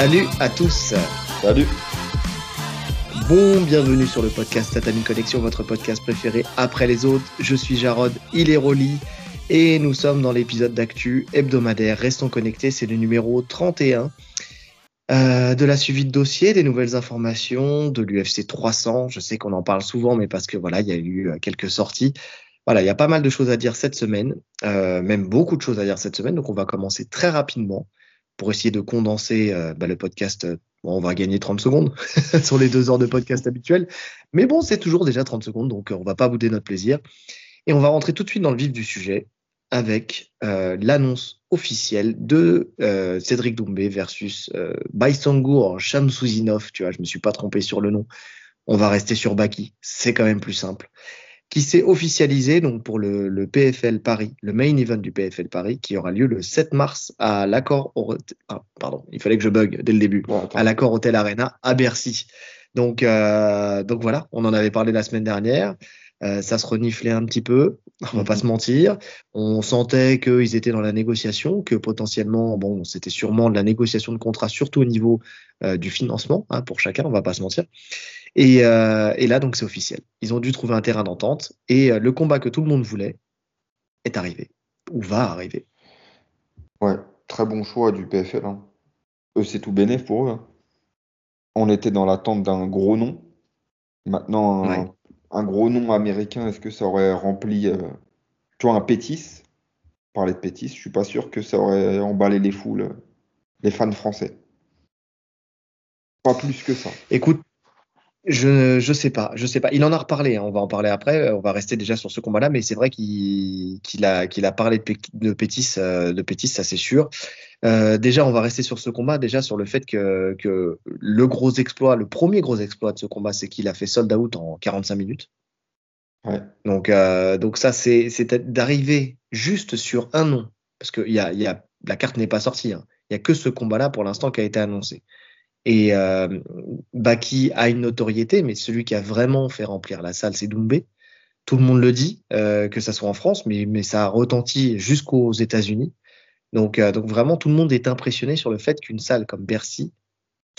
Salut à tous. Salut. Bon, bienvenue sur le podcast Tatami Connexion, votre podcast préféré après les autres. Je suis Jarod, il est Rolly et nous sommes dans l'épisode d'actu hebdomadaire. Restons connectés, c'est le numéro 31 euh, de la suivi de dossier, des nouvelles informations de l'UFC 300. Je sais qu'on en parle souvent, mais parce que voilà, il y a eu euh, quelques sorties. Voilà, il y a pas mal de choses à dire cette semaine, euh, même beaucoup de choses à dire cette semaine. Donc on va commencer très rapidement pour essayer de condenser euh, bah, le podcast. Euh, on va gagner 30 secondes sur les deux heures de podcast habituelles. Mais bon, c'est toujours déjà 30 secondes, donc euh, on va pas bouder notre plaisir. Et on va rentrer tout de suite dans le vif du sujet avec l'annonce officielle de Cédric Doumbé versus euh, Baisangour Shamsuzinov. Tu vois, je me suis pas trompé sur le nom. On va rester sur Baki. C'est quand même plus simple qui s'est officialisé donc pour le, le, PFL Paris, le main event du PFL Paris, qui aura lieu le 7 mars à l'accord. Ah, pardon, il fallait que je bug dès le début. Bon, à l'accord Hotel Arena à Bercy. Donc, euh, donc voilà, on en avait parlé la semaine dernière. Euh, ça se reniflait un petit peu, on va pas se mentir. On sentait qu'ils étaient dans la négociation, que potentiellement, bon, c'était sûrement de la négociation de contrat, surtout au niveau euh, du financement hein, pour chacun, on va pas se mentir. Et, euh, et là, donc, c'est officiel. Ils ont dû trouver un terrain d'entente et euh, le combat que tout le monde voulait est arrivé ou va arriver. Ouais, très bon choix du PFL. Hein. Eux, c'est tout bénéf pour eux. Hein. On était dans l'attente d'un gros nom. Maintenant, un, ouais. un, gros nom américain, est-ce que ça aurait rempli, euh, tu vois, un Pétis? Parler de Pétis, je suis pas sûr que ça aurait emballé les foules, les fans français. Pas plus que ça. Écoute, je je sais pas, je sais pas. Il en a reparlé. Hein. On va en parler après. On va rester déjà sur ce combat-là, mais c'est vrai qu'il a qu'il a parlé de, de Pétis, euh, de Pétis, ça c'est sûr. Euh, déjà, on va rester sur ce combat, déjà sur le fait que que le gros exploit, le premier gros exploit de ce combat, c'est qu'il a fait sold out en 45 minutes. Ouais. Donc euh, donc ça c'est d'arriver juste sur un nom, parce que y a y a la carte n'est pas sortie. Hein. Il y a que ce combat-là pour l'instant qui a été annoncé. Et euh, Baki a une notoriété, mais celui qui a vraiment fait remplir la salle, c'est Doumbé. Tout le monde le dit, euh, que ça soit en France, mais, mais ça a retenti jusqu'aux États-Unis. Donc, euh, donc vraiment, tout le monde est impressionné sur le fait qu'une salle comme Bercy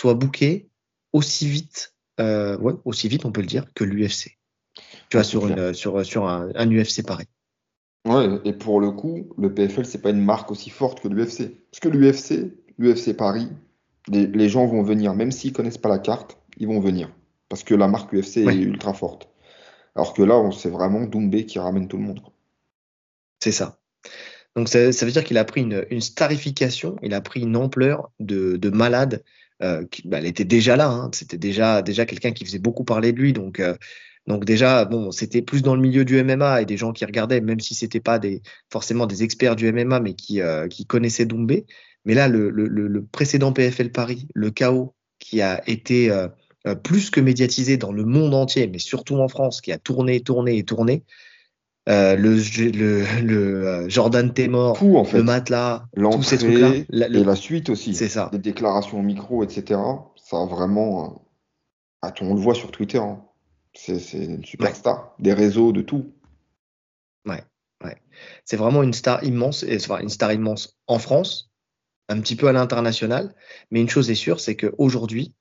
soit bookée aussi vite, euh, ouais, aussi vite, on peut le dire, que l'UFC. Tu vois, sur, une, sur, sur un, un UFC pareil. Ouais, et pour le coup, le PFL, c'est pas une marque aussi forte que l'UFC. Parce que l'UFC, l'UFC Paris, les, les, gens vont venir, même s'ils connaissent pas la carte, ils vont venir. Parce que la marque UFC est ultra forte. Alors que là, c'est vraiment Doumbé qui ramène tout le monde. C'est ça. Donc ça, ça veut dire qu'il a pris une, une, starification, il a pris une ampleur de, de malade. Euh, qui, bah, elle était déjà là. Hein. C'était déjà déjà quelqu'un qui faisait beaucoup parler de lui. Donc euh, donc déjà bon, c'était plus dans le milieu du MMA et des gens qui regardaient, même si c'était pas des forcément des experts du MMA, mais qui euh, qui connaissaient Doumbé. Mais là, le, le, le, précédent PFL Paris, le chaos qui a été euh, plus que médiatisé dans le monde entier, mais surtout en France, qui a tourné, tourné et tourné, euh, le, le, le euh, Jordan Témor, tout, en fait. le matelas, tous ces trucs-là. La, et la suite aussi. C'est ça. Les déclarations au micro, etc. Ça a vraiment. Ah, on le voit sur Twitter. Hein. C'est une superstar. Ouais. Des réseaux, de tout. Ouais, ouais. C'est vraiment une star immense, et, enfin, une star immense en France, un petit peu à l'international. Mais une chose est sûre, c'est qu'aujourd'hui,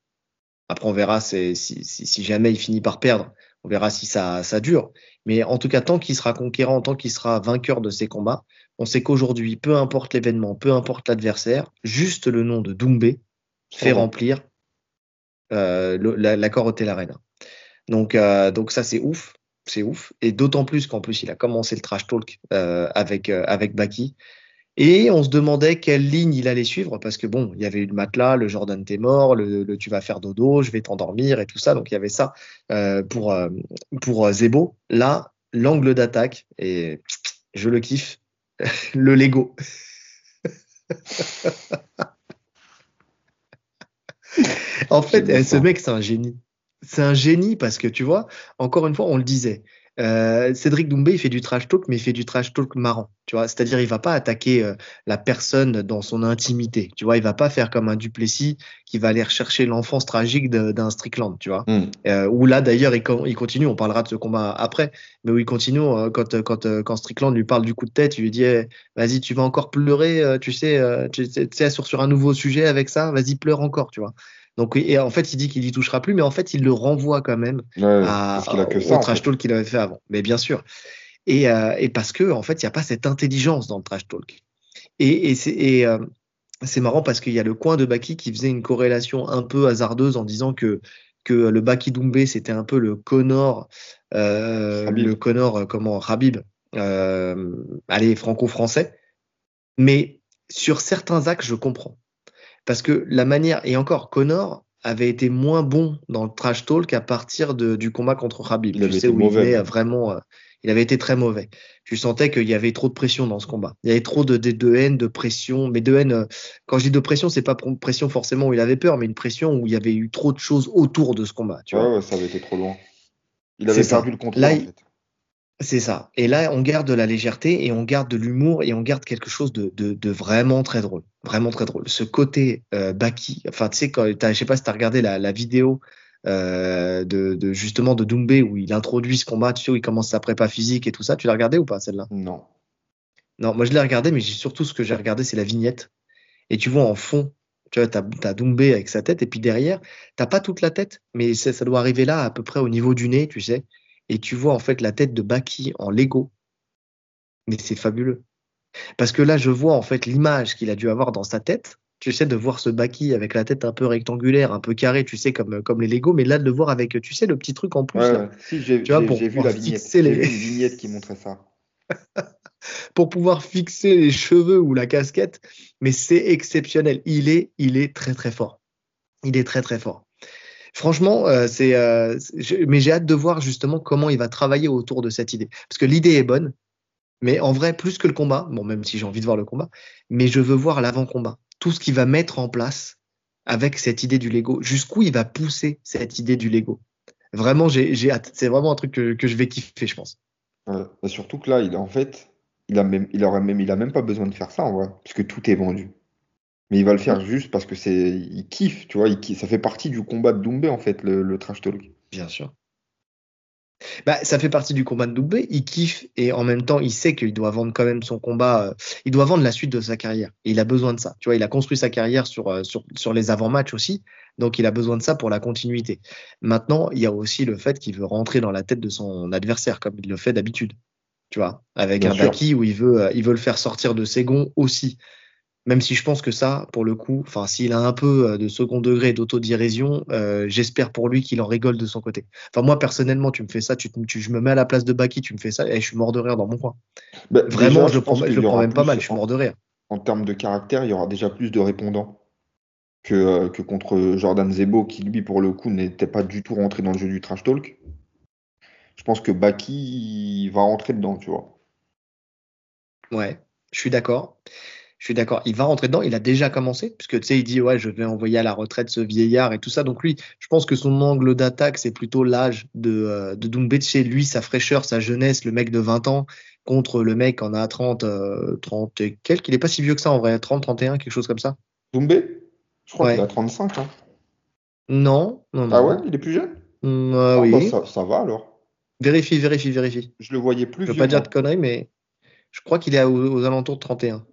après on verra si, si, si, jamais il finit par perdre, on verra si ça, ça dure. Mais en tout cas, tant qu'il sera conquérant, tant qu'il sera vainqueur de ces combats, on sait qu'aujourd'hui, peu importe l'événement, peu importe l'adversaire, juste le nom de Doumbé fait remplir euh, l'accord Hotel Arena. Donc, euh, donc ça, c'est ouf. C'est ouf. Et d'autant plus qu'en plus, il a commencé le trash talk euh, avec, avec Baki. Et on se demandait quelle ligne il allait suivre parce que bon, il y avait eu le matelas, le Jordan t'es mort, le, le, tu vas faire dodo, je vais t'endormir et tout ça. Donc il y avait ça euh, pour euh, pour Zebo. Là, l'angle d'attaque et je le kiffe, le Lego. en fait, ce mec c'est un génie. C'est un génie parce que tu vois, encore une fois, on le disait. Euh, Cédric Doumbé, il fait du trash talk, mais il fait du trash talk marrant, tu vois. C'est-à-dire, il va pas attaquer euh, la personne dans son intimité, tu vois. Il va pas faire comme un Duplessis qui va aller rechercher l'enfance tragique d'un Strickland, tu vois. Mm. Euh, où là, d'ailleurs, il, il, continue. On parlera de ce combat après, mais où il continue quand quand quand Strickland lui parle du coup de tête, il lui dit eh, "Vas-y, tu vas encore pleurer, tu sais, tu sais sur sur un nouveau sujet avec ça. Vas-y, pleure encore, tu vois." Donc, et en fait, il dit qu'il y touchera plus, mais en fait, il le renvoie quand même à, au trash talk qu'il avait fait avant. Mais bien sûr. Et, euh, et parce que, en fait, il n'y a pas cette intelligence dans le trash talk. Et, et euh, c'est marrant parce qu'il y a le coin de Baki qui faisait une corrélation un peu hasardeuse en disant que, que le Baki Doumbé, c'était un peu le Connor, euh, le Connor, comment, Rabib, allez, franco-français. Mais sur certains axes, je comprends. Parce que la manière, et encore, Connor avait été moins bon dans le trash talk à partir de, du combat contre Khabib. Il tu sais où il vraiment, euh, il avait été très mauvais. Tu sentais qu'il y avait trop de pression dans ce combat. Il y avait trop de, de, haine, de pression. Mais de haine, euh, quand je dis de pression, c'est pas pression forcément où il avait peur, mais une pression où il y avait eu trop de choses autour de ce combat. Tu ouais, ça avait été trop loin. Il avait perdu le contrôle. en fait. C'est ça. Et là, on garde de la légèreté et on garde de l'humour et on garde quelque chose de, de, de, vraiment très drôle. Vraiment très drôle. Ce côté euh, Baki, enfin, tu sais, quand je sais pas si tu as regardé la, la vidéo euh, de, de, justement de Doumbé où il introduit ce combat, tu sais, où il commence sa prépa physique et tout ça. Tu l'as regardé ou pas, celle-là? Non. Non, moi je l'ai regardé, mais surtout ce que j'ai regardé, c'est la vignette. Et tu vois en fond, tu vois, tu as, Doumbé avec sa tête, et puis derrière, t'as pas toute la tête, mais ça, ça doit arriver là, à peu près au niveau du nez, tu sais et tu vois en fait la tête de Baki en Lego. Mais c'est fabuleux. Parce que là, je vois en fait l'image qu'il a dû avoir dans sa tête. Tu sais, de voir ce Baki avec la tête un peu rectangulaire, un peu carré, tu sais, comme, comme les Lego, mais là, de le voir avec, tu sais, le petit truc en plus. Si, j'ai vu la vignette. Les... Vu une vignette qui montrait ça. pour pouvoir fixer les cheveux ou la casquette, mais c'est exceptionnel. Il est, il est très très fort. Il est très très fort. Franchement, euh, euh, mais j'ai hâte de voir justement comment il va travailler autour de cette idée. Parce que l'idée est bonne, mais en vrai, plus que le combat, bon, même si j'ai envie de voir le combat, mais je veux voir l'avant-combat. Tout ce qu'il va mettre en place avec cette idée du Lego, jusqu'où il va pousser cette idée du Lego. Vraiment, j'ai hâte. C'est vraiment un truc que, que, je vais kiffer, je pense. Bah, surtout que là, il, en fait, il a même, il aurait même, il a même pas besoin de faire ça en vrai, puisque tout est vendu. Mais il va le faire juste parce que c'est, il kiffe, tu vois, il ça fait partie du combat de Doumbé en fait, le, trash talk. Bien sûr. Bah, ça fait partie du combat de Doumbé. Il kiffe et en même temps, il sait qu'il doit vendre quand même son combat. Euh, il doit vendre la suite de sa carrière. Et il a besoin de ça. Tu vois, il a construit sa carrière sur, euh, sur, sur les avant-matchs aussi. Donc, il a besoin de ça pour la continuité. Maintenant, il y a aussi le fait qu'il veut rentrer dans la tête de son adversaire, comme il le fait d'habitude. Tu vois, avec un Baki où il veut, euh, il veut le faire sortir de ses gonds aussi. Même si je pense que ça, pour le coup, enfin, s'il a un peu euh, de second degré d'autodirision, euh, j'espère pour lui qu'il en rigole de son côté. Enfin, moi, personnellement, tu me fais ça, tu, je me mets à la place de Baki, tu me fais ça, et je suis mort de rire dans mon coin. Bah, Vraiment, je, le prends, je prends même pas mal, je suis mort de rire. En termes de caractère, il y aura déjà plus de répondants que, euh, que contre Jordan Zebo, qui lui, pour le coup, n'était pas du tout rentré dans le jeu du trash talk. Je pense que Baki va rentrer dedans, tu vois. Ouais, je suis d'accord. Je suis d'accord. Il va rentrer dedans. Il a déjà commencé, puisque tu sais, il dit ouais, je vais envoyer à la retraite ce vieillard et tout ça. Donc lui, je pense que son angle d'attaque, c'est plutôt l'âge de, euh, de Doumbé. Chez lui, sa fraîcheur, sa jeunesse, le mec de 20 ans contre le mec en a 30, 30 euh, et quelques. Il est pas si vieux que ça en vrai, 30, 31, quelque chose comme ça. Doumbé? Je crois qu'il a 35 hein. Non, non, non. Ah ouais, il est plus jeune? Mmh, ah, oui. Bah, ça, va alors. Vérifie, vérifie, vérifie. Je le voyais plus Je veux pas dire de conneries, mais je crois qu'il est aux alentours de 31.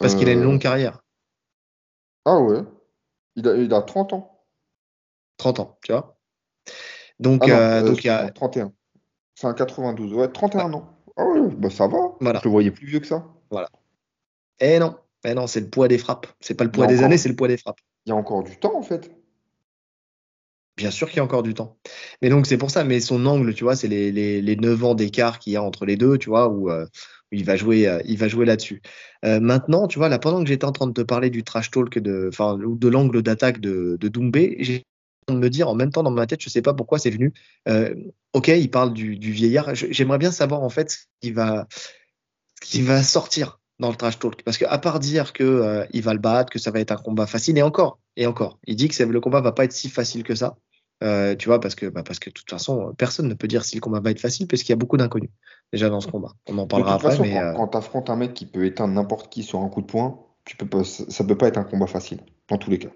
Parce qu'il a une longue euh. carrière. Ah ouais. Il a, il a 30 ans. 30 ans, tu vois. Donc, ah euh, donc il y a. 31. C'est un 92. Ouais, 31 ans. Ah ouais, bah ça va. Voilà. Je le voyais plus vieux que ça. Voilà. Eh non. Eh non, c'est le poids des frappes. C'est pas le poids des années, c'est le poids des frappes. Il y a encore du temps en fait. Bien sûr qu'il y a encore du temps. Mais donc c'est pour ça, mais son angle, tu vois, c'est les, les, les 9 ans d'écart qu'il y a entre les deux, tu vois, où, euh, il va jouer, euh, il va jouer là-dessus. Euh, maintenant, tu vois, là, pendant que j'étais en train de te parler du trash talk de, enfin, de l'angle d'attaque de, de Doumbé, j'ai de me dire en même temps dans ma tête, je sais pas pourquoi c'est venu. Euh, ok, il parle du, vieillard. J'aimerais bien savoir en fait ce qui va, sortir dans le trash talk, parce que à part dire que il va le battre, que ça va être un combat facile, et encore, et encore, il dit que le combat va pas être si facile que ça. Tu vois, parce que, bah, parce que de toute façon, personne ne peut dire si le combat va être facile, parce qu'il y a beaucoup d'inconnus déjà dans ce combat. On en parlera après. mais, quand, tu affrontes un mec qui peut éteindre n'importe qui sur un coup de poing, tu peux pas, ça peut pas être un combat facile, dans tous les cas.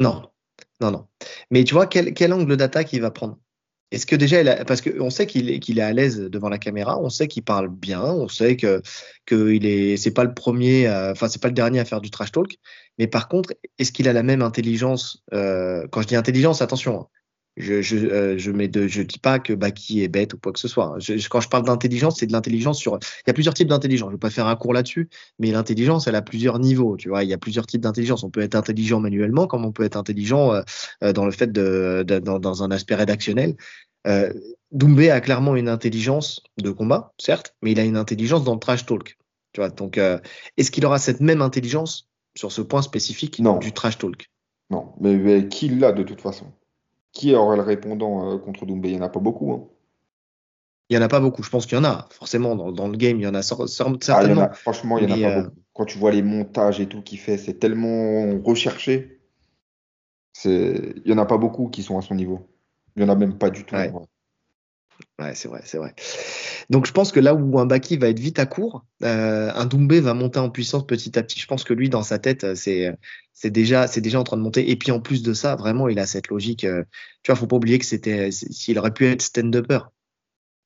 Non, non, non. Mais tu vois, quel, quel angle d'attaque il va prendre? Est-ce que déjà, il a, parce qu'on sait qu'il est, à l'aise devant la caméra, on sait qu'il parle bien, on sait que qu'il est, c'est pas le premier, enfin c'est pas le dernier à faire du trash talk. Mais par contre, est-ce qu'il a la même intelligence euh, Quand je dis intelligence, attention, hein, je je euh, je mets de, je dis pas que Baki est bête ou quoi que ce soit. Je, quand je parle d'intelligence, c'est de l'intelligence sur. Il y a plusieurs types d'intelligence. Je vais pas faire un cours là-dessus, mais l'intelligence, elle a plusieurs niveaux. Tu vois, il y a plusieurs types d'intelligence. On peut être intelligent manuellement, comme on peut être intelligent euh, euh dans le fait de, de dans, dans, un aspect rédactionnel. Euh, Doumbé a clairement une intelligence de combat, certes, mais il a une intelligence dans le trash talk. Tu vois, donc euh, est-ce qu'il aura cette même intelligence sur ce point spécifique du trash talk? Non, mais, mais qui l'a de toute façon? Qui aurait le répondant euh, contre Doumbé? Il n'y en a pas beaucoup. Hein. Il n'y en a pas beaucoup. Je pense qu'il y en a. Forcément, dans, le game, il y en a certainement. Ah, franchement, il n'y en a pas euh, beaucoup. Quand tu vois les montages et tout qu'il fait, c'est tellement recherché. Il n'y en a pas beaucoup qui sont à son niveau. Il n'y en a même pas du tout. Ouais, c'est vrai, c'est vrai. Donc je pense que là où un Baki va être vite à court, euh, un Doumbé va monter en puissance petit à petit. Je pense que lui, dans sa tête, c'est c'est déjà c'est déjà en train de monter. Et puis en plus de ça, vraiment, il a cette logique. Euh, tu vois, faut pas oublier que c'était s'il aurait pu être stand-upper.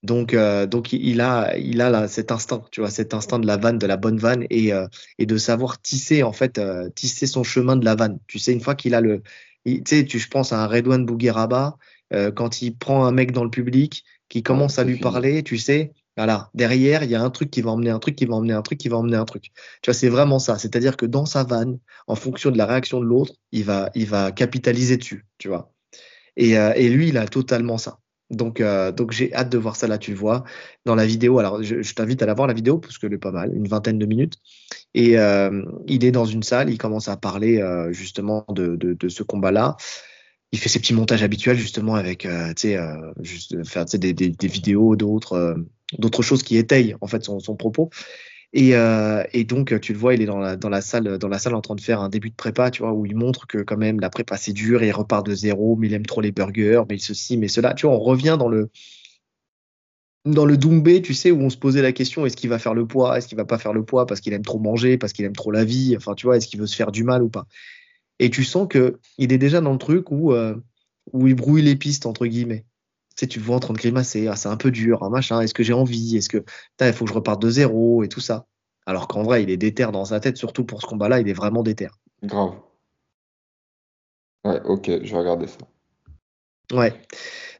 Donc euh, donc il a il a cet instinct, tu vois, cet instinct de la vanne, de la bonne vanne et et de savoir tisser en fait tisser son chemin de la vanne. Tu sais, une fois qu'il a le, tu sais, tu je pense à un Redouane Bougueraba quand il prend un mec dans le public qui commence à lui parler, tu sais, voilà, derrière, il y a un truc qui va emmener un truc, qui va emmener un truc, qui va emmener un truc. Tu vois, c'est vraiment ça. C'est-à-dire que dans sa vanne, en fonction de la réaction de l'autre, il va, il va capitaliser dessus, tu vois. Et, euh, et lui, il a totalement ça. Donc, euh, donc j'ai hâte de voir ça là, tu le vois, dans la vidéo. Alors, je, je t'invite à la voir la vidéo parce qu'elle est pas mal, une vingtaine de minutes. Et euh, il est dans une salle, il commence à parler justement de, de, de ce combat-là il fait ses petits montages habituels justement avec euh, tu sais euh, juste faire des, vidéos d'autres euh, d'autres choses qui étayent en fait son, propos. Et, euh, donc tu le vois il est dans la, dans la salle dans la salle en train de faire un début de prépa tu vois où il montre que quand même la prépa c'est dur et il repart de zéro mais il aime trop les burgers mais ceci mais cela. Tu vois on revient dans le dans le Doumbé, tu sais, où on se posait la question est-ce qu'il va faire le poids, est-ce qu'il va pas faire le poids parce qu'il aime trop manger, parce qu'il aime trop la vie, enfin, tu vois, est-ce qu'il veut se faire du mal ou pas? Et tu sens que il est déjà dans le truc où, euh, où il brouille les pistes, entre guillemets. Tu sais, tu le vois en train de grimacer, ah, c'est un peu dur, hein, machin, est-ce que j'ai envie, est-ce que il faut que je reparte de zéro et tout ça. Alors qu'en vrai, il est déter dans sa tête, surtout pour ce combat-là, il est vraiment déter. Grave. Ouais, ok, je vais regarder ça. Ouais.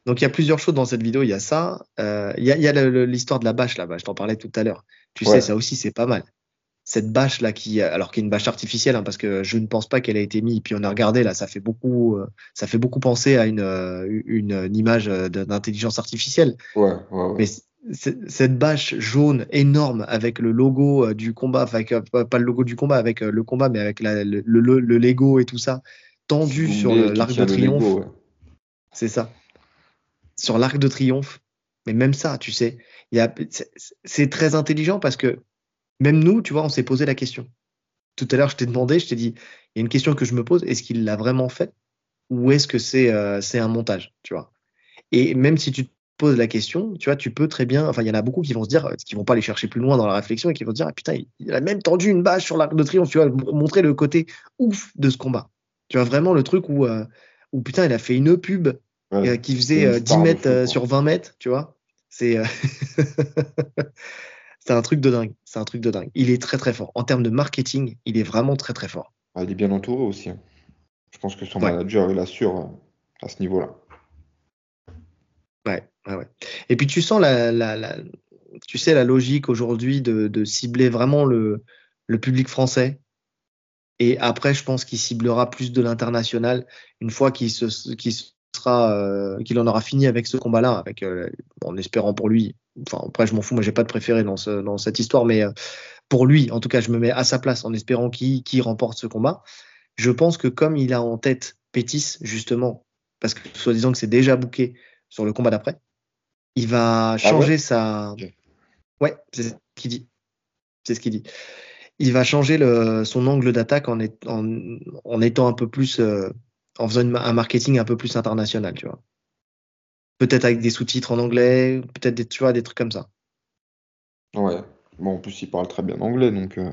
Donc il y a plusieurs choses dans cette vidéo. Il y a ça, euh, il y a, y a l'histoire de la bâche là-bas. Je t'en parlais tout à l'heure. Tu sais, ça aussi c'est pas mal cette bâche là qui alors qui est une bâche artificielle hein, parce que je ne pense pas qu'elle a été mise puis on a regardé là ça fait beaucoup euh, ça fait beaucoup penser à une euh, une, une, image euh, d'intelligence artificielle. Ouais, ouais, mais cette bâche jaune énorme avec le logo du combat avec pas le logo du combat avec le combat mais avec la, le, le, le, Lego et tout ça tendu sur l'arc de triomphe. Ouais. c'est ça. Sur l'arc de triomphe. Mais même ça tu sais. Il y a c'est très intelligent parce que même nous, tu vois, on s'est posé la question. Tout à l'heure, je t'ai demandé, je t'ai dit, il y a une question que je me pose, est-ce qu'il l'a vraiment fait ou est-ce que c'est euh, c'est un montage, tu vois? Et même si tu te poses la question, tu vois, tu peux très bien, enfin, il y en a beaucoup qui vont se dire, qui vont pas aller chercher plus loin dans la réflexion et qui vont se dire, ah putain, il a même tendu une bâche sur l'arc de triomphe, tu vois, montrer le côté ouf de ce combat. Tu vois, vraiment le truc où, euh, où putain, il a fait une pub euh, qui faisait 10 mètres sur 20 mètres, tu vois. C'est. C'est un truc de dingue. C'est un truc de dingue. Il est très très fort. En termes de marketing, il est vraiment très très fort. Ah, il est bien entouré aussi. Hein. Je pense que son manager, il assure euh, à ce niveau-là. Ouais, ouais, ouais. Et puis tu sens la, la, la tu sais, la logique aujourd'hui de, de, cibler vraiment le, le public français. Et après, je pense qu'il ciblera plus de l'international une fois qu'il se, sera, euh, qu'il en aura fini avec ce combat-là, avec, euh, en espérant pour lui Enfin, après, je m'en fous, moi, j'ai pas de préféré dans, ce, dans cette histoire, mais euh, pour lui, en tout cas, je me mets à sa place en espérant qu'il qui remporte ce combat. Je pense que comme il a en tête Pétis, justement, parce que soi-disant que c'est déjà bouqué sur le combat d'après, il va ah changer sa. Ouais, c'est ce qu'il dit. C'est ce qu'il dit. Il va changer le, son angle d'attaque en, en, en, étant un peu plus en faisant un marketing un peu plus international, tu vois. Peut-être avec des sous-titres en anglais, peut-être des, tu vois, des trucs comme ça. Ouais. Bon, en plus, il parle très bien anglais, donc. Euh.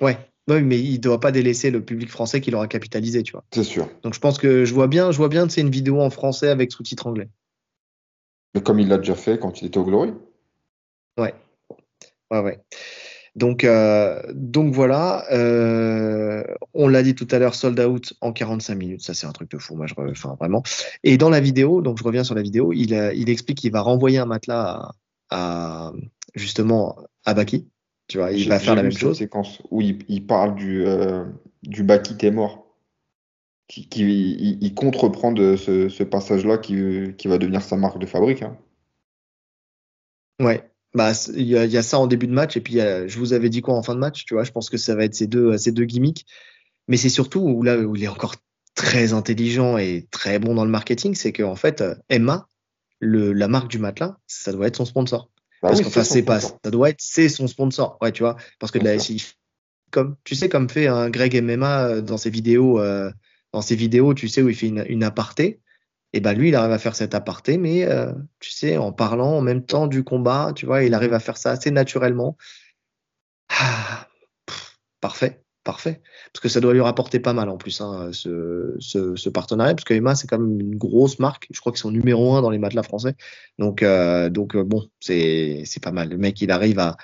Ouais. Oui, mais il ne doit pas délaisser le public français qu'il aura capitalisé, tu vois. C'est sûr. Donc je pense que je vois bien, je vois bien, c'est une vidéo en français avec sous-titres anglais. Mais comme il l'a déjà fait quand il était au Glory. Ouais. Ouais, ouais. Donc, euh, donc voilà, euh, on l'a dit tout à l'heure, sold out en 45 minutes. Ça, c'est un truc de fou. Moi, je, enfin, vraiment. Et dans la vidéo, donc je reviens sur la vidéo, il, il explique qu'il va renvoyer un matelas à, justement à Baki. Tu vois, il va faire la même chose. séquence où il, parle du, euh, du Baki t'es mort. Qui, qui il, compte reprendre ce, ce passage-là qui, qui, va devenir sa marque de fabrique. Hein. Ouais, bah, il y, a ça en début de match et puis je vous avais dit quoi en fin de match, tu vois. Je pense que ça va être ces deux, ces deux gimmicks. Mais c'est surtout où là où il est encore très intelligent et très bon dans le marketing, c'est qu'en fait, Emma, le, la marque du matelas, ça doit être son sponsor. Bah parce qu'enfin, c'est pas, ça doit être, c'est son sponsor. Ouais, tu vois. Parce que de la comme, tu sais, comme fait un Greg MMA euh, dans ses vidéos, euh, dans ses vidéos, tu sais, où il fait une, une aparté et ben lui, il arrive à faire cet aparté, mais euh, tu sais, en parlant en même temps du combat, tu vois, il arrive à faire ça assez naturellement. Ah, parfait, parfait. Parce que ça doit lui rapporter pas mal en plus, hein, ce, ce, partenariat, parce que Emma, c'est quand même une grosse marque. Je crois qu'ils sont numéro un dans les matelas français. Donc, euh, donc euh, bon, c'est pas mal. Le mec, il arrive à.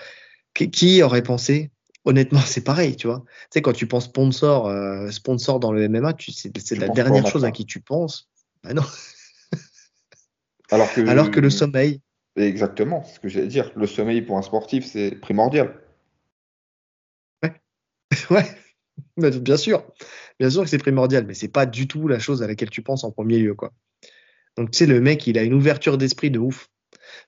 Qui, aurait pensé? Honnêtement, c'est pareil, tu vois. Tu sais, quand tu penses sponsor, sponsor dans le MMA, c'est la dernière chose à qui tu penses. Bah non. Alors que, Alors que le sommeil. Exactement, c'est ce que j'allais dire. Le sommeil pour un sportif, c'est primordial. Ouais. ouais. Bien sûr. Bien sûr que c'est primordial, mais c'est pas du tout la chose à laquelle tu penses en premier lieu, quoi. Donc, tu sais, le mec, il a une ouverture d'esprit de ouf.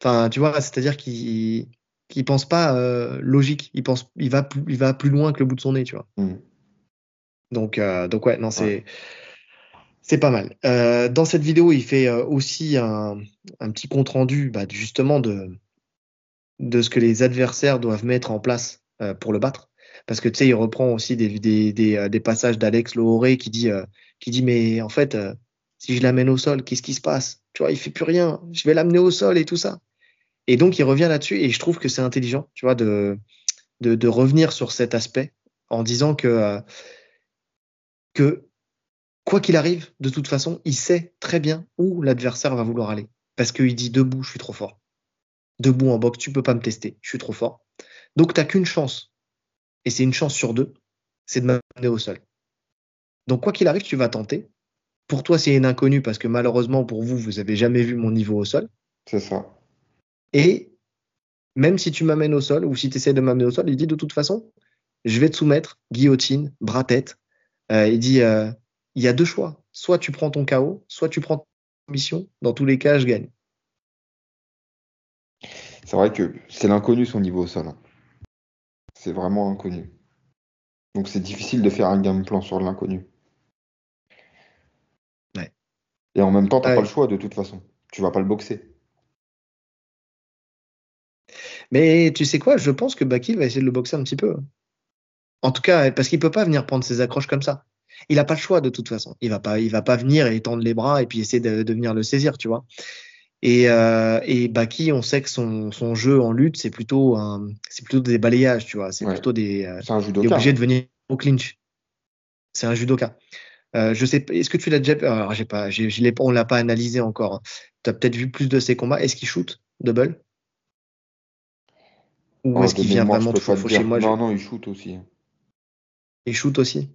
Enfin, tu vois, c'est-à-dire qu'il ne pense pas euh, logique. Il pense, il va, plus, il va plus loin que le bout de son nez, tu vois. Mmh. Donc, euh, donc ouais, non, c'est. C'est pas mal. Euh, dans cette vidéo, il fait euh, aussi un, petit compte rendu bah, justement de, de ce que les adversaires doivent mettre en place euh, pour le battre. Parce que tu sais, il reprend aussi des, des, des, passages d'Alex Lohoré qui dit, qui dit Mais en fait, si je l'amène au sol, qu'est-ce qui se passe? Tu vois, il fait plus rien. Je vais l'amener au sol et tout ça. Et donc, il revient là-dessus et je trouve que c'est intelligent, tu vois, de, de, de, revenir sur cet aspect en disant que, que quoi qu'il arrive, de toute façon, il sait très bien où l'adversaire va vouloir aller. Parce qu'il dit debout, je suis trop fort. Debout en boxe, tu peux pas me tester, je suis trop fort. Donc, tu n'as qu'une chance. Et c'est une chance sur deux, c'est de m'amener au sol. Donc, quoi qu'il arrive, tu vas tenter. Pour toi, c'est une inconnue parce que malheureusement, pour vous, vous avez jamais vu mon niveau au sol. C'est ça. Et même si tu m'amènes au sol ou si tu essaies de m'amener au sol, il dit de toute façon, je vais te soumettre, guillotine, bras-tête. Euh, il dit, euh, il y a deux choix. Soit tu prends ton KO, soit tu prends ta mission. Dans tous les cas, je gagne. C'est vrai que c'est l'inconnu son niveau au sol. Hein. C'est vraiment inconnu. Donc c'est difficile de faire un game plan sur l'inconnu. Ouais. Et en même temps, tu n'as pas le choix de toute façon. Tu vas pas le boxer. Mais tu sais quoi, je pense que Baki va essayer de le boxer un petit peu. En tout cas, parce qu'il peut pas venir prendre ses accroches comme ça il n'a pas le choix de toute façon. Il va pas, il va pas venir et tendre les bras et puis essayer de, venir le saisir, tu vois. Et, euh, et Baki, on sait que son, son jeu en lutte, c'est plutôt un, c'est plutôt des balayages, tu vois. C'est plutôt des. Euh, c'est un judoka. Il est obligé de venir au clinch. C'est un judoka. Euh, je sais, est-ce que tu l'as déjà, alors j'ai pas, j'ai, je l'ai, on l'a pas analysé encore. Hein. Tu as peut-être vu plus de ses combats. Est-ce qu'il shoot double? Ou oh, est-ce qu'il vient vraiment de chez moi Non, non, il shoot aussi. Il shoot aussi?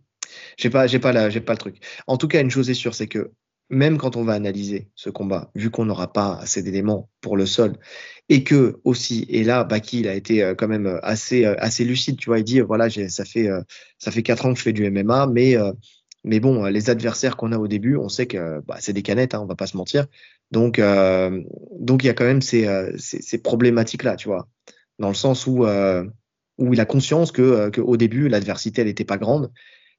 J'ai pas, j'ai pas la, j'ai pas le truc. En tout cas, une chose est sûre, c'est que même quand on va analyser ce combat, vu qu'on n'aura pas assez d'éléments pour le sol, et que aussi, et là, Baki, il a été euh, quand même euh, assez, euh, assez lucide, tu vois, il dit, voilà, ça fait, ça fait quatre ans que je fais du MMA, mais, mais bon, les adversaires qu'on a au début, on sait que bah, c'est des canettes, hein, on va pas se mentir. Donc, donc il y a quand même ces, ces, problématiques-là, tu vois, dans le sens où, où il a conscience que au début, l'adversité, elle n'était pas grande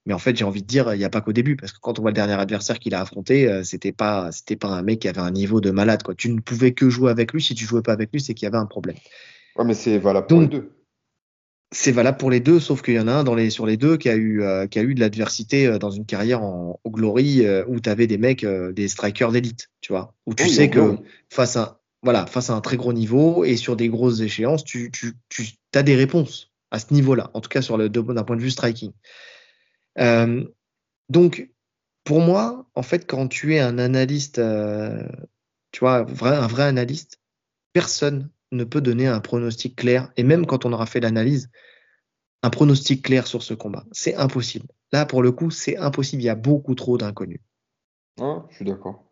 mais en fait, j'ai envie de dire, il n'y a pas qu'au début, parce que quand on voit le dernier adversaire qu'il a affronté, euh, c'était pas, c'était pas un mec qui avait un niveau de malade. Quoi. Tu ne pouvais que jouer avec lui. Si tu jouais pas avec lui, c'est qu'il y avait un problème. Ouais, mais c'est valable pour les deux. c'est valable pour les deux, sauf qu'il y en a un dans les, sur les deux qui a eu, euh, qui a eu de l'adversité euh, dans une carrière en, au Glory euh, où tu avais des mecs, des strikers d'élite, tu vois, où tu sais que face à, voilà, face à un très gros niveau et sur des grosses échéances, tu, tu, tu as des réponses à ce niveau-là, en tout cas sur le d'un point de vue striking. Donc, pour moi, en fait, quand tu es un analyste, tu vois, vrai, un vrai analyste, personne ne peut donner un pronostic clair, et même quand on aura fait l'analyse, un pronostic clair sur ce combat. C'est impossible. Là, pour le coup, c'est impossible. Il y a beaucoup trop d'inconnus. Ah, je suis d'accord.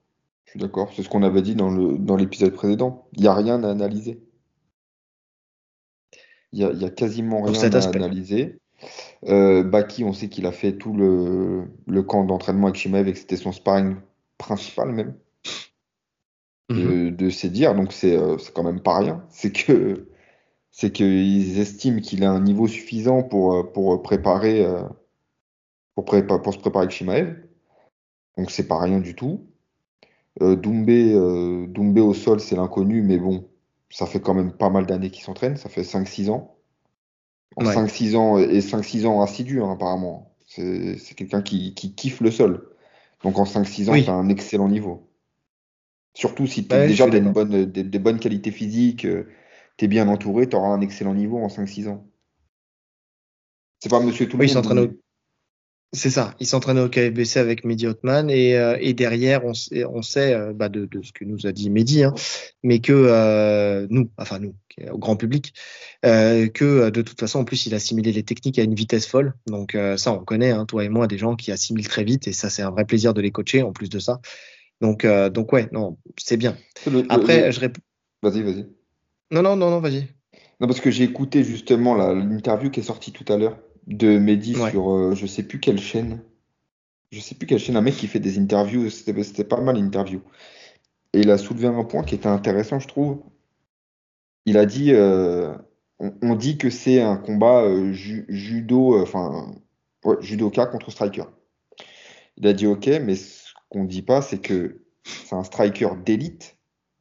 Je suis d'accord. C'est ce qu'on avait dit dans, le, dans l'épisode précédent. Il n'y a rien à analyser. Il n'y a, quasiment rien à analyser. Euh, Baki, on sait qu'il a fait tout le, le camp d'entraînement avec Shimaev et que c'était son sparring principal même. Mhm. de, se dire. Donc euh, c'est quand même pas rien. C'est que c'est qu'ils estiment qu'il a un niveau suffisant pour, euh, pour préparer pour, pour se préparer avec Shimaev. Donc c'est pas rien du tout. Doumbé, Doumbé au sol, c'est l'inconnu, mais bon, ça fait quand même pas mal d'années qu'il s'entraîne, ça fait 5-6 ans. 5-6 ans et 5-6 ans assidus, hein, apparemment. C'est quelqu'un qui, qui, kiffe le sol. Donc en 5-6 ans, oui. un excellent niveau. Surtout si tu as déjà des bonnes, des, bonnes qualités physiques, euh, tu es bien entouré, tu auras un excellent niveau en 5-6 ans. C'est pas monsieur tout le monde. C'est ça, il s'entraîne au KFBC avec Mehdi Hotman et, euh, et derrière, on, on sait euh, bah de, de, ce que nous a dit Mehdi, hein, mais que nous, enfin nous, au grand public, que de toute façon, en plus, il a assimilé les techniques à une vitesse folle. Donc ça, on connaît, hein, toi et moi, des gens qui assimilent très vite et ça, c'est un vrai plaisir de les coacher en plus de ça. Donc, euh, donc ouais, non, c'est bien. Après, je réponds. Vas-y, vas-y. Non, non, non, non, vas-y. Non, parce que j'ai écouté justement l'interview qui est sortie tout à l'heure de Mehdi sur euh, je sais plus quelle chaîne. Je sais plus quelle chaîne, un mec qui fait des interviews, c'était pas mal l'interview. Et il a soulevé un point qui était intéressant, je trouve. Il a dit euh, on, dit que c'est un combat judo, enfin, ouais, judoka contre striker. Il a dit ok, mais qu'on ne dit pas, c'est que c'est un striker d'élite,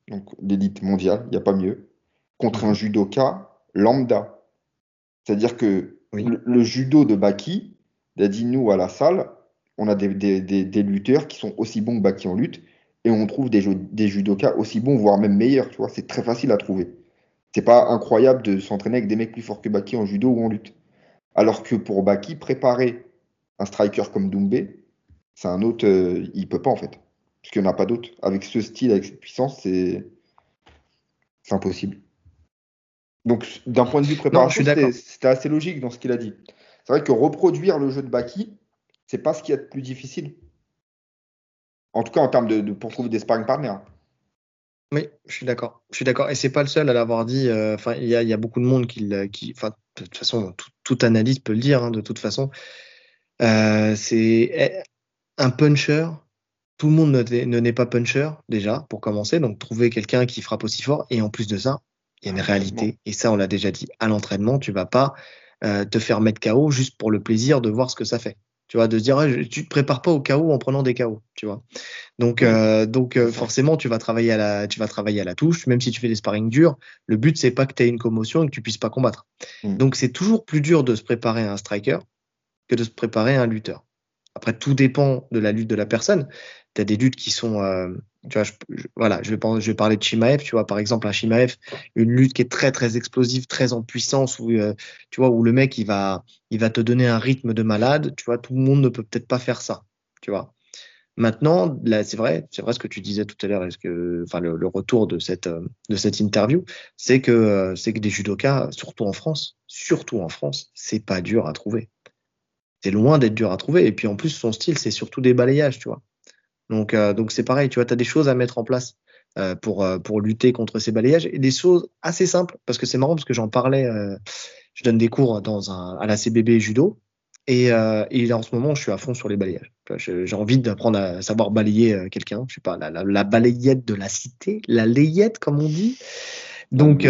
donc d'élite mondiale, il n'y a pas mieux, contre un judoka lambda. C'est-à-dire que le, judo de Baki, il nous à la salle, on a des, lutteurs qui sont aussi bons que Baki en lutte, et on trouve des, des judokas aussi bons, voire même meilleurs, tu vois, c'est très facile à trouver. C'est pas incroyable de s'entraîner avec des mecs plus forts que Baki en judo ou en lutte. Alors que pour Baki, préparer un striker comme Doumbé, c'est un autre, euh, il peut pas en fait. Parce qu'il n'y en a pas d'autre. Avec ce style, avec cette puissance, c'est impossible. Donc, d'un point de vue préparation, c'était assez logique dans ce qu'il a dit. C'est vrai que reproduire le jeu de Baki, c'est pas ce qu'il y a de plus difficile. En tout cas, en termes de, pour trouver des sparring partners. Oui, je suis d'accord. Je suis d'accord. Et c'est pas le seul à l'avoir dit. Euh, enfin, il y, a beaucoup de monde qui, de toute façon, toute analyse peut le dire. Hein, de toute façon, euh, c'est eh, un puncher, tout le monde ne n'est pas puncher déjà pour commencer, donc trouver quelqu'un qui frappe aussi fort et en plus de ça, il y a une réalité et ça on l'a déjà dit à l'entraînement, tu vas pas euh, te faire mettre KO juste pour le plaisir de voir ce que ça fait. Tu vois, de se dire, ah, tu te prépares pas au KO en prenant des KO, tu vois. Donc, euh, donc euh, forcément, tu vas travailler à la, tu vas travailler à la touche, même si tu fais des sparring durs. Le but c'est pas que tu aies une commotion et que tu puisses pas combattre. Mm. Donc, c'est toujours plus dur de se préparer à un striker que de se préparer à un lutteur. Après, tout dépend de la lutte de la personne. Tu as des luttes qui sont. Euh, tu vois, je, voilà, je vais, parler de Shimaev. Tu vois, par exemple, un Shimaev, une lutte qui est très, très explosive, très en puissance, où, euh, tu vois, où le mec, il va, il va te donner un rythme de malade. Tu vois, tout le monde ne peut peut-être pas faire ça. Tu vois. Maintenant, là, c'est vrai, c'est vrai ce que tu disais tout à l'heure, que, enfin, le, retour de cette, euh, de cette interview, c'est que, c'est que des judokas, surtout en France, surtout en France, c'est pas dur à trouver c'est loin d'être dur à trouver. Et puis en plus, son style, c'est surtout des balayages, tu vois. Donc, euh, donc c'est pareil, tu vois, tu as des choses à mettre en place euh, pour, euh, pour lutter contre ces balayages et des choses assez simples, parce que c'est marrant, parce que j'en parlais, je donne des cours dans un, à la CBB judo. Et, et en ce moment, je suis à fond sur les balayages. J'ai envie d'apprendre à savoir balayer quelqu'un. Je sais pas, la, la, balayette de la cité, la layette, comme on dit. Donc,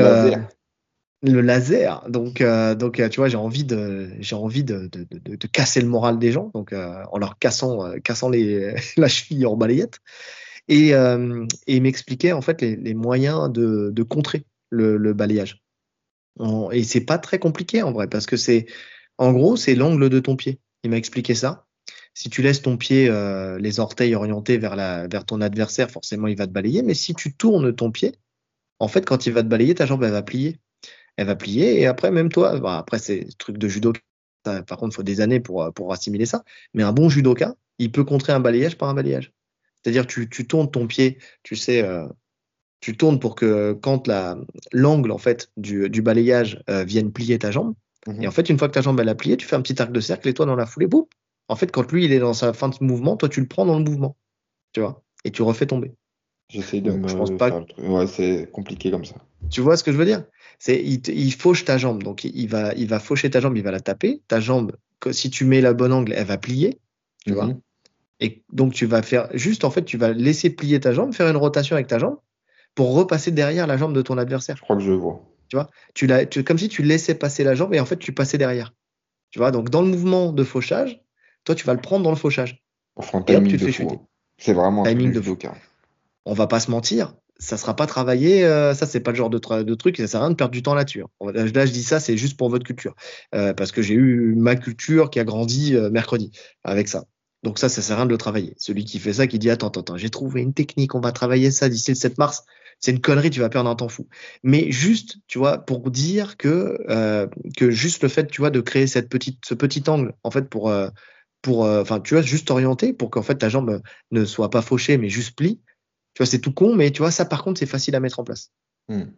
le laser. Donc, euh, donc euh, tu vois, j'ai envie de, envie de, de, de, casser le moral des gens, donc euh, en leur cassant, cassant les, la cheville en balayette, et, et m'expliquer en fait les, les moyens de, contrer le, balayage. et c'est pas très compliqué en vrai, parce que c'est, en gros, c'est l'angle de ton pied. Il m'a expliqué ça. Si tu laisses ton pied, euh, les orteils orientés vers, la, vers ton adversaire, forcément, il va te balayer. Mais si tu tournes ton pied, en fait, quand il va te balayer, ta jambe, elle va plier. Elle va plier. Et après, même toi, bah, après, c'est truc de judo. par contre, il faut des années pour, pour assimiler ça. Mais un bon judoka, il peut contrer un balayage par un balayage. C'est-à-dire, tu, tu tournes ton pied, tu sais, euh, tu tournes pour que quand l'angle en fait du, du balayage euh, vienne plier ta jambe. Mhm. Et en fait, une fois que ta jambe elle a plié, tu fais un petit arc de cercle et toi dans la foulée, boum. En fait, quand lui il est dans sa fin de mouvement, toi tu le prends dans le mouvement, tu vois, et tu refais tomber. J'essaie de me. Je pense pas. Ouais, c'est compliqué comme ça. Tu vois ce que je veux dire? C'est il, il, fauche ta jambe, donc il va il va faucher ta jambe, il va la taper. Ta jambe, si tu mets la bonne angle, elle va plier, tu vois. Mhm. Et donc tu vas faire juste en fait, tu vas laisser plier ta jambe, faire une rotation avec ta jambe pour repasser derrière la jambe de ton adversaire. Je crois que je vois. Tu vois, tu l'as, comme si tu laissais passer la jambe et en fait tu passais derrière. Tu vois, donc dans le mouvement de fauchage, toi tu vas le prendre dans le fauchage. Enfin, et hop, tu te fais chuter. C'est vraiment un timing de fou. On va pas se mentir, ça sera pas travaillé. Euh, ça, c'est pas le genre de, truc. Ça sert à rien de perdre du temps là-dessus. Hein. Là, je dis ça, c'est juste pour votre culture, euh, parce que j'ai eu ma culture qui a grandi euh, mercredi avec ça. Donc ça, ça sert à rien de le travailler. Celui qui fait ça, qui dit attends, attends, attends j'ai trouvé une technique, on va travailler ça d'ici le 7 mars c'est une connerie, tu vas perdre un temps fou. Mais juste, tu vois, pour dire que que juste le fait, tu vois, de créer cette petite, ce petit angle, en fait, pour pour, enfin, tu vois, juste orienter pour qu'en fait ta jambe ne soit pas fauchée, mais juste plie. Tu vois, c'est tout con, mais tu vois, ça par contre, c'est facile à mettre en place. Hmm.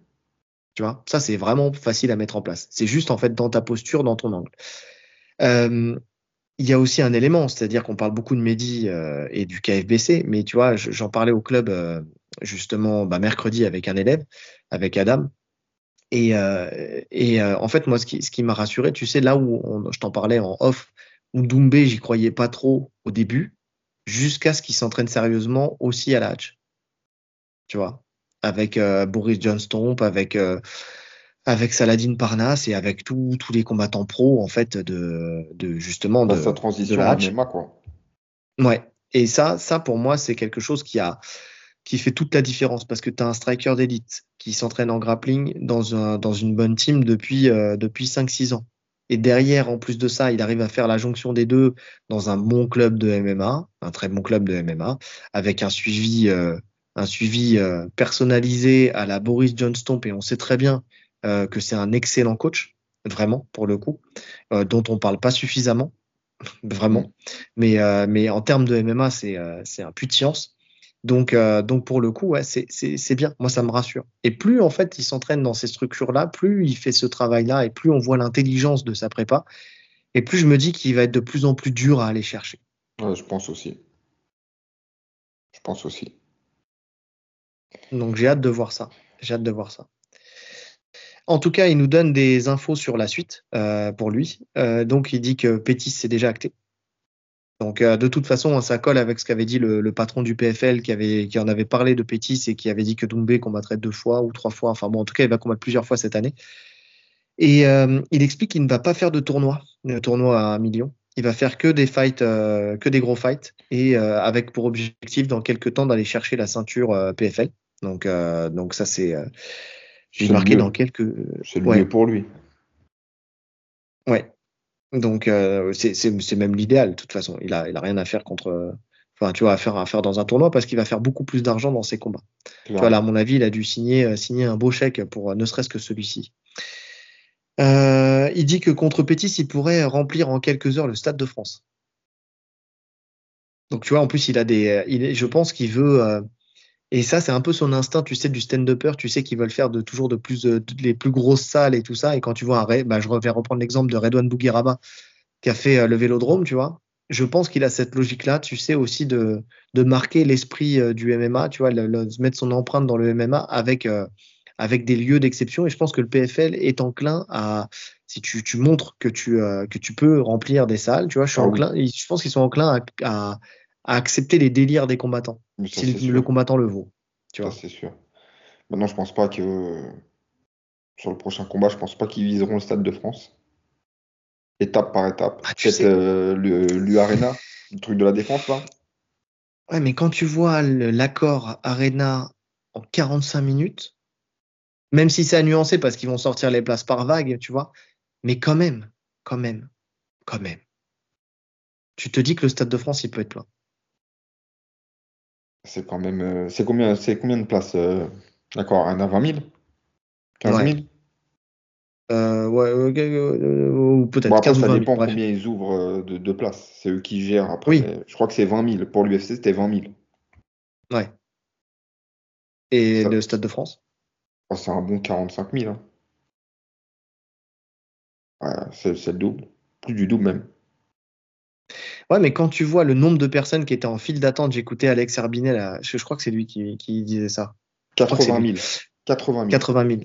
Tu vois, ça c'est vraiment facile à mettre en place. C'est juste en fait dans ta posture, dans ton angle. il y a aussi un élément, c'est-à-dire qu'on parle beaucoup de Mehdi et du KFBC, mais tu vois, j'en parlais au club justement bah, mercredi avec un élève, avec Adam. Et, euh, et euh, en fait, moi, ce qui, ce qui m'a rassuré, tu sais, là où je t'en parlais en off, où Doumbé, j'y croyais pas trop au début, jusqu'à ce qu'il s'entraîne sérieusement aussi à la hatch. Tu vois, avec euh, Boris Johnston, avec avec Saladin Parnas et avec tous les combattants pro en fait de, de justement de sa transition de la hatch. quoi. Ouais. Et ça, ça pour moi, c'est quelque chose qui a qui fait toute la différence parce que tu as un striker d'élite qui s'entraîne en grappling dans, un, dans une bonne team depuis, euh, depuis 5-6 ans. Et derrière, en plus de ça, il arrive à faire la jonction des deux dans un bon club de MMA, un très bon club de MMA, avec un suivi, euh, un suivi euh, personnalisé à la Boris Johnston. Et on sait très bien que c'est un excellent coach, vraiment, pour le coup, dont on parle pas suffisamment, vraiment. Mm. Mais, mais en termes de MMA, c'est un puits de science. Donc, euh, donc pour le coup, ouais, c'est bien. Moi, ça me rassure. Et plus en fait il s'entraîne dans ces structures-là, plus il fait ce travail-là, et plus on voit l'intelligence de sa prépa, et plus je me dis qu'il va être de plus en plus dur à aller chercher. Ouais, je pense aussi. Je pense aussi. Donc j'ai hâte de voir ça. J'ai hâte de voir ça. En tout cas, il nous donne des infos sur la suite euh, pour lui. Euh, donc il dit que Pétis c'est déjà acté. Donc euh, de toute façon, ça colle avec ce qu'avait dit le, patron du PFL qui, en avait parlé de Pétis et qui avait dit que Doumbé combattrait deux fois ou trois fois. Enfin bon, en tout cas, il va combattre plusieurs fois cette année. Et il explique qu'il ne va pas faire de tournoi, de tournoi à un million. Il va faire que des fights, euh, que des gros fights, et avec pour objectif dans quelques temps d'aller chercher la ceinture PFL. Donc, donc ça c'est, j'ai marqué dans quelques. C'est le mieux pour lui. Ouais, donc euh, c'est même l'idéal de toute façon. Il a, il a rien à faire contre, enfin tu vois, à faire, à faire dans un tournoi parce qu'il va faire beaucoup plus d'argent dans ses combats. Tu vois, là, à mon avis, il a dû signer, euh, signer un beau chèque pour euh, ne serait-ce que celui-ci. Euh, il dit que contre Pétis, il pourrait remplir en quelques heures le Stade de France. Donc tu vois, en plus, il a des, il je pense qu'il veut, et ça, c'est un peu son instinct, tu sais, du stand-upper, tu sais qu'ils veulent faire toujours de plus les plus grosses salles et tout ça. Et quand tu vois un, bah, je vais reprendre l'exemple de Redouane Bougueraba qui a fait euh, le Vélodrome, tu vois. Je pense qu'il a cette logique-là, tu sais, aussi de, marquer l'esprit euh, du MMA, tu vois, de mettre son empreinte dans le MMA avec, euh, avec des lieux d'exception. Et je pense que le PFL est enclin à, si tu, tu montres que tu, que tu peux remplir des salles, tu vois, je, suis ah enclin, je pense qu'ils sont enclins à, à accepter les délires des combattants, si le, combattant le vaut. Tu vois. c'est sûr. Maintenant, je pense pas que sur le prochain combat, je pense pas qu'ils viseront le Stade de France. Étape par étape. Ah, Peut-être euh, l'U-Arena, le truc de la défense là. Ouais, mais quand tu vois l'accord Arena en 45 minutes, Même si c'est à nuancer parce qu'ils vont sortir les places par vague, tu vois. Mais quand même, quand même, quand même. Tu te dis que le Stade de France, il peut être plein. C'est quand même. Euh, c'est combien, combien de places euh, D'accord, un à 20 000 15 000 euh, ouais, ou peut-être bon, 15 ça dépend combien ils ouvrent de, de places. C'est eux qui gèrent après. Oui. Je crois que c'est 20 000. Pour l'UFC, c'était 20 000. Ouais. Et le Stade de France? Oh, C'est un bon 45 000. Hein. Ouais, c'est le double. Plus du double même. Ouais, mais quand tu vois le nombre de personnes qui étaient en file d'attente, j'écoutais Alex Herbinet, là, je, crois que c'est lui qui, disait ça. 80 000. 80 000.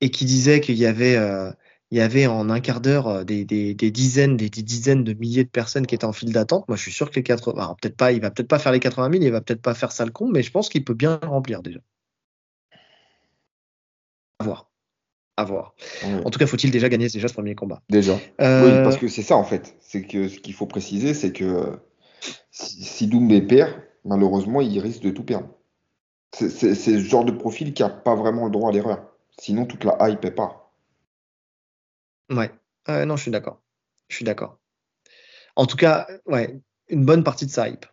Et qui disait qu'il y avait, euh, il y avait en un quart d'heure euh, des, dizaines, des, dizaines de milliers de personnes qui étaient en file d'attente. Moi, je suis sûr que les 80, peut-être pas, il va peut-être pas faire les 80 000, il va peut-être pas faire ça le con, mais je pense qu'il peut bien remplir déjà. À voir voir. En tout cas, faut-il déjà gagner déjà ce premier combat? Déjà. Euh, oui, parce que c'est ça en fait. C'est que ce qu'il faut préciser, c'est que euh, si, si Doumbé perd, malheureusement, il risque de tout perdre. C'est ce genre de profil qui n'a pas vraiment le droit à l'erreur. Sinon, toute la hype est pas. Ouais. non, je suis d'accord. Je suis d'accord. En tout cas, ouais, une bonne partie de sa hype.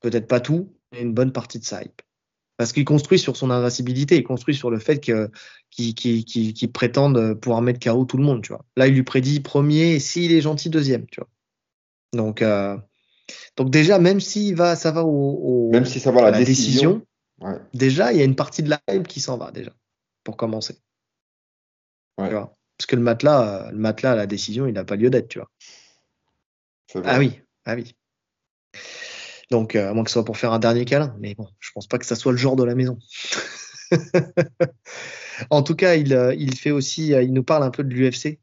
Peut-être pas tout, mais une bonne partie de sa hype. Parce qu'il construit sur son invincibilité, il construit sur le fait qu'il prétende pouvoir mettre KO tout le monde, tu vois. Là, il lui prédit premier et s'il est gentil, deuxième, tu vois. Donc, euh, donc déjà, même si va, ça va au, même si ça va à la, décision, déjà, il y a une partie de la hype qui s'en va déjà, pour commencer. Parce que le matelas, le matelas, la décision, il n'a pas lieu d'être, tu vois. Ah oui, ah oui. Donc, euh, à moins que ce soit pour faire un dernier câlin. Mais bon, je pense pas que ça soit le genre de la maison. en tout cas, il, euh, fait aussi, euh, il nous parle un peu de l'UFC,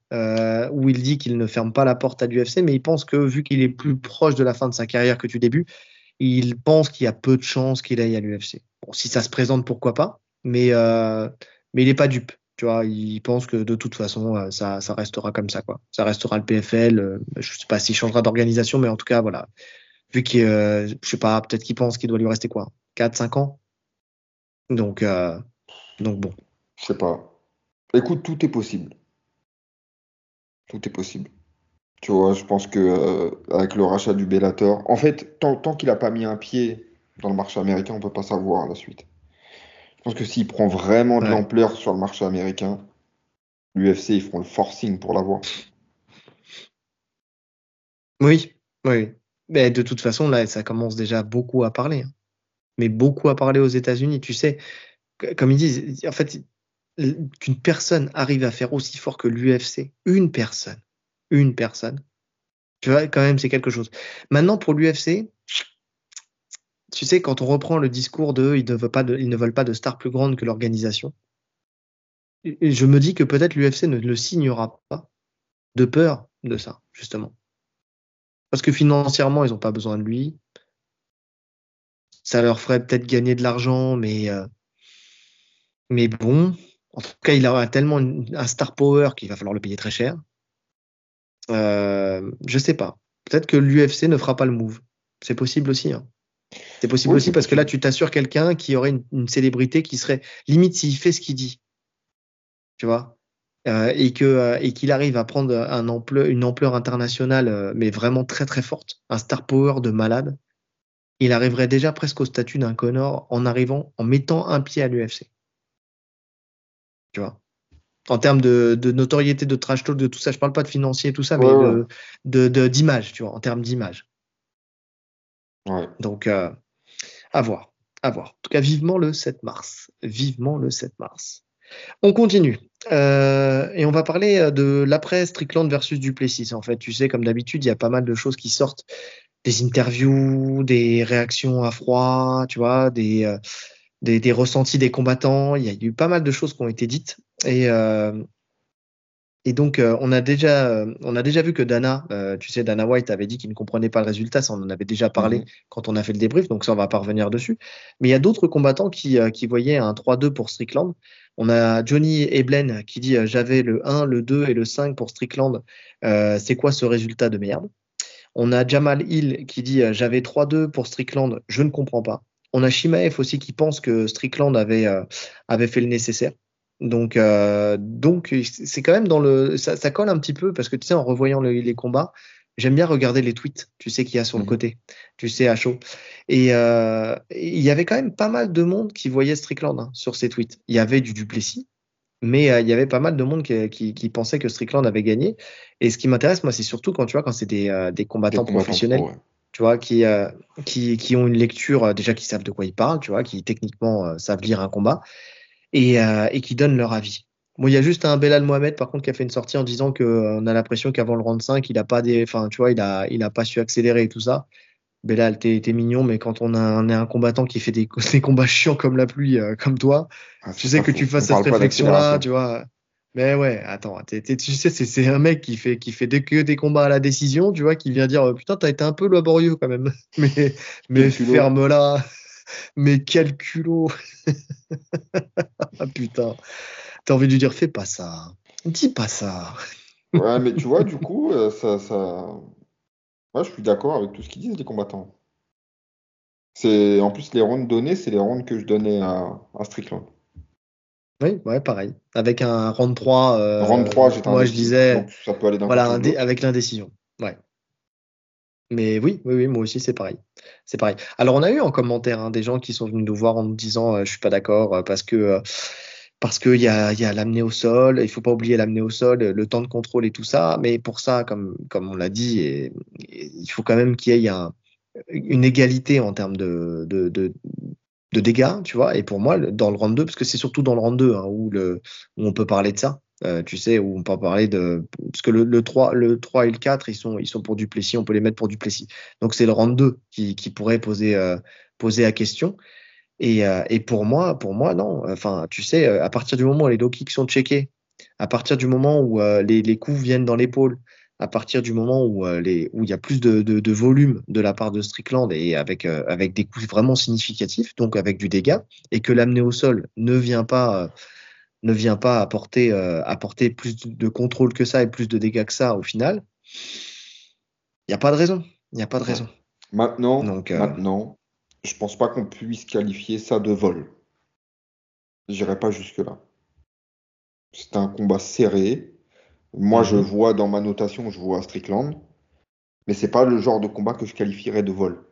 où il dit qu'il ne ferme pas la porte à l'UFC, mais il pense que vu qu'il est plus proche de la fin de sa carrière que du début, il pense qu'il y a peu de chances qu'il aille à l'UFC. Bon, si ça se présente, pourquoi pas, mais, mais il n'est pas dupe. Tu vois, il pense que de toute façon, ça, restera comme ça, quoi. Ça restera le PFL. je sais pas s'il changera d'organisation, mais en tout cas, voilà vu qu'il, euh, je sais pas, peut-être qu'il pense qu'il doit lui rester quoi 4, 5 ans? Donc, euh, donc bon. Je sais pas. Écoute, tout est possible. Tout est possible. Tu vois, je pense que euh, avec le rachat du Bellator, en fait, tant, tant qu'il n'a pas mis un pied dans le marché américain, on peut pas savoir la suite. Je pense que s'il prend vraiment de l'ampleur sur le marché américain, l'UFC, ils feront le forcing pour l'avoir. Oui, oui. Mais de toute façon, là, ça commence déjà beaucoup à parler. Hein. Mais beaucoup à parler aux États-Unis. Tu sais, comme ils disent, en fait, qu'une personne arrive à faire aussi fort que l'UFC, une personne, une personne, tu vois, quand même, c'est quelque chose. Maintenant, pour l'UFC, tu sais, quand on reprend le discours de ils ne veulent pas de, ils ne veulent pas de stars plus grandes que l'organisation, je me dis que peut-être l'UFC ne le signera pas de peur de ça, justement. Parce que financièrement, ils n'ont pas besoin de lui. Ça leur ferait peut-être gagner de l'argent, mais, euh, mais bon. En tout cas, il aura tellement un star power qu'il va falloir le payer très cher. Euh, je sais pas. Peut-être que l'UFC ne fera pas le move. C'est possible aussi. Hein. C'est possible aussi parce que là, tu t'assures quelqu'un qui aurait une, une, célébrité qui serait limite s'il fait ce qu'il dit. Tu vois? Et que euh, et qu'il arrive à prendre un ampleur, une ampleur internationale, euh, mais vraiment très très forte, un star power de malade, il arriverait déjà presque au statut d'un Connor en arrivant, en mettant un pied à l'UFC. Tu vois? En termes de, de, notoriété, de trash talk, de tout ça, je parle pas de financier, tout ça, mais de d'image, tu vois, en termes d'image. Ouais. Donc, à voir, à voir. En tout cas, vivement le 7 mars. Vivement le 7 mars. On continue. Euh, et on va parler euh, de l'après Strickland versus Duplessis. En fait, tu sais, comme d'habitude, il y a pas mal de choses qui sortent, des interviews, des réactions à froid, tu vois, des, euh, des, ressentis des combattants. Il y a eu pas mal de choses qui ont été dites. Et, et donc, on, a déjà, on a déjà vu que Dana, tu sais, Dana White avait dit qu'il ne comprenait pas le résultat. Ça, on en avait déjà parlé mhm. quand on a fait le débrief. Donc, ça, on va pas revenir dessus. Mais il y a d'autres combattants qui, qui voyaient un 3-2 pour Strickland. On a Johnny Eblen qui dit euh, j'avais le 1, le 2 et le 5 pour Strickland. Euh, c'est quoi ce résultat de merde? On a Jamal Hill qui dit euh, j'avais 3-2 pour Strickland. Je ne comprends pas. On a Shimaev aussi qui pense que Strickland avait, avait fait le nécessaire. Donc, c'est quand même dans le, ça, colle un petit peu parce que tu sais, en revoyant les combats, j'aime bien regarder les tweets, tu sais, qu'il y a sur le mmh. côté, tu sais, à chaud. Et euh, il y avait quand même pas mal de monde qui voyait Strickland hein, sur ces tweets. Il y avait du Duplessis, mais euh, il y avait pas mal de monde qui, qui, qui, pensait que Strickland avait gagné. Et ce qui m'intéresse, moi, c'est surtout quand tu vois, quand c'est des, euh, des, combattants professionnels. Tu vois, qui, qui, qui ont une lecture, déjà qui savent de quoi ils parlent, tu vois, qui techniquement savent lire un combat et, et qui donnent leur avis. Bon, il y a juste un Belal Mohamed, par contre, qui a fait une sortie en disant qu'on euh, a l'impression qu'avant le round 5, il a pas des, enfin, tu vois, il a, il a pas su accélérer et tout ça. Belal, t'es, mignon, mais quand on, a, un, est un combattant qui fait des, des combats chiants comme la pluie, euh, comme toi, ah, tu sais que tu fasses cette réflexion-là, tu vois. Mais ouais, attends, tu sais, c'est, un mec qui fait, qui fait des, que des combats à la décision, tu vois, qui vient dire, putain, t'as été un peu laborieux quand même. Mais, mais ferme-la. Mais quel culot. ah putain. T'as envie de lui dire, fais pas ça. Dis pas ça. ouais, mais tu vois, du coup, euh, ça, ça... Moi, je suis d'accord avec tout ce qu'ils disent, les combattants. C'est En plus, les rondes données, c'est les rondes que je donnais à, à Strickland. Oui, ouais, pareil. Avec un round 3. Euh, round 3, j'étais Moi, je disais. ça peut aller Voilà, avec l'indécision. Ouais. Mais oui, oui, oui, moi aussi, c'est pareil. C'est pareil. Alors, on a eu en commentaire hein, des gens qui sont venus nous voir en nous disant euh, Je suis pas d'accord parce que parce qu'il y a, y a l'amener au sol, il faut pas oublier l'amener au sol, le temps de contrôle et tout ça. Mais pour ça, comme, comme on l'a dit, il faut quand même qu'il y ait un, une égalité en termes de, de, de, dégâts, tu vois. Et pour moi, dans le round 2, parce que c'est surtout dans le round 2 hein, où, le, où on peut parler de ça, euh, tu sais, où on peut parler de. Parce que le, le, 3, le 3 et le 4, ils sont, ils sont pour Duplessis, on peut les mettre pour Duplessis. Donc c'est le round 2 qui, qui pourrait poser, euh, poser la question. Et, euh, et, pour moi, pour moi, non. Enfin, tu sais, euh, à partir du moment où les low kicks sont checkés, à partir du moment où euh, les, les, coups viennent dans l'épaule, à partir du moment où les où il y a plus de, de, de, volume de la part de Strickland et avec avec des coups vraiment significatifs, donc avec du dégât, et que l'amener au sol ne vient pas ne vient pas apporter apporter plus de contrôle que ça et plus de dégâts que ça au final, il n'y a pas de raison. Il n'y a pas de raison. Maintenant, donc, maintenant, je pense pas qu'on puisse qualifier ça de vol. J'irai pas jusque-là. C'est un combat serré. Moi, je mhm. vois dans ma notation, je vois Strickland. Mais c'est pas le genre de combat que je qualifierais de vol.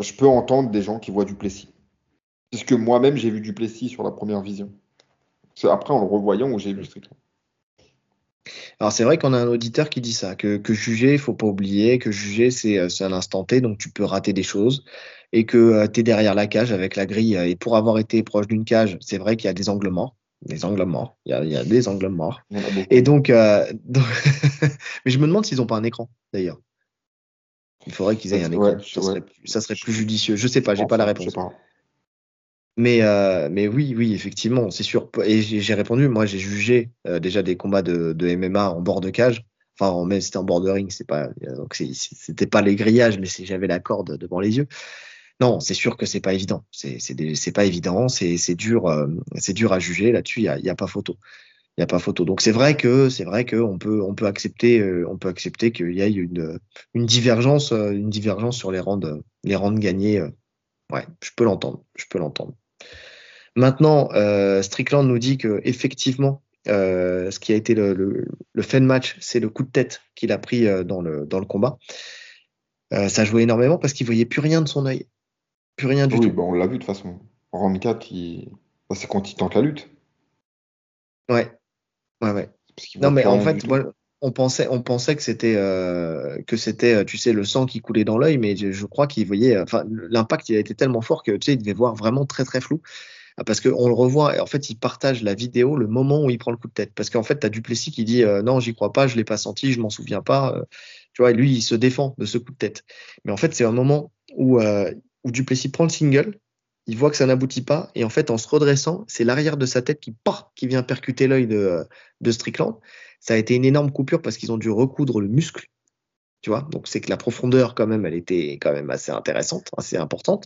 Je peux entendre des gens qui voient du Plessis. Puisque moi-même, j'ai vu du Plessis sur la première vision. C'est après, en le revoyant, où j'ai vu Strickland. Alors c'est vrai qu'on a un auditeur qui dit ça, que, que juger, il faut pas oublier, que juger c'est euh, un instant T, donc tu peux rater des choses et que euh, tu es derrière la cage avec la grille. Et pour avoir été proche d'une cage, c'est vrai qu'il y a des angles morts. Des angles morts. Il y a, il y a des angles morts. Et donc, euh, mais je me demande s'ils n'ont pas un écran, d'ailleurs. Il faudrait qu'ils aient un écran. ça, serait, ça, serait, plus judicieux. Je sais pas, j'ai pas la réponse. Mais, euh, mais oui, oui, effectivement, c'est sûr. Et j'ai répondu, moi, j'ai jugé euh, déjà des combats de, de, MMA en bord de cage. Enfin, mais c'était en bordering, c'est pas, donc c'était pas les grillages, mais j'avais la corde devant les yeux. Non, c'est sûr que c'est pas évident. C'est pas évident, c'est dur, euh, c'est dur à juger. Là-dessus, il y a, pas photo. Il y a pas photo. Donc c'est vrai que c'est vrai que on peut on peut accepter euh, on peut accepter qu'il y ait une divergence euh, une divergence sur les rangs les rangs gagnés. ouais, je peux l'entendre. Je peux l'entendre. Maintenant, Strickland nous dit que effectivement, ce qui a été le, le, fait de match, c'est le coup de tête qu'il a pris dans le dans le combat. ça jouait énormément parce qu'il voyait plus rien de son œil. Plus rien du oui, tout. Bah, on l'a vu de toute façon. Round 4, bah, c'est quand il tente la lutte. Ouais. Ouais, ouais. Non, mais en fait, on pensait, on pensait que c'était, euh, que c'était, euh, tu sais, le sang qui coulait dans l'œil, mais je, crois qu'il voyait, enfin, l'impact il a été tellement fort que, tu sais, il devait voir vraiment très très flou. Ah, parce qu'on le revoit, et en fait, il partage la vidéo le moment où il prend le coup de tête. Parce qu'en fait, tu as Duplessis qui dit euh, non, j'y crois pas, je l'ai pas senti, je m'en souviens pas. tu vois, et lui, il se défend de ce coup de tête. Mais en fait, c'est un moment où où Duplessis prend le single, il voit que ça n'aboutit pas, et en fait, en se redressant, c'est l'arrière de sa tête qui qui vient percuter l'œil de, Strickland. Ça a été une énorme coupure parce qu'ils ont dû recoudre le muscle. Tu vois, donc c'est que la profondeur, quand même, elle était quand même assez intéressante, assez importante.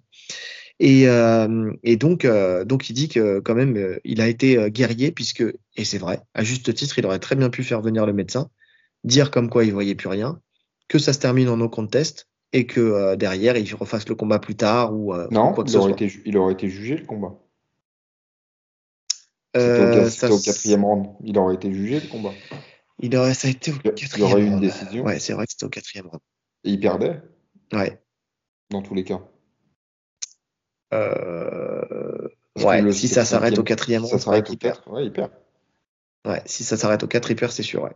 Et, euh, euh, donc, il dit que quand même, euh, il a été guerrier, puisque, et c'est vrai, à juste titre, il aurait très bien pu faire venir le médecin, dire comme quoi il voyait plus rien, que ça se termine en no contest, et que euh, derrière il refasse le combat plus tard ou euh, non, quoi que il, aurait Été, il aurait été jugé le combat. C'était au, quatrième round. Il aurait été jugé le combat. Il aurait, ça a été au quatrième Il aurait eu une décision. Ouais, c'est vrai que c'était au quatrième round. Et il perdait Ouais. Dans tous les cas. Euh... Ouais, si ça s'arrête au quatrième round, ça s'arrête au perd. Ouais, il perd. Ouais, si ça s'arrête au 4, il perd, c'est sûr. Ouais.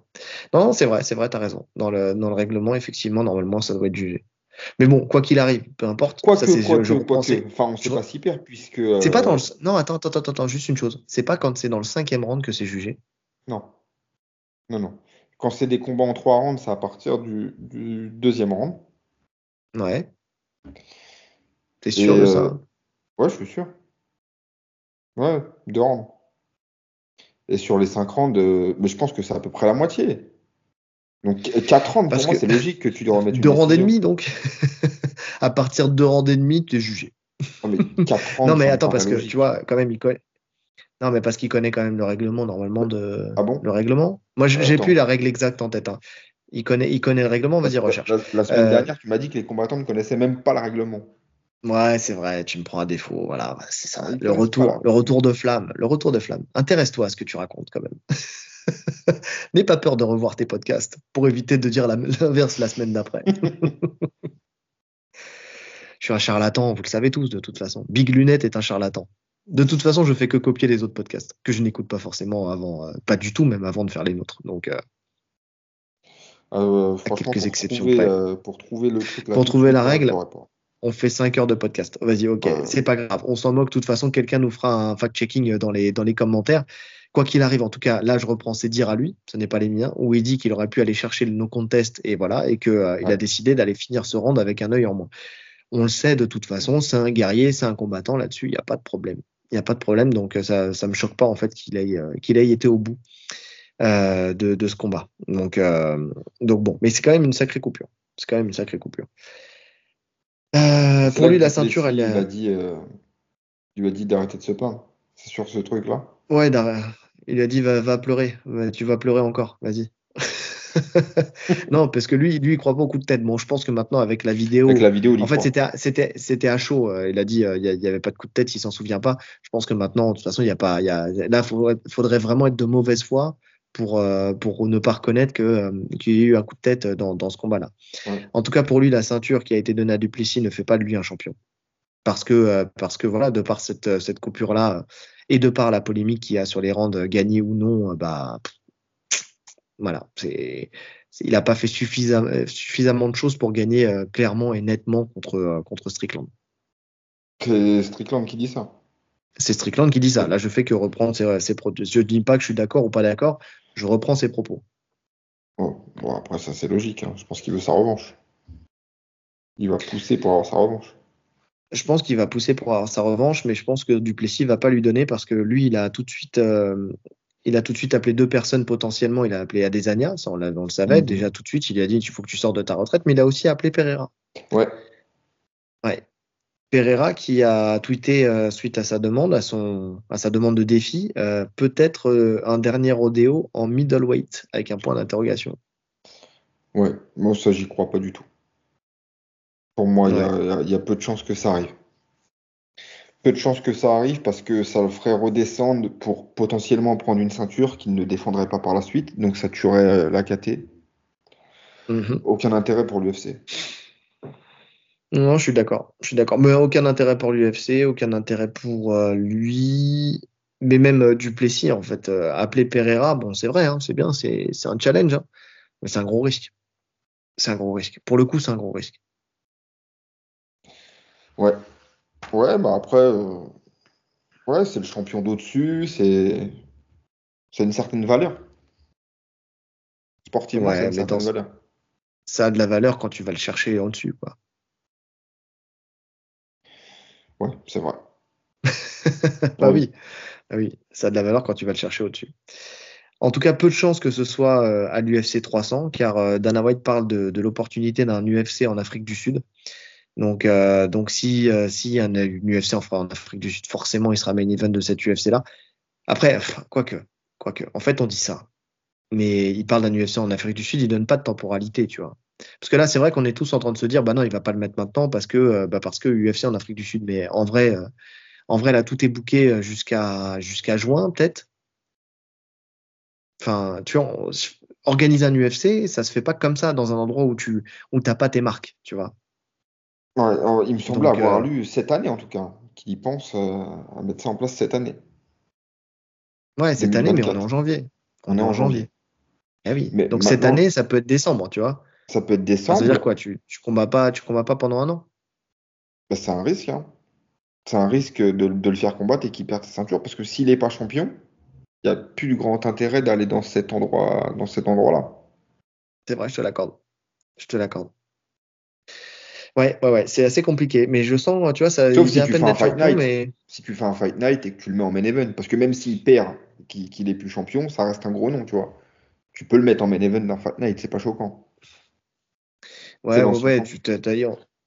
Non, c'est vrai, c'est vrai, t'as raison. Dans le, dans le règlement, effectivement, normalement, ça doit être jugé. Mais bon, quoi qu'il arrive, peu importe. Quoi ça, que, quoi je, que, quoi que, enfin, on sait pas si perd puisque. C'est pas dans le. Euh, non, attends, attends, attends, attends, juste une chose. C'est pas quand c'est dans le cinquième round que c'est jugé. Non. Non, non. Quand c'est des combats en trois rounds, c'est à partir du, du deuxième round. Ouais. T'es sûr de ça? euh, Ouais, je suis sûr. Ouais, deux rounds. Et sur les 5 rounds, euh, mais je pense que c'est à peu près la moitié. Donc 4 rounds, pour moi, c'est logique que tu dois remettre une Deux et demi, donc. à partir de deux et demi, tu es jugé. Non, mais 4 rounds, non, mais attends, parce que tu vois, quand même, il connaît. Non, mais parce qu'il connaît quand même le règlement, normalement, de. Ah bon? Le règlement Moi, j'ai plus la règle exacte en tête. Hein. Il, connaît, il connaît le règlement, vas-y, recherche. La, semaine euh, dernière, tu m'as dit que les combattants ne connaissaient même pas le règlement. Ouais, c'est vrai, tu me prends à défaut. Voilà, c'est ça. Le retour, le retour de flamme. Le retour de flamme. Intéresse-toi à ce que tu racontes quand même. N'aie pas peur de revoir tes podcasts pour éviter de dire l'inverse la semaine d'après. je suis un charlatan, vous le savez tous de toute façon. Big Lunette est un charlatan. De toute façon, je fais que copier les autres podcasts que je n'écoute pas forcément avant, euh, pas du tout même avant de faire les nôtres. Donc, euh, euh franchement, quelques pour exceptions trouver, pour trouver le truc, pour trouver la règle on fait 5 heures de podcast. Vas-y, ok, c'est pas grave. On s'en moque. De toute façon, quelqu'un nous fera un fact-checking dans les, dans les commentaires. Quoi qu'il arrive, en tout cas, là, je reprends ses dires à lui, ce n'est pas les miens, où il dit qu'il aurait pu aller chercher le no-contest et voilà, et qu'il euh, a décidé d'aller finir ce round avec un œil en moins. On le sait de toute façon, c'est un guerrier, c'est un combattant là-dessus, il n'y a pas de problème. Il n'y a pas de problème, donc euh, ça ne me choque pas en fait qu'il ait, euh, qu'il ait été au bout de, de, ce combat. Donc, donc bon, mais c'est quand même une sacrée coupure. C'est quand même une sacrée coupure. Euh, pour lui, la ceinture, elle est. Il a dit, il lui a dit d'arrêter de se peindre. C'est sur ce truc-là? Ouais, il lui a dit va, va pleurer. Tu vas pleurer encore. Vas-y. non, parce que lui, lui, il croit pas au coup de tête. Bon, je pense que maintenant, avec la vidéo. Avec la vidéo, En fait, c'était, c'était, c'était à chaud. Euh, il a dit, il n'y avait pas de coup de tête, il s'en souvient pas. Je pense que maintenant, de toute façon, il y a pas, il y a, là, il faudrait, faudrait, vraiment être de mauvaise foi pour, euh, pour ne pas reconnaître que, euh, qu'il y a eu un coup de tête dans, dans ce combat-là. En tout cas, pour lui, la ceinture qui a été donnée à Duplessis ne fait pas de lui un champion. Parce que, euh, parce que voilà, de par cette, cette coupure-là et de par la polémique qu'il y a sur les rangs gagnés ou non, bah, voilà, c'est, il n'a pas fait suffisamment, suffisamment de choses pour gagner clairement et nettement contre, contre Strickland. C'est Strickland qui dit ça. C'est Strickland qui dit ça. Là, je fais que reprendre ses, ses Je ne dis pas que je suis d'accord ou pas d'accord. Je reprends ses propos. bon, après, ça, c'est logique. Hein. Je pense qu'il veut sa revanche. Il va pousser pour avoir sa revanche. Je pense qu'il va pousser pour avoir sa revanche, mais je pense que Duplessis va pas lui donner parce que lui, il a tout de suite, euh, il a tout de suite appelé deux personnes potentiellement. Il a appelé Adesanya, ça on, on le savait mhm. déjà tout de suite. Il a dit il faut que tu sors de ta retraite, mais il a aussi appelé Pereira. Ouais. Ouais. Pereira qui a tweeté euh, suite à sa demande, à, son, à sa demande de défi, euh, peut-être euh, un dernier rodéo en middleweight avec un point d'interrogation. Ouais, moi ça j'y crois pas du tout. Pour moi, il y, a peu de chances que ça arrive. Peu de chances que ça arrive parce que ça le ferait redescendre pour potentiellement prendre une ceinture qu'il ne défendrait pas par la suite, donc ça tuerait la KT. Mhm. Aucun intérêt pour l'UFC. Non, je suis d'accord. Je suis d'accord. Mais aucun intérêt pour l'UFC, aucun intérêt pour euh, lui, mais même euh, Duplessis, en fait. Euh, appeler Pereira, bon, c'est vrai, hein, c'est bien, c'est un challenge, hein, mais c'est un gros risque. C'est un gros risque. Pour le coup, c'est un gros risque. Ouais. Ouais, bah après, ouais, c'est le champion d'au-dessus, c'est c'est une certaine valeur. Sportivement, c'est une certaine valeur. Ça a de la valeur quand tu vas le chercher en dessus, quoi. Ouais, c'est vrai. bah oui. Ah oui, ça a de la valeur quand tu vas le chercher au-dessus. En tout cas, peu de chances que ce soit euh, à l'UFC 300, car euh, Dana White parle de, l'opportunité d'un UFC en Afrique du Sud. Donc, euh, donc si, si y a une UFC en, Afrique du Sud, forcément, il sera main event de cette UFC-là. Après, quoique, quoique, en fait, on dit ça. Mais il parle d'un UFC en Afrique du Sud, il donne pas de temporalité, tu vois. Parce que là, c'est vrai qu'on est tous en train de se dire, bah non, il va pas le mettre maintenant parce que, euh, bah parce que UFC en Afrique du Sud. Mais en vrai, euh, en vrai, là, tout est bouqué euh, jusqu'à jusqu'à juin, peut-être. Enfin, tu vois, organiser un UFC, ça se fait pas comme ça dans un endroit où tu où t'as pas tes marques, tu vois. Ouais, il me semble avoir lu cette année en tout cas, qu'il pense à mettre ça en place cette année. Ouais, cette année, mais on est en janvier. On, est en janvier. Eh oui. Donc cette année, ça peut être décembre, tu vois. Ça peut être décembre. ça veut dire quoi tu, tu combats pas, tu combats pas pendant un an? Bah, C'est un risque. Hein. C'est un risque de, le faire combattre et qu'il perde sa ceinture parce que s'il n'est pas champion, il n'y a plus de grand intérêt d'aller dans cet endroit, dans cet endroit-là. C'est vrai, je te l'accorde. Je te l'accorde. Ouais, ouais, ouais, c'est assez compliqué. Mais je sens, tu vois, ça Sauf si tu fais un fight night, mais... si tu fais un fight night et que tu le mets en main event, parce que même s'il perd, qu'il n'est plus champion, ça reste un gros nom, tu vois. Tu peux le mettre en main event d'un fight night, c'est pas choquant. Ouais, ouais, tu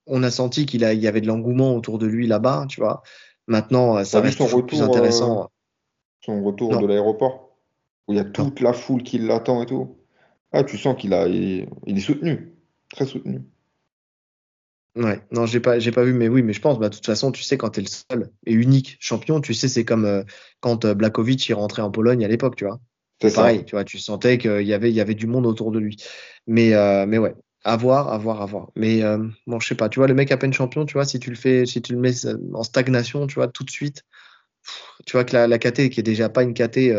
on a senti qu'il y avait de l'engouement autour de lui là-bas, tu vois. Maintenant, ça reste son retour, plus intéressant. Euh, son retour de l'aéroport, où il y a toute la foule qui l'attend et tout. Ah, tu sens qu'il a, il, est soutenu, très soutenu. Ouais, non, j'ai pas, j'ai pas vu, mais oui, mais je pense, bah, de toute façon, tu sais, quand tu es le seul et unique champion, tu sais, c'est comme euh, quand euh, Blakovic est rentré en Pologne à l'époque, tu vois. C'est pareil, tu vois, tu sentais qu'il y avait, il y avait du monde autour de lui. Mais, euh, mais ouais, à voir, à voir, à voir. Mais bon, je sais pas, tu vois, le mec à peine champion, tu vois, si tu le fais, si tu le mets en stagnation, tu vois, tout de suite, tu vois que la, la KT, qui est déjà pas une KT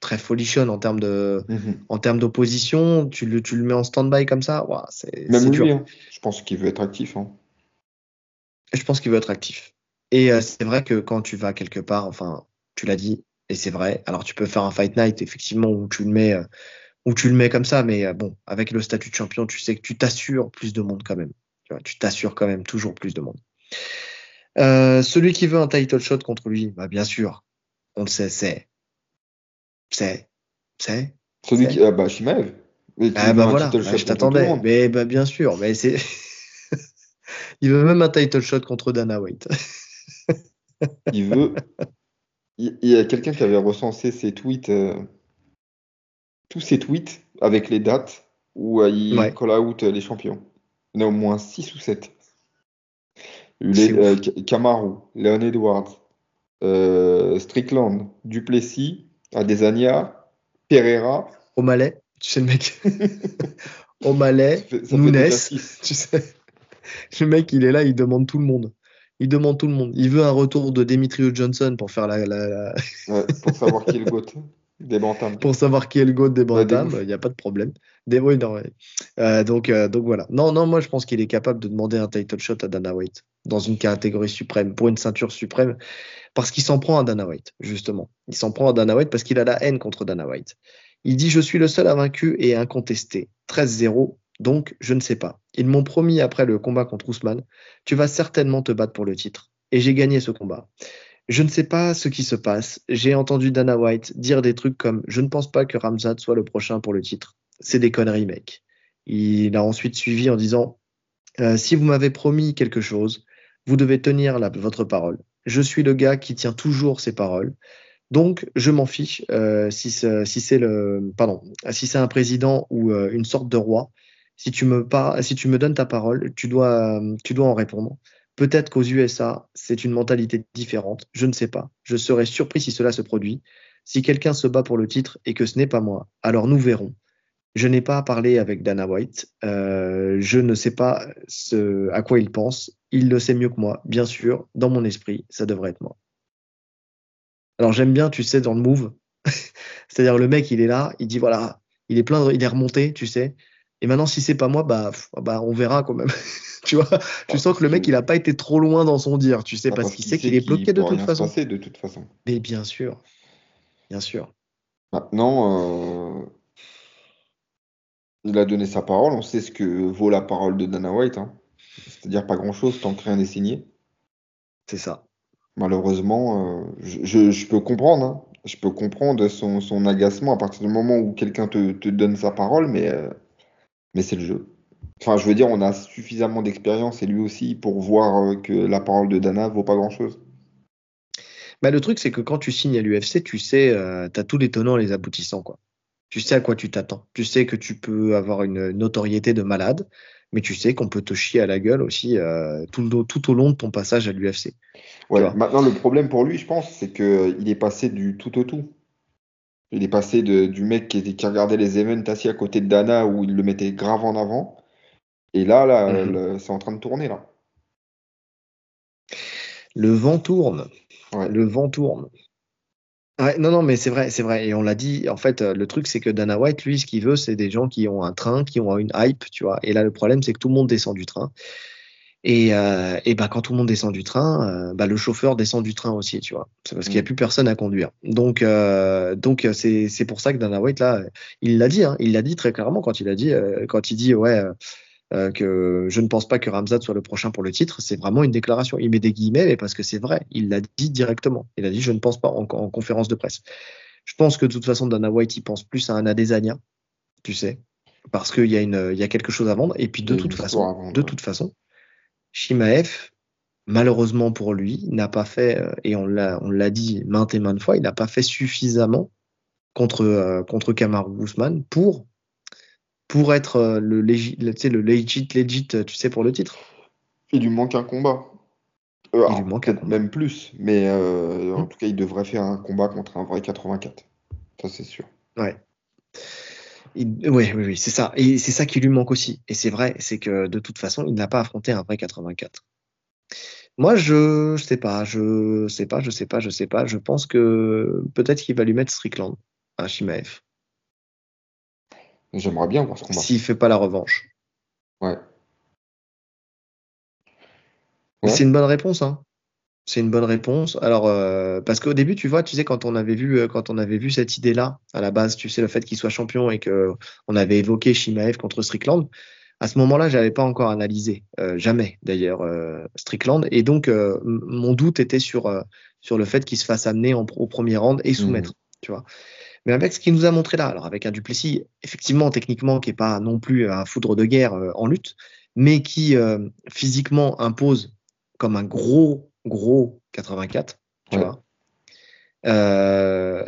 très folichonne en termes de, mhm. en termes d'opposition. Tu le, tu le mets en stand-by comme ça, c'est Même lui, hein. je pense qu'il veut être actif. Hein. Je pense qu'il veut être actif. Et euh, c'est vrai que quand tu vas quelque part, enfin, tu l'as dit, et c'est vrai. Alors tu peux faire un fight night effectivement où tu le mets, euh, où tu le mets comme ça, mais euh, bon, avec le statut de champion, tu sais que tu t'assures plus de monde quand même. Tu t'assures quand même toujours plus de monde. celui qui veut un title shot contre lui, bah bien sûr, on le sait, c'est c'est. C'est. Celui qui. Ah bah, Shimaev. Ah bah voilà, bah, je t'attendais. Mais bah, bien sûr, mais c'est. il veut même un title shot contre Dana White. il veut. Il, y a quelqu'un qui avait recensé ses tweets, euh, tous ses tweets avec les dates où euh, il call out les champions. Il y en a au moins 6 ou 7. Les, euh, Kamaru, Leon Edwards, Strickland, Duplessis, Adesanya, Pereira. O'Malley, tu sais le mec. O'Malley, Nunes, tu sais. Le mec, il est là, il demande tout le monde. Il demande tout le monde. Il veut un retour de Demetrio Johnson pour faire la. la, Ouais, pour savoir qui est le GOAT des bantams. Pour savoir qui est le GOAT des bantams, il n'y a pas de problème. Des... Oui, non, euh, donc, euh, donc voilà. Non, non, moi je pense qu'il est capable de demander un title shot à Dana White dans une catégorie suprême, pour une ceinture suprême parce qu'il s'en prend à Dana White, justement. Il s'en prend à Dana White parce qu'il a la haine contre Dana White. Il dit Je suis le seul à vaincu et incontesté. 13-0, donc je ne sais pas. Ils m'ont promis après le combat contre Ousmane Tu vas certainement te battre pour le titre. Et j'ai gagné ce combat. Je ne sais pas ce qui se passe. J'ai entendu Dana White dire des trucs comme Je ne pense pas que Ramzat soit le prochain pour le titre. C'est des conneries, mec. Il a ensuite suivi en disant euh, Si vous m'avez promis quelque chose, vous devez tenir votre parole je suis le gars qui tient toujours ses paroles. Donc, je m'en fiche euh, si, c'est si c'est un président ou euh, une sorte de roi. Si tu me si tu me donnes ta parole, tu dois, tu dois en répondre. Peut-être qu'aux USA, c'est une mentalité différente. Je ne sais pas. Je serais surpris si cela se produit. Si quelqu'un se bat pour le titre et que ce n'est pas moi, alors nous verrons. Je n'ai pas parlé avec Dana White. Euh, je ne sais pas à quoi il pense. Il le sait mieux que moi, bien sûr. Dans mon esprit, ça devrait être moi. Alors j'aime bien, tu sais, dans le move. C'est-à-dire le mec, il est là, il dit voilà, il est plein, il est remonté, tu sais. Et maintenant, si c'est pas moi, bah, bah on verra quand même. tu vois, tu sens que le mec, il a pas été trop loin dans son dire, tu sais, parce, qu'il sait qu'il est bloqué de toute façon. de toute façon. Mais bien sûr, bien sûr. Maintenant, euh, il a donné sa parole, on sait ce que vaut la parole de Dana White. Hein. C'est-à-dire pas grand-chose tant que rien n'est signé. C'est ça. Malheureusement, euh, je, peux comprendre. Hein. Je peux comprendre son, agacement à partir du moment où quelqu'un te, donne sa parole, mais, euh, mais c'est le jeu. Enfin, je veux dire, on a suffisamment d'expérience et lui aussi pour voir euh, que la parole de Dana vaut pas grand-chose. Bah, le truc, c'est que quand tu signes à l'UFC, tu sais, tu as tous les tenants et les aboutissants. Quoi tu sais à quoi tu t'attends. Tu sais que tu peux avoir une notoriété de malade, mais tu sais qu'on peut te chier à la gueule aussi euh, tout, tout, au long de ton passage à l'UFC. Ouais, maintenant, le problème pour lui, je pense, c'est qu'il est passé du tout au tout. Il est passé de, du mec qui, était, qui regardait les events assis à côté de Dana où il le mettait grave en avant. Et là, là, Mhm. c'est en train de tourner là. Le vent tourne. Ouais. Le vent tourne. Ouais, non, non, mais c'est vrai, c'est vrai. Et on l'a dit, en fait, euh, le truc, c'est que Dana White, lui, ce qu'il veut, c'est des gens qui ont un train, qui ont une hype, tu vois. Et là, le problème, c'est que tout le monde descend du train. Et, euh, et bah, quand tout le monde descend du train, euh, bah, le chauffeur descend du train aussi, tu vois. C'est parce qu'il n'y a Mm. plus personne à conduire. Donc, euh, donc euh, c'est, c'est pour ça que Dana White, là, il l'a dit, hein, il l'a dit très clairement quand il a dit, euh, quand il dit, ouais, euh, que je ne pense pas que Ramzat soit le prochain pour le titre, c'est vraiment une déclaration. Il met des guillemets, mais parce que c'est vrai. Il l'a dit directement. Il a dit, je ne pense pas en, en conférence de presse. Je pense que de toute façon, Dana White, il pense plus à un Adesanya, tu sais, parce qu'il y, a une- il y a quelque chose à vendre. Et puis, de toute façon, de toute façon, Shimaev, malheureusement pour lui, n'a pas fait, euh, et on l'a, on l'a dit maintes et maintes fois, il n'a pas fait suffisamment contre, euh, contre Kamaru Usman pour, pour être euh, le, légi, le, tu sais, le legit, legit, tu sais, pour le titre. Il lui manque un combat. Euh, Il lui manque un peut-être combat. même plus, mais euh, en Hmm. tout cas, il devrait faire un combat contre un vrai 84. Ça, c'est sûr. Ouais. Il- ouais, oui, oui, c'est ça. Et c'est ça qui lui manque aussi. Et c'est vrai, c'est que de toute façon, il n'a pas affronté un vrai 84. Moi, je sais pas, je sais pas, je sais pas, je sais pas. Je pense que peut-être qu'il va lui mettre Strickland à Shimaev J'aimerais bien voir ce combat. s'il fait pas la revanche. Ouais. Ouais. C'est une bonne réponse, hein. C'est une bonne réponse. Alors, euh, parce qu'au début, tu vois, tu sais, quand on avait vu, euh, quand on avait vu cette idée-là, à la base, tu sais, le fait qu'il soit champion et que on avait évoqué Shimaev contre Strickland, à ce moment-là, j'avais pas encore analysé, euh, jamais d'ailleurs, euh, Strickland. Et donc, euh, mon doute était sur, euh, sur le fait qu'il se fasse amener en, au premier round et soumettre, tu vois. Mais avec ce qu'il nous a montré là, alors avec un Duplessis, effectivement, techniquement, qui est pas non plus un foudre de guerre euh, en lutte, mais qui euh, physiquement impose comme un gros, gros 84, tu Ouais. vois. Euh,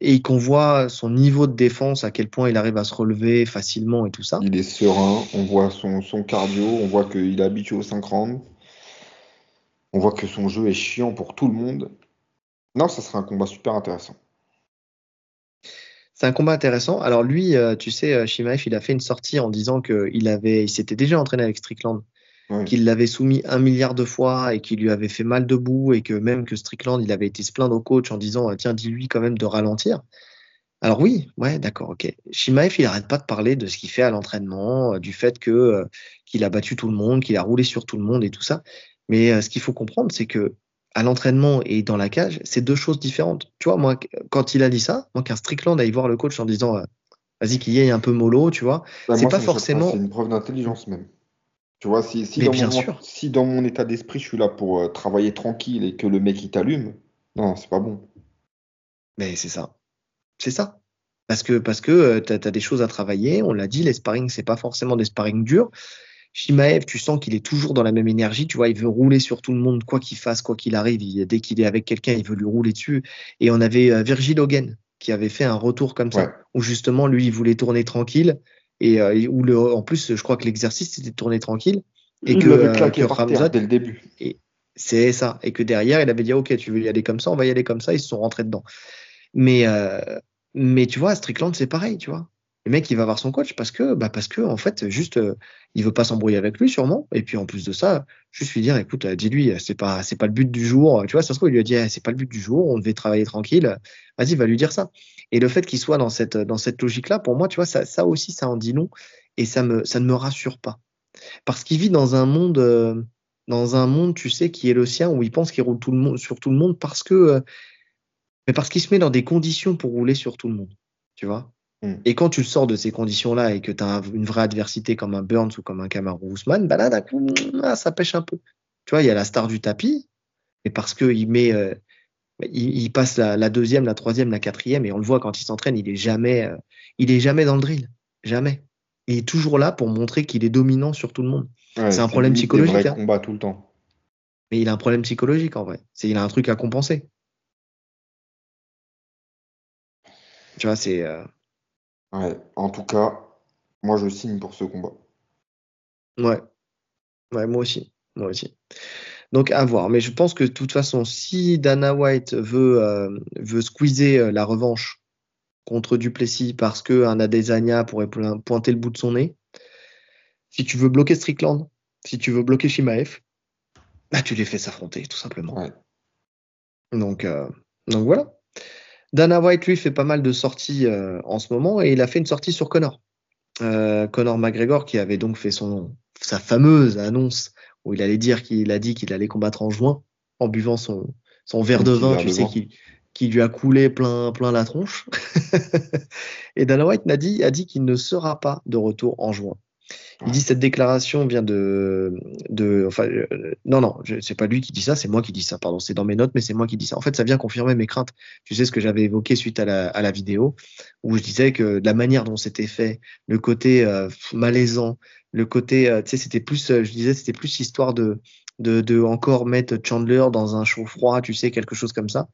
et qu'on voit son niveau de défense, à quel point il arrive à se relever facilement et tout ça. Il est serein, on voit son, son cardio, on voit qu'il est habitué aux 5 rounds. On voit que son jeu est chiant pour tout le monde. Non, ça sera un combat super intéressant. C'est un combat intéressant. Alors lui, euh, tu sais, euh, Shimaev, il a fait une sortie en disant qu'il avait, il s'était déjà entraîné avec Strickland, Qu'il l'avait soumis un milliard de fois et qu'il lui avait fait mal debout et que même que Strickland, il avait été se plaindre au coach en disant, euh, tiens, dis-lui quand même de ralentir. Alors oui, ouais, d'accord, ok. Shimaev, il arrête pas de parler de ce qu'il fait à l'entraînement, euh, du fait que euh, qu'il a battu tout le monde, qu'il a roulé sur tout le monde et tout ça. Mais euh, ce qu'il faut comprendre, c'est que à l'entraînement et dans la cage, c'est deux choses différentes. Tu vois, moi, qu- quand il a dit ça, moi, qu'un Strickland aille voir le coach en disant, euh, vas-y, qu'il y ait un peu mollo, tu vois, Bah, c'est pas forcément. C'est une preuve d'intelligence même. Tu vois, si, dans bien mon, sûr. si dans mon état d'esprit, je suis là pour euh, travailler tranquille et que le mec il t'allume, non, c'est pas bon. Mais c'est ça. C'est ça. Parce que, parce que tu as, des choses à travailler. On l'a dit, les sparring, c'est pas forcément des sparring durs. Shimaev, tu sens qu'il est toujours dans la même énergie. Tu vois, il veut rouler sur tout le monde, quoi qu'il fasse, quoi qu'il arrive. Il- dès qu'il est avec quelqu'un, il veut lui rouler dessus. Et on avait euh, Virgil Hogan qui avait fait un retour comme ça, Ouais. où justement, lui, il voulait tourner tranquille. Et, euh, et où le, en plus, je crois que l'exercice, c'était de tourner tranquille. Et il que, euh, que Ramzat, dès le début. c'est ça. Et que derrière, il avait dit, OK, tu veux y aller comme ça, on va y aller comme ça. Ils se sont rentrés dedans. Mais, euh, mais tu vois, à Strickland, c'est pareil, tu vois. Le mec, il va voir son coach parce que, bah, parce que, en fait, juste, euh, il veut pas s'embrouiller avec lui, sûrement. Et puis, en plus de ça, juste lui dire, écoute, euh, dis-lui, c'est pas, c'est pas le but du jour. Tu vois, ça se trouve, il lui a dit, eh, c'est pas le but du jour, on devait travailler tranquille. Vas-y, va lui dire ça. Et le fait qu'il soit dans cette, dans cette logique-là, pour moi, tu vois, ça, ça aussi, ça en dit long. Et ça me, ça ne me rassure pas. Parce qu'il vit dans un monde, euh, dans un monde, tu sais, qui est le sien, où il pense qu'il roule tout le monde, sur tout le monde parce que, euh, mais parce qu'il se met dans des conditions pour rouler sur tout le monde. Tu vois? Mm. Et quand tu sors de ces conditions-là et que tu as une vraie adversité comme un Burns ou comme un Kamaru Usman, bah là, d'un coup, ah, ça pêche un peu. Tu vois, il y a la star du tapis, et parce qu'il met, euh, il, il passe la, la deuxième, la troisième, la quatrième, et on le voit quand il s'entraîne, il est jamais, euh, il est jamais dans le drill. Jamais. Il est toujours là pour montrer qu'il est dominant sur tout le monde. Ouais, C'est un problème psychologique, vrais hein. combats tout le temps. Mais il a un problème psychologique en vrai. C'est, il a un truc à compenser. Tu vois, c'est. euh, Ouais. En tout cas, moi je signe pour ce combat. Ouais. Ouais, moi aussi. Moi aussi. Donc à voir. Mais je pense que de toute façon, si Dana White veut, euh, veut squeezer euh, la revanche contre Duplessis parce qu'un Adesanya pourrait pointer le bout de son nez, si tu veux bloquer Strickland, si tu veux bloquer Shimaev, bah, tu les fais s'affronter, tout simplement. Donc, euh, donc voilà. Dana White, lui, fait pas mal de sorties euh, en ce moment et il a fait une sortie sur Connor. Euh, Connor McGregor, qui avait donc fait son, sa fameuse annonce où il allait dire qu'il a dit qu'il allait combattre en juin en buvant son, son verre de vin, tu sais, qui, qui lui a coulé plein, plein la tronche. et Dana White a dit, a dit qu'il ne sera pas de retour en juin. Il dit cette déclaration vient de, de enfin, euh, non, non, c'est pas lui qui dit ça, c'est moi qui dis ça, pardon, c'est dans mes notes, mais c'est moi qui dis ça. En fait, ça vient confirmer mes craintes. Tu sais ce que j'avais évoqué suite à la, à la vidéo, où je disais que la manière dont c'était fait, le côté euh, malaisant, le côté, euh, tu sais, c'était plus, je disais, c'était plus histoire de, de, de encore mettre Chandler dans un chaud froid, tu sais, quelque chose comme ça.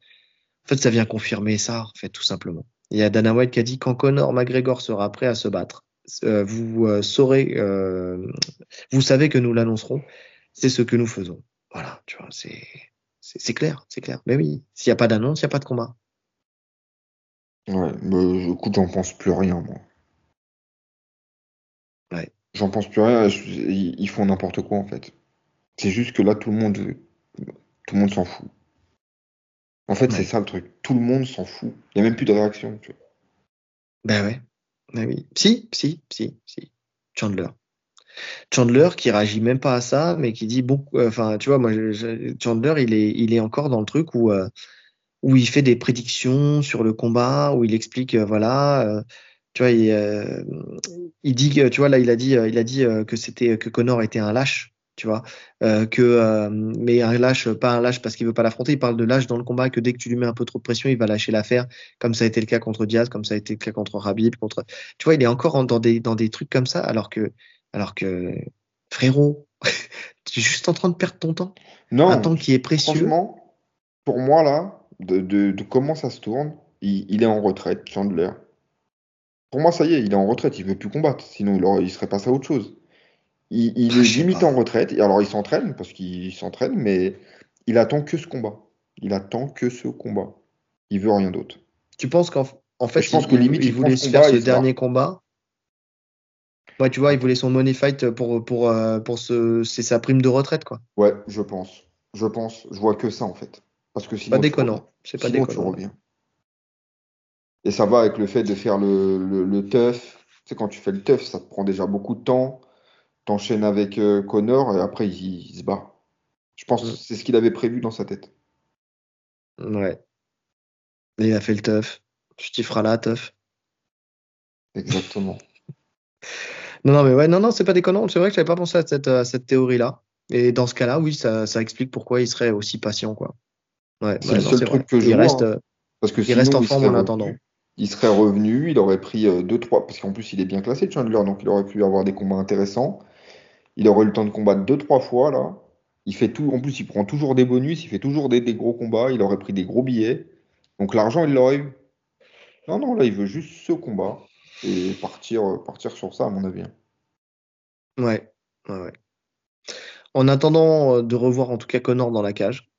En fait, ça vient confirmer ça, en fait, tout simplement. Il y a Dana White qui a dit quand Conor McGregor sera prêt à se battre, euh, vous euh, saurez, euh, vous savez que nous l'annoncerons. C'est ce que nous faisons. Voilà, tu vois, c'est c'est clair, c'est clair. Mais oui, s'il n'y a pas d'annonce, il n'y a pas de combat. Ouais, mais écoute, j'en pense plus rien, moi. Ouais. J'en pense plus rien. Ils font n'importe quoi, en fait. C'est juste que là, tout le monde, tout le monde s'en fout. En fait, c'est ça le truc. Tout le monde s'en fout. Il n'y a même plus de réaction. Tu vois. Ben ouais. Ah oui. Si, si, si, si. Chandler. Chandler qui réagit même pas à ça, mais qui dit beaucoup. Euh, enfin, tu vois, moi, Chandler, il est, il est encore dans le truc où, euh, où il fait des prédictions sur le combat, où il explique, euh, voilà, tu vois, il, il, dit tu vois, là, il a dit, il a dit que c'était que Connor était un lâche tu vois. Euh, que, euh, mais un lâche, pas un lâche parce qu'il veut pas l'affronter, il parle de lâche dans le combat, que dès que tu lui mets un peu trop de pression, il va lâcher l'affaire, comme ça a été le cas contre Diaz, comme ça a été le cas contre Rabib, contre. Tu vois, il est encore dans des, dans des trucs comme ça, alors que, alors que, frérot, tu es juste en train de perdre ton temps. Non. Un temps qui est précieux. Franchement, pour moi, là, de, de, de comment ça se tourne, il, il, est en retraite, Chandler. Pour moi, ça y est, il est en retraite, il veut plus combattre, sinon il, aurait, il serait passé à autre chose. Il, il est limite en retraite. Alors, il s'entraîne, parce qu'il s'entraîne, mais il attend que ce combat. Il attend que ce combat. Il veut rien d'autre. Tu penses qu'en en fait, je pense il, que limite, il, voulait se faire ce dernier combat Ouais, tu vois, il voulait son money fight pour, pour, euh, pour ce. C'est sa prime de retraite, quoi. Ouais, je pense. Je pense. Je vois que ça, en fait. Parce que sinon. Pas déconnant. C'est pas déconnant. tu reviens. Et ça va avec le fait de faire le, le, le teuf. Tu sais, quand tu fais le teuf, ça te prend déjà beaucoup de temps t'enchaînes avec euh, Connor et après il, se bat. Je pense que c'est ce qu'il avait prévu dans sa tête. Ouais. il a fait le teuf. Tu t'y feras là, teuf. Exactement. non, non, mais ouais, non, non, c'est pas déconnant. C'est vrai que j'avais pas pensé à cette, cette théorie-là. Et dans ce cas-là, oui, ça, ça, explique pourquoi il serait aussi patient, quoi. Ouais, c'est le seul truc que je il vois, Reste, hein. parce que il reste en forme en attendant. Il serait revenu, il aurait pris 2-3, euh, parce qu'en plus il est bien classé, Chandler, donc il aurait pu avoir des combats intéressants. Il aurait eu le temps de combattre deux, trois fois, là. Il fait tout, en plus, il prend toujours des bonus, il fait toujours des, gros combats, il aurait pris des gros billets. Donc l'argent, il l'aurait eu. Non, non, là, il veut juste ce combat et partir, euh, partir sur ça, à mon avis. Ouais, ouais, ouais. En attendant euh, de revoir en tout cas Connor dans la cage,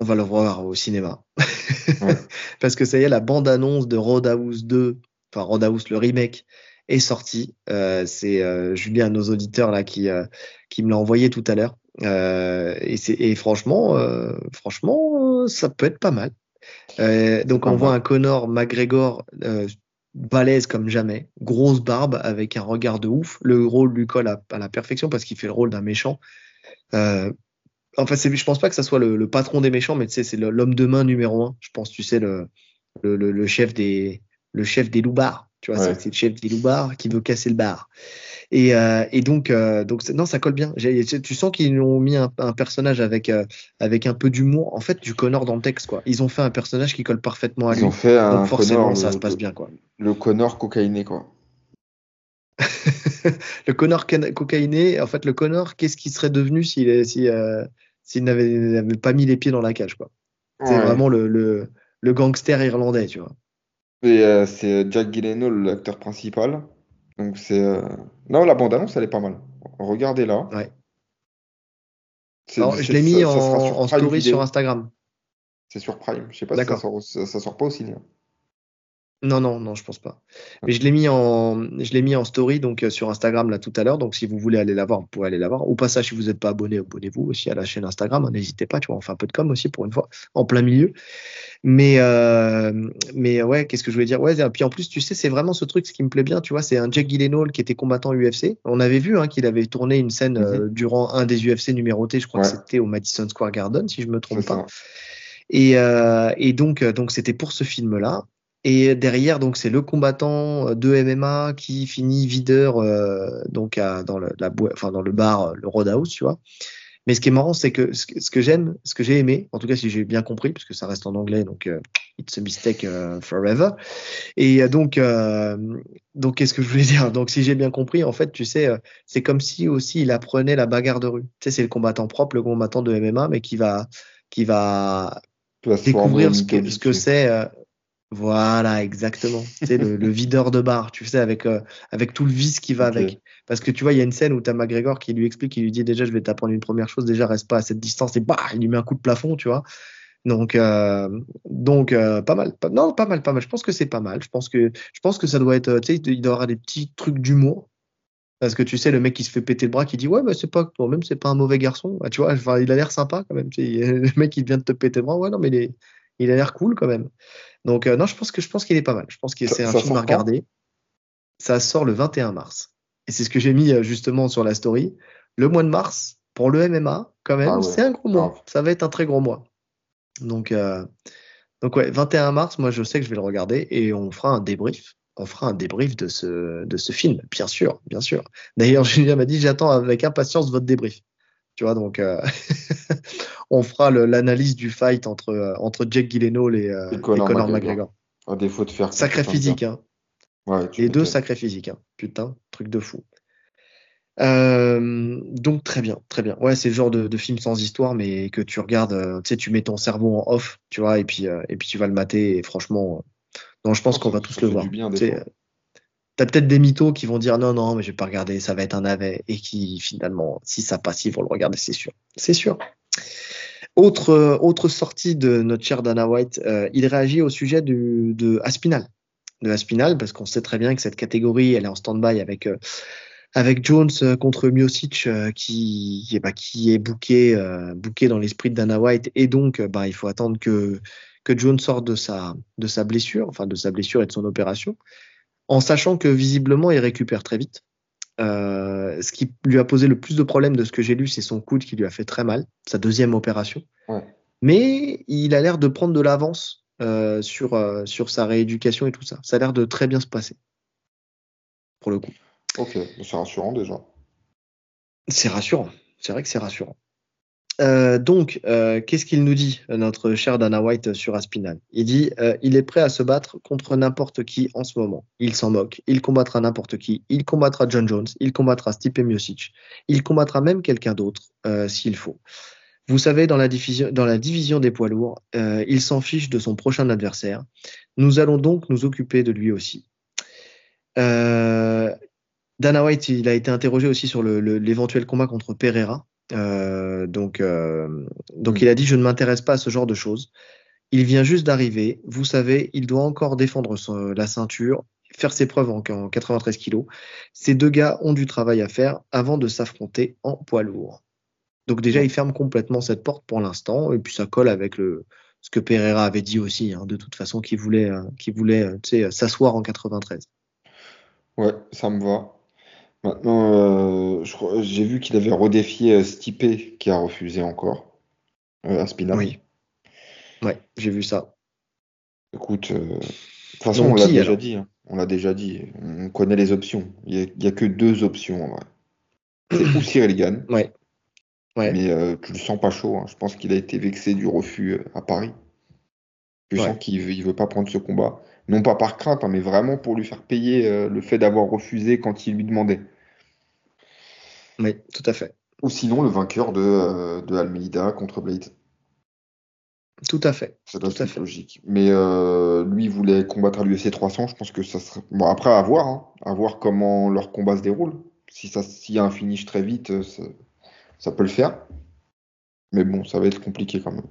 on va le revoir au cinéma. Parce que ça y est, la bande-annonce de Roadhouse 2, enfin Roadhouse, le remake, est sorti. Euh, c'est euh, Julien, nos auditeurs là, qui, euh, qui me l'a envoyé tout à l'heure. et, et franchement, franchement, ça peut être pas mal. donc on voit un Connor McGregor balèze comme jamais, grosse barbe avec un regard de ouf. Le rôle lui colle à, la perfection parce qu'il fait le rôle d'un méchant. Euh, enfin, je pense pas que ça soit le, patron des méchants, mais tu sais, c'est l'homme de main numéro un. Je pense, tu sais, le, le, le chef des le chef des loupards. Tu vois, c'est le chef des loupards qui veut casser le bar. Et, euh, et donc, euh, donc non, ça colle bien. Tu sens qu'ils ont mis un, un personnage avec, euh, avec un peu d'humour. En fait, du Connor dans le texte, quoi. Ils ont fait un personnage qui colle parfaitement à lui. Ils ont fait un donc forcément, ça se passe bien, quoi. Le Connor cocaïné, quoi. le Connor cocaïné, en fait, le Connor, qu'est-ce qu'il serait devenu s'il si, s'il n'avait pas mis les pieds dans la cage, quoi? C'est vraiment le, le, le gangster irlandais, tu vois. Euh, c'est Jack Gyllenhaal, l'acteur principal. Donc c'est. Euh, non, la bande-annonce, elle est pas mal. Regardez-la. Ouais. je l'ai mis en, story sur Instagram. C'est sur Prime. Je sais pas si ça sort, ça, sort pas au cinéma. Non, non, non, je pense pas. Mais je l'ai mis en, je l'ai mis en story donc euh, sur Instagram là tout à l'heure. Donc si vous voulez aller la voir, vous pouvez aller la voir. Au passage, si vous n'êtes pas abonné, abonnez-vous aussi à la chaîne Instagram. Hein, n'hésitez pas, tu vois, on fait un peu de com aussi pour une fois, en plein milieu. Mais, euh, mais ouais, qu'est-ce que je voulais dire? Ouais, et puis en plus, tu sais, c'est vraiment ce truc, ce qui me plaît bien, tu vois, c'est un Jack Gyllenhaal qui était combattant UFC. On avait vu hein, qu'il avait tourné une scène euh, Mhm. durant un des UFC numérotés, je crois que c'était au Madison Square Garden, si je me trompe pas. Et, euh, et donc, euh, donc c'était pour ce film-là. Et derrière, donc c'est le combattant euh, de MMA qui finit videur euh, donc à- dans le, la enfin dans le bar, euh, le Roadhouse, tu vois. Mais ce qui est marrant, c'est que ce que, j'aime, ce que j'ai aimé, en tout cas si j'ai bien compris, parce que ça reste en anglais, donc euh, it's a mistake euh, forever. Et donc, euh, donc qu'est-ce que je voulais dire? Donc si j'ai bien compris, en fait, tu sais, c'est comme si aussi il apprenait la bagarre de rue. Tu sais, c'est le combattant propre, le combattant de MMA, mais qui va, qui va découvrir ce que, ce que c'est. Voilà, exactement. Tu sais, le, le videur de bar, tu sais, avec, euh, avec tout le vice qui va avec. Parce que tu vois, il y a une scène où tu as McGregor qui lui explique, qui lui dit déjà, je vais t'apprendre une première chose, déjà, reste pas à cette distance, et bah, il lui met un coup de plafond, tu vois. Donc, euh, donc euh, pas mal. Pas- non, pas mal, pas mal. Je pense que c'est pas mal. Je pense que, je pense que ça doit être, tu sais, il doit y avoir des petits trucs d'humour. Parce que tu sais, le mec qui se fait péter le bras, qui dit Ouais, bah, c'est pas, toi même, c'est pas un mauvais garçon. Bah, tu vois, enfin, il a l'air sympa quand même. Tu sais, le mec qui vient de te péter le bras, ouais, non, mais il, est- il a l'air cool quand même. Donc, euh, non, je pense que je pense qu'il est pas mal. Je pense que c'est un film à regarder. Ça sort le 21 mars. Et c'est ce que j'ai mis euh, justement sur la story. Le mois de mars, pour le MMA, quand même, Ah ouais, c'est un gros mois. Ça va être un très gros mois. Donc, euh, donc ouais, 21 mars, moi je sais que je vais le regarder et on fera un débrief. On fera un débrief de ce, de ce film, bien sûr, bien sûr. D'ailleurs, Julien m'a dit j'attends avec impatience votre débrief. Tu vois, donc euh, on fera l'analyse du fight entre, euh, entre Gyllenhaal et, euh, Et et Conor McGregor. McGregor. À défaut de faire Sacré physique, hein. Ouais, Les deux sacrés physiques, hein. Putain, truc de fou. Euh, donc très bien, très bien. Ouais, c'est le genre de, de film sans histoire, mais que tu regardes, euh, tu sais, tu mets ton cerveau en off, tu vois, et puis, euh, et puis tu vas le mater. Et franchement, non, je pense qu'on va tous le voir. bien, T'as peut-être des mythos qui vont dire non, non, mais je vais pas regarder, ça va être un navet, et qui finalement, si ça passe, ils vont le regarder, c'est sûr, c'est sûr. Autre, euh, autre sortie de notre cher Dana White, euh, il réagit au sujet du, de Aspinal, de Aspinal, parce qu'on sait très bien que cette catégorie, elle est en stand-by avec euh, avec Jones contre Miocic qui, eh ben, qui est booké, booké dans l'esprit de Dana White. Et donc bah, il faut attendre que, que Jones sorte de sa, de sa blessure, enfin de sa blessure et de son opération, en sachant que visiblement il récupère très vite. Euh, ce qui lui a posé le plus de problèmes de ce que j'ai lu, c'est son coude qui lui a fait très mal, sa deuxième opération. Ouais. Mais il a l'air de prendre de l'avance euh, sur, euh, sur sa rééducation et tout ça. Ça a l'air de très bien se passer, pour le coup. Ok, c'est rassurant déjà. C'est rassurant. C'est vrai que c'est rassurant. Euh, donc, euh, qu'est-ce qu'il nous dit, notre cher Dana White sur Aspinal Il dit euh, il est prêt à se battre contre n'importe qui en ce moment. Il s'en moque. Il combattra n'importe qui. Il combattra John Jones. Il combattra Stipe Miocic. Il combattra même quelqu'un d'autre euh, s'il faut. Vous savez, dans la, division, dans la division des poids lourds, euh, il s'en fiche de son prochain adversaire. Nous allons donc nous occuper de lui aussi. Euh, Dana White, il a été interrogé aussi sur l'éventuel combat contre Pereira. Euh, donc, euh, donc Mm. il a dit je ne m'intéresse pas à ce genre de choses. Il vient juste d'arriver. Vous savez, il doit encore défendre son- la ceinture, faire ses preuves en, en 93 kilos. Ces deux gars ont du travail à faire avant de s'affronter en poids lourd. Donc déjà, Ouais. il ferme complètement cette porte pour l'instant, et puis ça colle avec le, ce que Pereira avait dit aussi, hein, de toute façon, qu'il voulait, euh, qu'il voulait euh, s'asseoir en 93. Ouais, ça me va. Maintenant, euh, j'ai vu qu'il avait redéfié euh, Stipe qui a refusé encore. Euh, Aspinall. Oui. Ouais, j'ai vu ça. Écoute, euh, de toute façon, Donc on l'a déjà dit. hein. On l'a déjà dit. On connaît les options. Il n'y a, a que deux options en vrai. C'est ou Cyril Gann, Ouais. Ouais. mais euh, tu le sens pas chaud. hein. Je pense qu'il a été vexé du refus euh, à Paris. Tu Ouais. sens qu'il veut, il veut pas prendre ce combat. Non pas par crainte, hein, mais vraiment pour lui faire payer euh, le fait d'avoir refusé quand il lui demandait. Oui, tout à fait. Ou sinon le vainqueur de, euh, de Almeida contre Blade. Tout à fait. Ça doit Tout à être fait. logique. Mais euh, lui il voulait combattre à l'UFC 300. Je pense que ça serait. Bon, après, à voir. hein. À voir comment leur combat se déroule. Si ça, s'il y a un finish très vite, ça, ça peut le faire. Mais bon, ça va être compliqué quand même.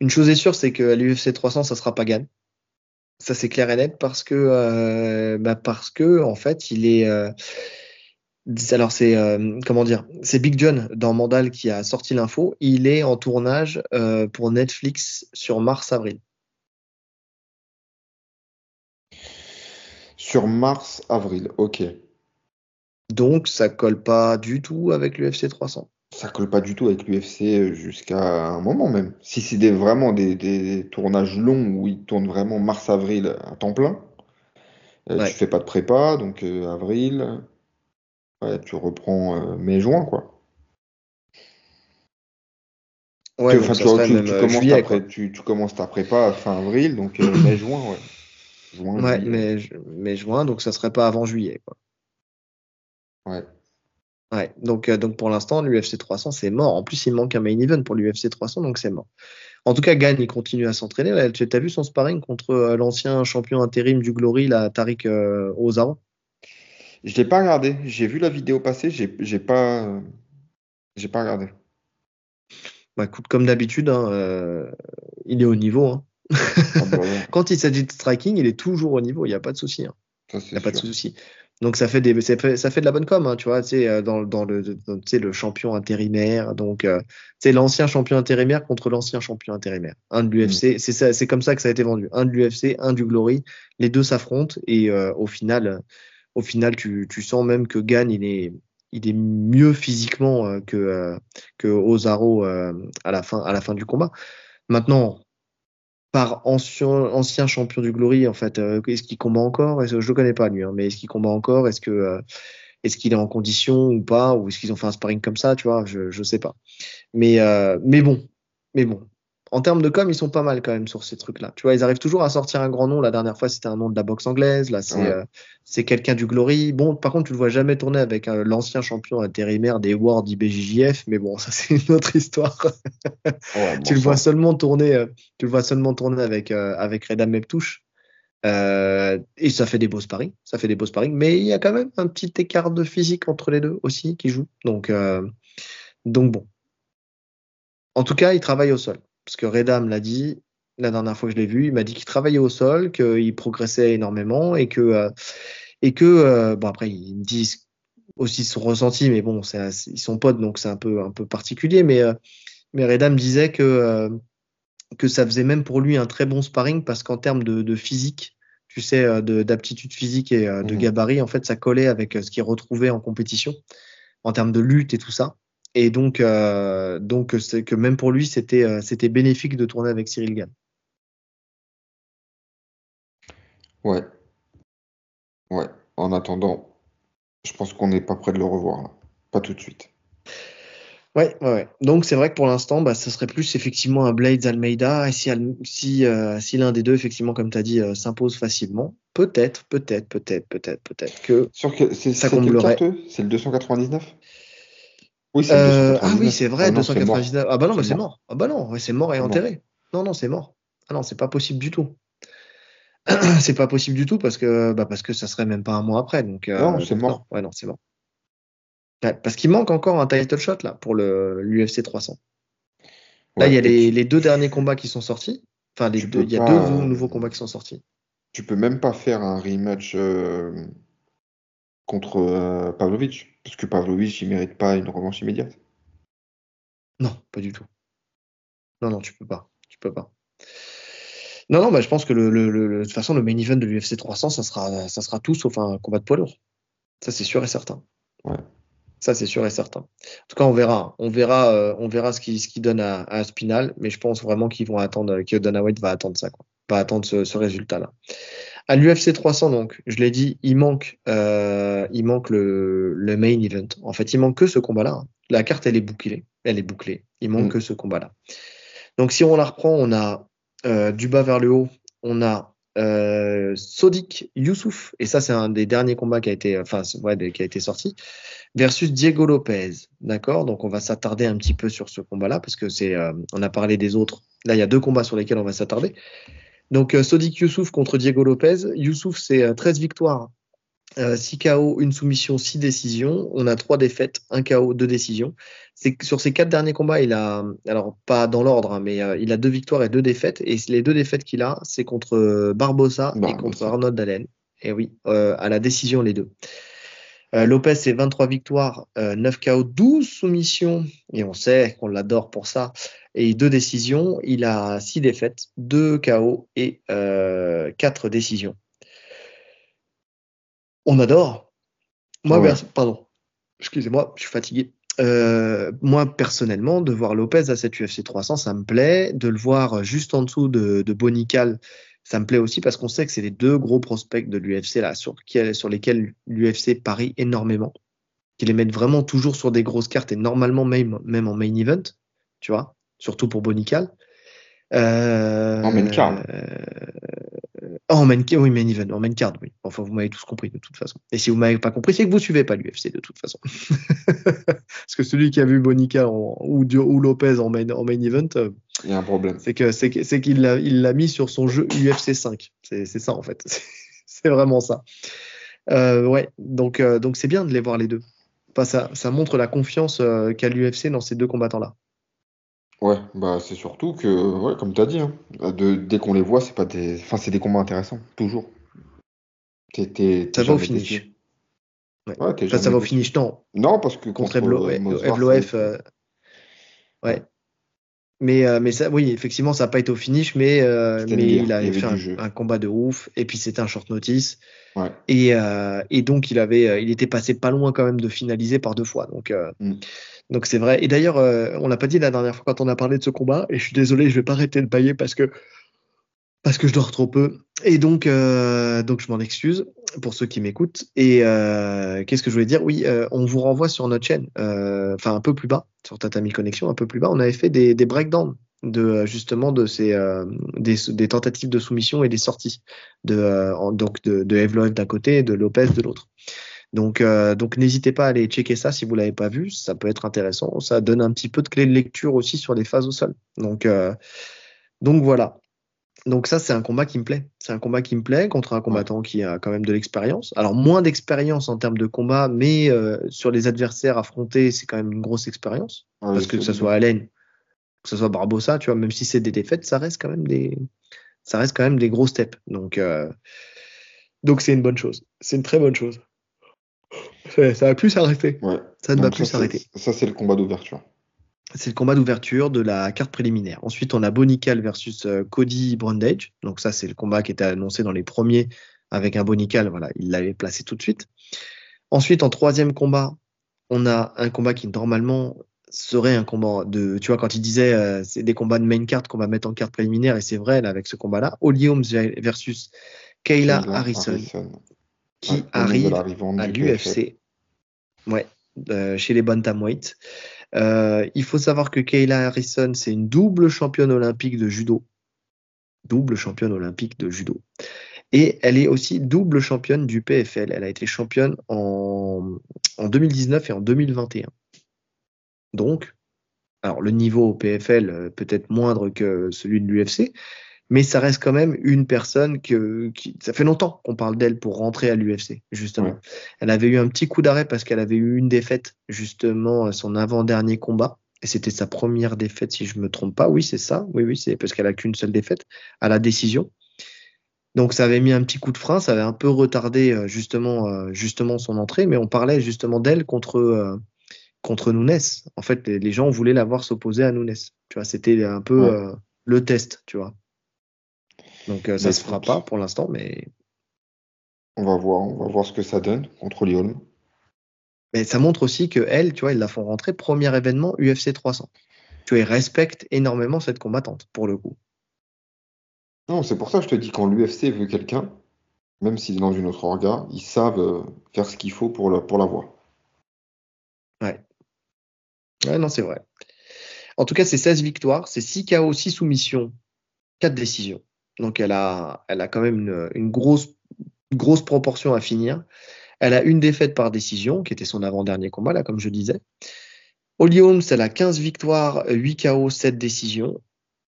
Une chose est sûre, c'est qu'à l'UFC 300, ça sera pas Gann. Ça c'est clair et net parce que bah parce que en fait il est alors c'est comment dire, c'est Big John dans Mandal qui a sorti l'info. Il est en tournage pour Netflix sur mars-avril. Sur mars-avril, ok. Donc ça colle pas du tout avec l'UFC 300. Ça colle pas du tout avec l'UFC jusqu'à un moment même. Si c'est vraiment des, tournages longs où ils tournent vraiment mars-avril à temps plein, euh, tu fais pas de prépa, donc euh, avril, tu reprends euh, mai-juin quoi. Ouais, tu, commences ta prépa fin avril, donc mai-juin, ouais. Juin, ouais, mais, juin, donc ça serait pas avant juillet. Quoi. Ouais. Ouais, donc, euh, donc pour l'instant, l'UFC 300, c'est mort. En plus, il manque un main event pour l'UFC 300, donc c'est mort. En tout cas, Gagne, il continue à s'entraîner. Tu as vu son sparring contre euh, l'ancien champion intérim du Glory, la Tariq euh, Je l'ai pas regardé. J'ai vu la vidéo passer, j'ai pas, j'ai pas regardé. Bah, écoute, comme d'habitude, hein, il est au niveau. Hein. Ah, bah Quand il s'agit de striking, il est toujours au niveau, il n'y a pas de souci. Hein. Il n'y a pas de souci. Donc ça fait des, ça fait, ça fait de la bonne com, hein, tu vois, euh, dans, dans le, le champion intérimaire. Donc c'est euh, l'ancien champion intérimaire contre l'ancien champion intérimaire. Un de l'UFC, mm. c'est ça, c'est comme ça que ça a été vendu. Un de l'UFC, un du Glory. Les deux s'affrontent et euh, au final, au final, tu, tu sens même que Gann, il est, il est mieux physiquement que que Ozaro à la fin, à la fin du combat. Maintenant, par ancien, ancien champion du Glory, en fait. Euh, est-ce qu'il combat encore? Je le connais pas, lui, hein, mais est-ce qu'il combat encore? Est-ce que euh, est-ce qu'il est en condition ou pas? Ou est-ce qu'ils ont fait un sparring comme ça? Tu vois, je ne sais pas. Mais, euh, mais bon, mais bon, en termes de com, ils sont pas mal quand même sur ces trucs-là. Tu vois, ils arrivent toujours à sortir un grand nom. La dernière fois, c'était un nom de la boxe anglaise. Là, c'est euh, quelqu'un du Glory. Bon, par contre, tu le vois jamais tourner avec euh, l'ancien champion intérimaire des World IBJJF. Mais bon, ça c'est une autre histoire. tu le vois seulement tourner. Euh, tu le vois seulement tourner avec avec Redam Meptouche. et ça fait des beaux sparring. Ça fait des beaux sparring. Mais il y a quand même un petit écart de physique entre les deux aussi qui joue. Donc donc bon. En tout cas, il travaille au sol parce que Redam l'a dit la dernière fois que je l'ai vu, il m'a dit qu'il travaillait au sol, qu'il progressait énormément et que euh, et que euh, bon après ils me disent aussi son ressenti, mais bon c'est ils sont potes donc c'est un peu un peu particulier, mais euh, mais Redam disait que que ça faisait même pour lui un très bon sparring parce qu'en termes de, de, physique, tu sais, d'aptitude physique et de mmh. gabarit, en fait, ça collait avec ce qu'il retrouvait en compétition en termes de lutte et tout ça. Et donc, euh, donc c'est que même pour lui, c'était euh, c'était bénéfique de tourner avec Cyril Gann. Ouais. Ouais. En attendant, je pense qu'on n'est pas prêt de le revoir là. Pas tout de suite. Ouais, ouais, Donc c'est vrai que pour l'instant, bah, ça serait plus effectivement un Blades Almeida. Et si, si, euh, si l'un des deux, effectivement, comme tu as dit, s'impose facilement, peut-être, peut-être, peut-être, peut-être, peut-être que, que ça comblerait. C'est le 299 oui, euh, ah oui, c'est vrai, ah 299. Ah bah non, c'est mort. Ah bah non, c'est mort et enterré. Non, non, c'est mort. Ah non, c'est pas possible du tout. c'est pas possible du tout parce que bah parce que ça serait même pas un mois après. Donc, euh, non, c'est mort. Ouais, non, c'est mort. parce qu'il manque encore un title shot là pour le l'UFC 300. Là, il y a les, deux derniers combats qui sont sortis. Enfin, il y a deux nouveaux combats qui sont sortis. Tu peux même pas faire un rematch euh, contre euh, Pavlovic Parce que Pavlovic, il mérite pas une revanche immédiate Non, pas du tout. Non, non, tu peux pas. Tu peux pas. Non, non, bah, je pense que le, de toute façon, le main event de l'UFC 300, ça sera, ça sera tout sauf un combat de poids lourd. Ça, c'est sûr et certain. Ouais. Ça, c'est sûr et certain. En tout cas, on verra. On verra, euh, on verra ce qui, ce qui donne à, à Spinal, mais je pense vraiment qu'ils vont attendre, que Dana White va attendre ça, quoi. Va attendre ce, ce résultat-là. À l'UFC 300, donc, je l'ai dit, il manque, euh, il manque le, le, main event. En fait, il manque que ce combat-là. Hein. La carte, elle est bouclée. Elle est bouclée. Il manque mm. que ce combat-là. Donc, si on la reprend, on a euh, du bas vers le haut, on a euh, Sodik Youssouf, et ça, c'est un des derniers combats qui a été, enfin, ouais, qui a été sorti, versus Diego Lopez. D'accord? Donc, on va s'attarder un petit peu sur ce combat-là parce que c'est, euh, on a parlé des autres. Là, il y a deux combats sur lesquels on va s'attarder. Donc, euh, Sodik Youssouf contre Diego Lopez. Youssouf, c'est 13 euh, victoires 6 KO, une soumission, 6 décisions. On a 3 défaites, 1 KO, 2 décisions. Sur ces 4 derniers combats, il a, alors pas dans l'ordre, hein, mais il a 2 victoires et 2 défaites. Et les 2 défaites qu'il a, c'est contre Barbosa, et contre Arnold Allen. Et oui, à la décision, les deux. Lopez, c'est 23 victoires, 9 KO, 12 soumissions. Et on sait qu'on l'adore pour ça. Et 2 décisions. Il a 6 défaites, 2 KO et 4 décisions on adore. Moi, pardon, excusez-moi, je suis fatigué. Euh, moi, personnellement, de voir Lopez à cette UFC 300, ça me plaît. De le voir juste en dessous de, Bonical, ça me plaît aussi parce qu'on sait que c'est les deux gros prospects de l'UFC là, sur, sur lesquels l'UFC parie énormément, qui les mettent vraiment toujours sur des grosses cartes et normalement même, même en main event, tu vois, surtout pour Bonical. Euh, en main card. Oh, en main, oui, main event, en main card, oui. Enfin, vous m'avez tous compris de toute façon. Et si vous m'avez pas compris, c'est que vous suivez pas l'UFC de toute façon. Parce que celui qui a vu Bonica ou, ou, Lopez en main, en main event, euh, il y a un problème. C'est que c'est qu'il l'a il mis sur son jeu UFC 5. C'est ça en fait. c'est vraiment ça. Euh, ouais, donc euh, donc c'est bien de les voir les deux. Enfin, ça, ça montre la confiance qu'a l'UFC dans ces deux combattants là. Ouais, bah c'est surtout que, ouais, comme tu as dit, hein, de, dès qu'on les voit, c'est pas des, enfin c'est des combats intéressants, toujours. ça va au finish. Ouais. ça va au finish, non. Non, parce que contre, contre euh, ouais. Mais, euh, mais ça, oui, effectivement, ça n'a pas été au finish, mais, euh, mais il avait fait un, combat de ouf, et puis c'était un short notice. Ouais. Et, et donc il avait, il était passé pas loin quand même de finaliser par deux fois. Donc, mm. Donc c'est vrai. Et d'ailleurs, euh, on l'a pas dit la dernière fois quand on a parlé de ce combat. Et je suis désolé, je vais pas arrêter de bailler parce que parce que je dors trop peu. Et donc euh, donc je m'en excuse pour ceux qui m'écoutent. Et euh, qu'est-ce que je voulais dire? Oui, on vous renvoie sur notre chaîne, enfin un peu plus bas sur Tatami Connexion, un peu plus bas. On avait fait des, breakdowns de justement de ces des, tentatives de soumission et des sorties de donc de, d'un côté et de Lopez de l'autre. Donc, euh, donc n'hésitez pas à aller checker ça si vous l'avez pas vu, ça peut être intéressant. Ça donne un petit peu de clé de lecture aussi sur les phases au sol. Donc, euh, donc voilà. Donc ça, c'est un combat qui me plaît. C'est un combat qui me plaît contre un combattant qui a quand même de l'expérience. Alors moins d'expérience en termes de combat, mais euh, sur les adversaires affrontés, c'est quand même une grosse expérience. parce que, que ce soit Allen, que ce soit Barbosa, tu vois, même si c'est des défaites, ça reste quand même des, ça reste quand même des gros steps. Donc, donc c'est une bonne chose. C'est une très bonne chose. Ça va plus s'arrêter. Ça ne va plus s'arrêter. Ça, c'est le combat d'ouverture. C'est le combat d'ouverture de la carte préliminaire. Ensuite, on a Bonical versus euh, Cody Brundage. Donc ça, c'est le combat qui était annoncé dans les premiers avec un Bonical. Voilà, il l'avait placé tout de suite. Ensuite, en troisième combat, on a un combat qui normalement serait un combat de, tu vois, quand il disait euh, c'est des combats de main card qu'on va mettre en carte préliminaire, et c'est vrai là avec ce combat-là, Holly Holmes versus Kayla, Harrison qui arrive à l'UFC. Ouais, euh, chez les bantamweight. Euh, il faut savoir que Kayla Harrison, c'est une double championne olympique de judo. Double championne olympique de judo. Et elle est aussi double championne du PFL. Elle a été championne en, en 2019 et en 2021. Donc, alors le niveau au PFL euh, peut-être moindre que celui de l'UFC, mais ça reste quand même une personne que qui, ça fait longtemps qu'on parle d'elle pour rentrer à l'UFC justement. Elle avait eu un petit coup d'arrêt parce qu'elle avait eu une défaite justement son avant-dernier combat et c'était sa première défaite si je me trompe pas. Oui, c'est ça. Oui oui, c'est parce qu'elle a qu'une seule défaite à la décision. Donc ça avait mis un petit coup de frein, ça avait un peu retardé euh, justement euh, justement son entrée, mais on parlait justement d'elle contre euh, contre Nunes. En fait, les, gens voulaient la voir s'opposer à Nunes. Tu vois, c'était un peu le test, tu vois. Donc euh, ça se fera pas pour l'instant, mais. On va voir, on va voir ce que ça donne contre Lyon. Mais ça montre aussi que elle, tu vois, ils la font rentrer premier événement UFC 300. Tu vois, ils respectent énormément cette combattante pour le coup. Non, c'est pour ça que je te dis quand l'UFC veut quelqu'un, même s'il est dans une autre orga, ils savent euh, faire ce qu'il faut pour, la pour l'avoir. Ouais. Ouais, non, c'est vrai. En tout cas, c'est 16 victoires, c'est 6 KO, 6 soumissions, 4 décisions. Donc elle a, elle a quand même une, grosse, grosse proportion à finir. Elle a une défaite par décision, qui était son avant-dernier combat, là, comme je disais. Holly Holmes, elle a 15 victoires, 8 KO, 7 décisions.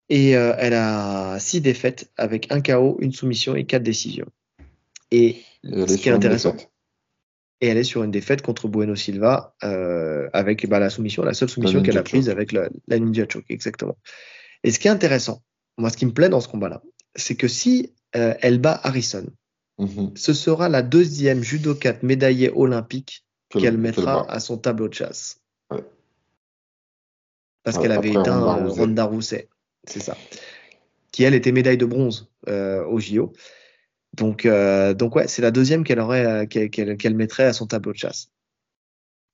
Et euh, elle a 6 défaites avec un KO, une soumission et 4 décisions. Et ce qui est intéressant. et elle est sur une défaite contre Bueno Silva euh, avec bah, la soumission, la seule soumission qu'elle a prise avec la, Ninja Choke, exactement. Et ce qui est intéressant, moi, ce qui me plaît dans ce combat-là, c'est que si euh, elle bat Harrison, mhm. ce sera la deuxième judokate médaillée olympique qu'elle mettra à son tableau de chasse. Parce qu'elle avait éteint Ronda Rousset, c'est ça. Qui elle était médaille de bronze euh, au JO. Donc, euh, donc ouais, c'est la deuxième qu'elle aurait, qu'elle mettrait à son tableau de chasse.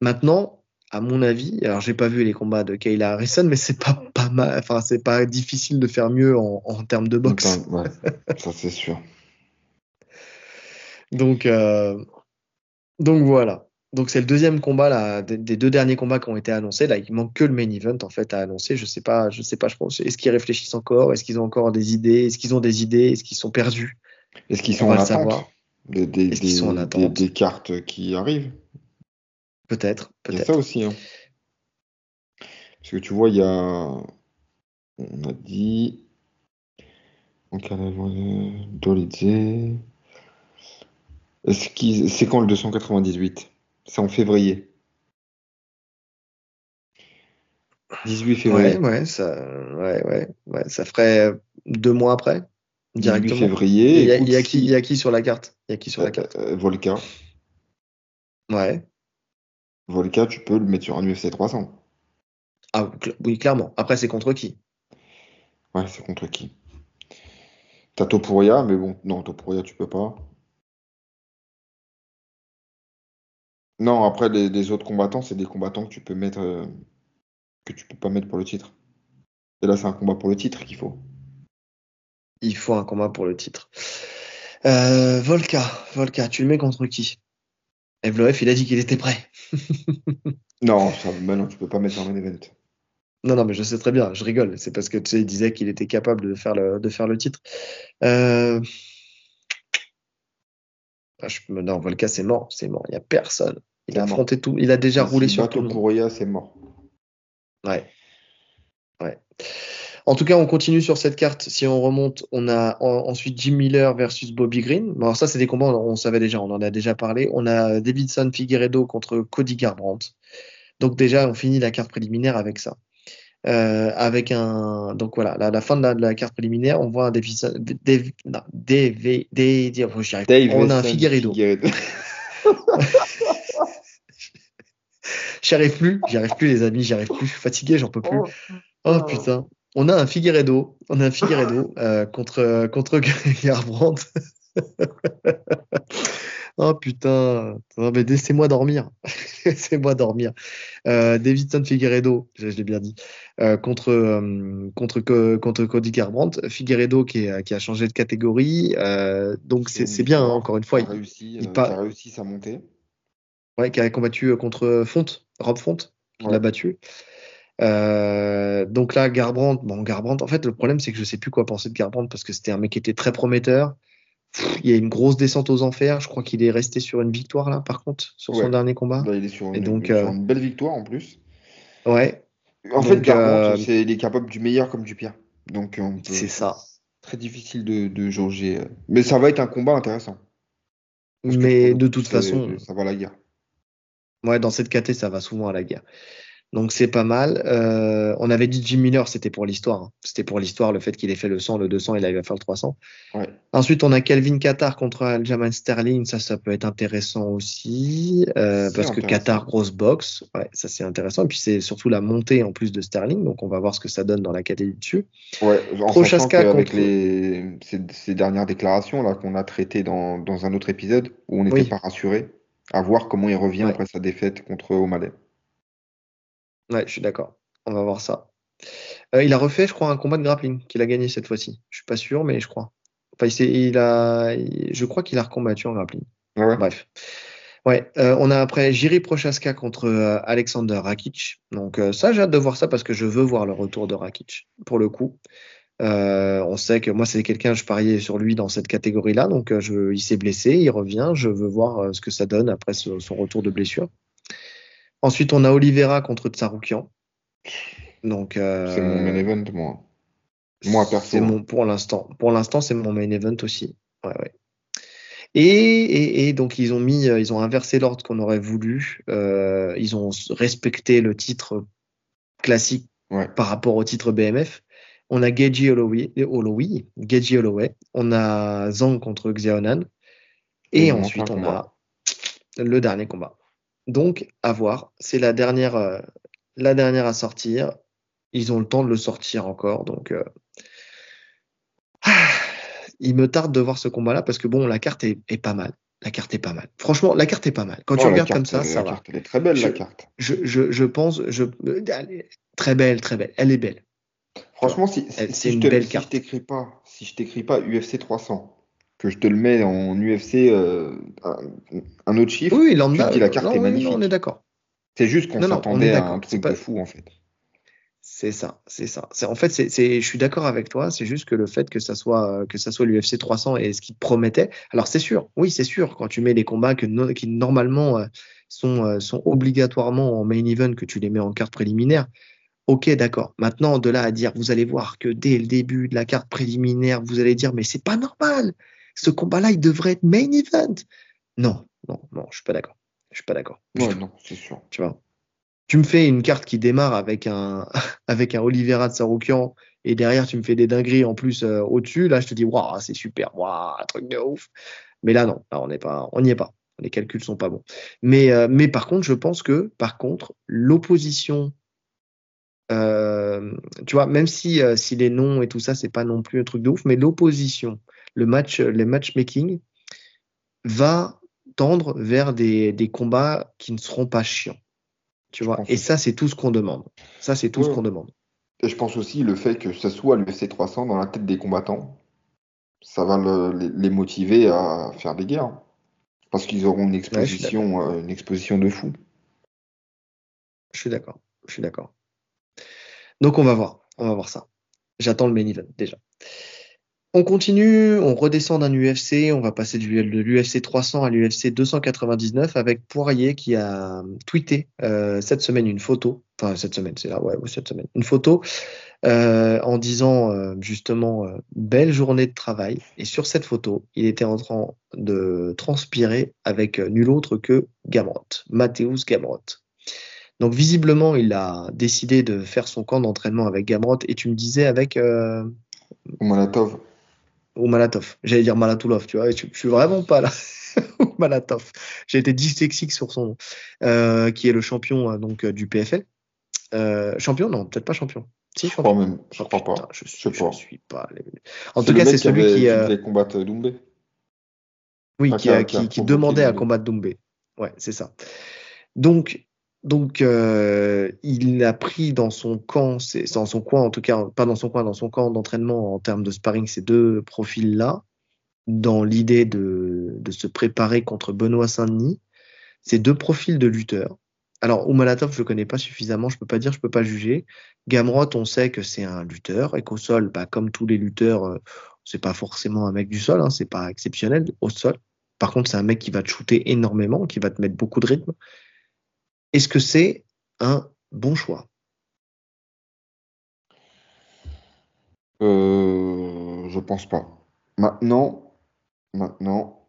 Maintenant, à mon avis, alors j'ai pas vu les combats de Kayla Harrison, mais c'est pas pas mal, enfin c'est pas difficile de faire mieux en, en termes de boxe. ouais, ça c'est sûr. donc, euh, donc voilà. Donc c'est le deuxième combat là, des, deux derniers combats qui ont été annoncés. Là, il manque que le main event en fait à annoncer. Je sais pas, je sais pas. Je pense. Est-ce qu'ils réfléchissent encore? Est-ce qu'ils ont encore des idées? Est-ce qu'ils ont des idées? Est-ce qu'ils sont perdus? Est-ce qu'ils sont, en attente? Des, des, cartes qui arrivent? Peut-être. Peut il y a ça aussi. Hein. Parce que tu vois, il y a. On a dit. Dolidze. C'est quand le 298 C'est en février. 18 février. Ouais, ouais, ça, ouais, ouais, ouais, ça ferait deux mois après directement. février. Il y, a, y, a qui, y a qui sur la carte? Il y a qui sur la carte? euh, Volca. Ouais. Volca, tu peux le mettre sur un UFC 300. Ah oui, clairement. Après, c'est contre qui? Ouais, c'est contre qui? T'as Topuria, mais bon, non, Topuria, tu peux pas. Non, après, les, autres combattants, c'est des combattants que tu peux mettre. Euh, que tu peux pas mettre pour le titre. Et là, c'est un combat pour le titre qu'il faut il faut un combat pour le titre. Euh, Volka, Volka, tu le mets contre qui? Evloef, il a dit qu'il était prêt. non, ça, maintenant tu peux pas mettre un main event. Non, non, mais je sais très bien, je rigole. C'est parce que tu sais, il disait qu'il était capable de faire le, de faire le titre. Euh... Ah, non, Volka, c'est mort, c'est mort. Il n'y a personne. Il a affronté tout. Il a déjà roulé sur tout le monde. c'est mort. Ouais. Ouais. En tout cas, on continue sur cette carte. Si on remonte, on a ensuite Jim Miller versus Bobby Green. Bon, alors ça, c'est des combats, on, savait déjà, on en a déjà parlé. On a Davidson Figueredo contre Cody Garbrandt. Donc déjà, on finit la carte préliminaire avec ça. Euh, avec un donc voilà la, la fin de la, carte préliminaire on voit un Davidson Dave, non, Dave, Dave, on a un Figueredo, Figueredo. j'y arrive plus j'y arrive plus les amis j'y arrive plus je suis fatigué j'en peux plus oh, oh putain on a un Figueredo, on a un Figueredo euh, contre contre Garbrandt. oh putain, mais laissez-moi dormir, laissez-moi dormir. Euh, Davidson Figueredo, je, l'ai bien dit, euh, contre euh, contre contre Cody Garbrandt. Figueredo qui, qui a changé de catégorie, donc c'est bien hein, encore une fois. Il, a réussi, il, a réussi sa montée. Ouais, qui a combattu contre Fonte, Rob Fonte, qui l'a battu. Euh, donc là, Garbrandt, bon, Garbrandt, en fait, le problème, c'est que je sais plus quoi penser de Garbrandt parce que c'était un mec qui était très prometteur. il y a une grosse descente aux enfers. Je crois qu'il est resté sur une victoire là, par contre, sur son dernier combat. Bah, il est sur, une, donc, euh, une belle victoire en plus. Ouais. En fait, Garbrandt, euh, il est capable du meilleur comme du pire. Donc, c'est ça. Très difficile de, de jauger. Mais ça va être un combat intéressant. Mais de toute façon. Ça va à la guerre. Ouais, dans cette KT, ça va souvent à la guerre. Donc c'est pas mal. Euh, on avait dit Jim Miller, c'était pour l'histoire. Hein. C'était pour l'histoire, le fait qu'il ait fait le 100, le 200, il arrive à faire le 300. Ouais. Ensuite, on a Calvin Qatar contre Aljamain Sterling. Ça, ça peut être intéressant aussi. Euh, parce que Qatar, grosse boxe. Ouais, ça c'est intéressant. Et puis c'est surtout la montée en plus de Sterling. Donc on va voir ce que ça donne dans la catégorie dessus. Ouais, en Prochaska avec les, ces, dernières déclarations là qu'on a traitées dans, dans, un autre épisode où on n'était pas rassuré à voir comment il revient après sa défaite contre O'Malley. Ouais, je suis d'accord. On va voir ça. Euh, il a refait, je crois, un combat de grappling qu'il a gagné cette fois-ci. Je suis pas sûr, mais je crois. Enfin, il, a, je crois qu'il a recombattu en grappling. Bref. Ouais, euh, on a après Jiri Prochaska contre euh, Alexander Rakic. Donc ça, j'ai hâte de voir ça parce que je veux voir le retour de Rakic. Pour le coup, on sait que moi c'est quelqu'un, je pariais sur lui dans cette catégorie-là. Donc je, il s'est blessé, il revient. Je veux voir ce que ça donne après son retour de blessure. Ensuite, on a Oliveira contre Tsaroukian. Donc, euh, c'est mon main event, moi. Moi, perso. Mon, pour l'instant. Pour l'instant, c'est mon main event aussi. Ouais, ouais. Et, donc ils ont mis, ils ont inversé l'ordre qu'on aurait voulu. ils ont respecté le titre classique par rapport au titre BMF. On a Geji Holloway, Holloway, on a Zhang contre Xiaonan, et, ensuite on a le dernier combat. Donc, à voir. C'est la dernière, euh, la dernière à sortir. Ils ont le temps de le sortir encore. Donc, euh, il me tarde de voir ce combat-là parce que bon, la carte est, pas mal. La carte est pas mal. Franchement, la carte est pas mal. Quand tu regardes comme ça, ça va. elle est très belle, la carte. Je, je, je pense, je, très belle, très belle. Elle est belle. Franchement, si, c'est une belle carte. Si je t'écris pas, si je t'écris pas UFC 300, que je te le mets en UFC, euh, un, autre chiffre, oui, tu dis la carte est magnifique. on est d'accord. C'est juste qu'on s'attendait à un truc de fou, en fait. C'est ça, c'est ça. En fait, c'est, je suis d'accord avec toi. C'est juste que le fait que ça soit que ça soit l'UFC 300 et ce qui te promettait. Alors c'est sûr, oui, c'est sûr. Quand tu mets des combats que qui normalement euh, sont euh, sont obligatoirement en main event, que tu les mets en carte préliminaire. Ok, d'accord. Maintenant, de là à dire, vous allez voir que dès le début de la carte préliminaire, vous allez dire, mais c'est pas normal ce combat-là, il devrait être main event. Non, non, non, je suis pas d'accord. Je suis pas d'accord. non, c'est sûr. Tu vois. Tu me fais une carte qui démarre avec un avec un Olivera de Saroukian et derrière tu me fais des dingueries en plus euh, au-dessus. Là, je te dis waouh, c'est super, waouh, truc de ouf. Mais là, non, là, on n'est pas, on n'y est pas. Les calculs sont pas bons. Mais euh, mais par contre, je pense que par contre, l'opposition euh, tu vois, même si, si les noms et tout ça, c'est pas non plus un truc de ouf, mais l'opposition le match, les matchmaking va tendre vers des, des, combats qui ne seront pas chiants. Tu vois Et ça, c'est tout ce qu'on demande. Ça, c'est tout ce qu'on demande. Et je pense aussi le fait que ce soit l'UFC 300 dans la tête des combattants, ça va les motiver à faire des guerres. Parce qu'ils auront une exposition, euh, une exposition de fou. Je suis d'accord. Je suis d'accord. Donc on va voir. On va voir ça. J'attends le main event déjà. On continue, on redescend d'un UFC, on va passer de l'UFC 300 à l'UFC 299 avec Poirier qui a tweeté euh, cette semaine une photo, enfin cette semaine, c'est là, ouais, cette semaine, une photo euh, en disant euh, justement belle journée de travail. Et sur cette photo, il était en train de transpirer avec nul autre que Gamrot, Mateusz Gamrot. Donc visiblement, il a décidé de faire son camp d'entraînement avec Gamrot et tu me disais avec Malatov ou Malatov. J'allais dire Malatoulov, tu vois, je, je suis vraiment pas là. Malatov. J'ai été dyslexique sur son nom, euh, qui est le champion euh, donc euh, du PFL. champion? Non, peut-être pas champion. Si, champion. Je crois même. Je crois pas. je, suis, je, suis pas. En tout cas, c'est celui qui. qui combattre Doumbé. Oui, qui, qui, qui demandait à combattre Doumbé. Ouais, c'est ça. Donc, donc, euh, il a pris dans son camp, dans son coin en tout cas, pas dans son coin, dans son camp d'entraînement en termes de sparring, ces deux profils-là, dans l'idée de, se préparer contre Benoît Saint-Denis. Ces deux profils de lutteurs. Alors, Oumalatov, je ne connais pas suffisamment, je peux pas dire, je peux pas juger. Gamrot, on sait que c'est un lutteur et qu'au sol, bah, comme tous les lutteurs, euh, c'est pas forcément un mec du sol, hein, c'est pas exceptionnel au sol. Par contre, c'est un mec qui va te shooter énormément, qui va te mettre beaucoup de rythme est-ce que c'est un bon choix? Euh, Je pense pas. Maintenant, maintenant,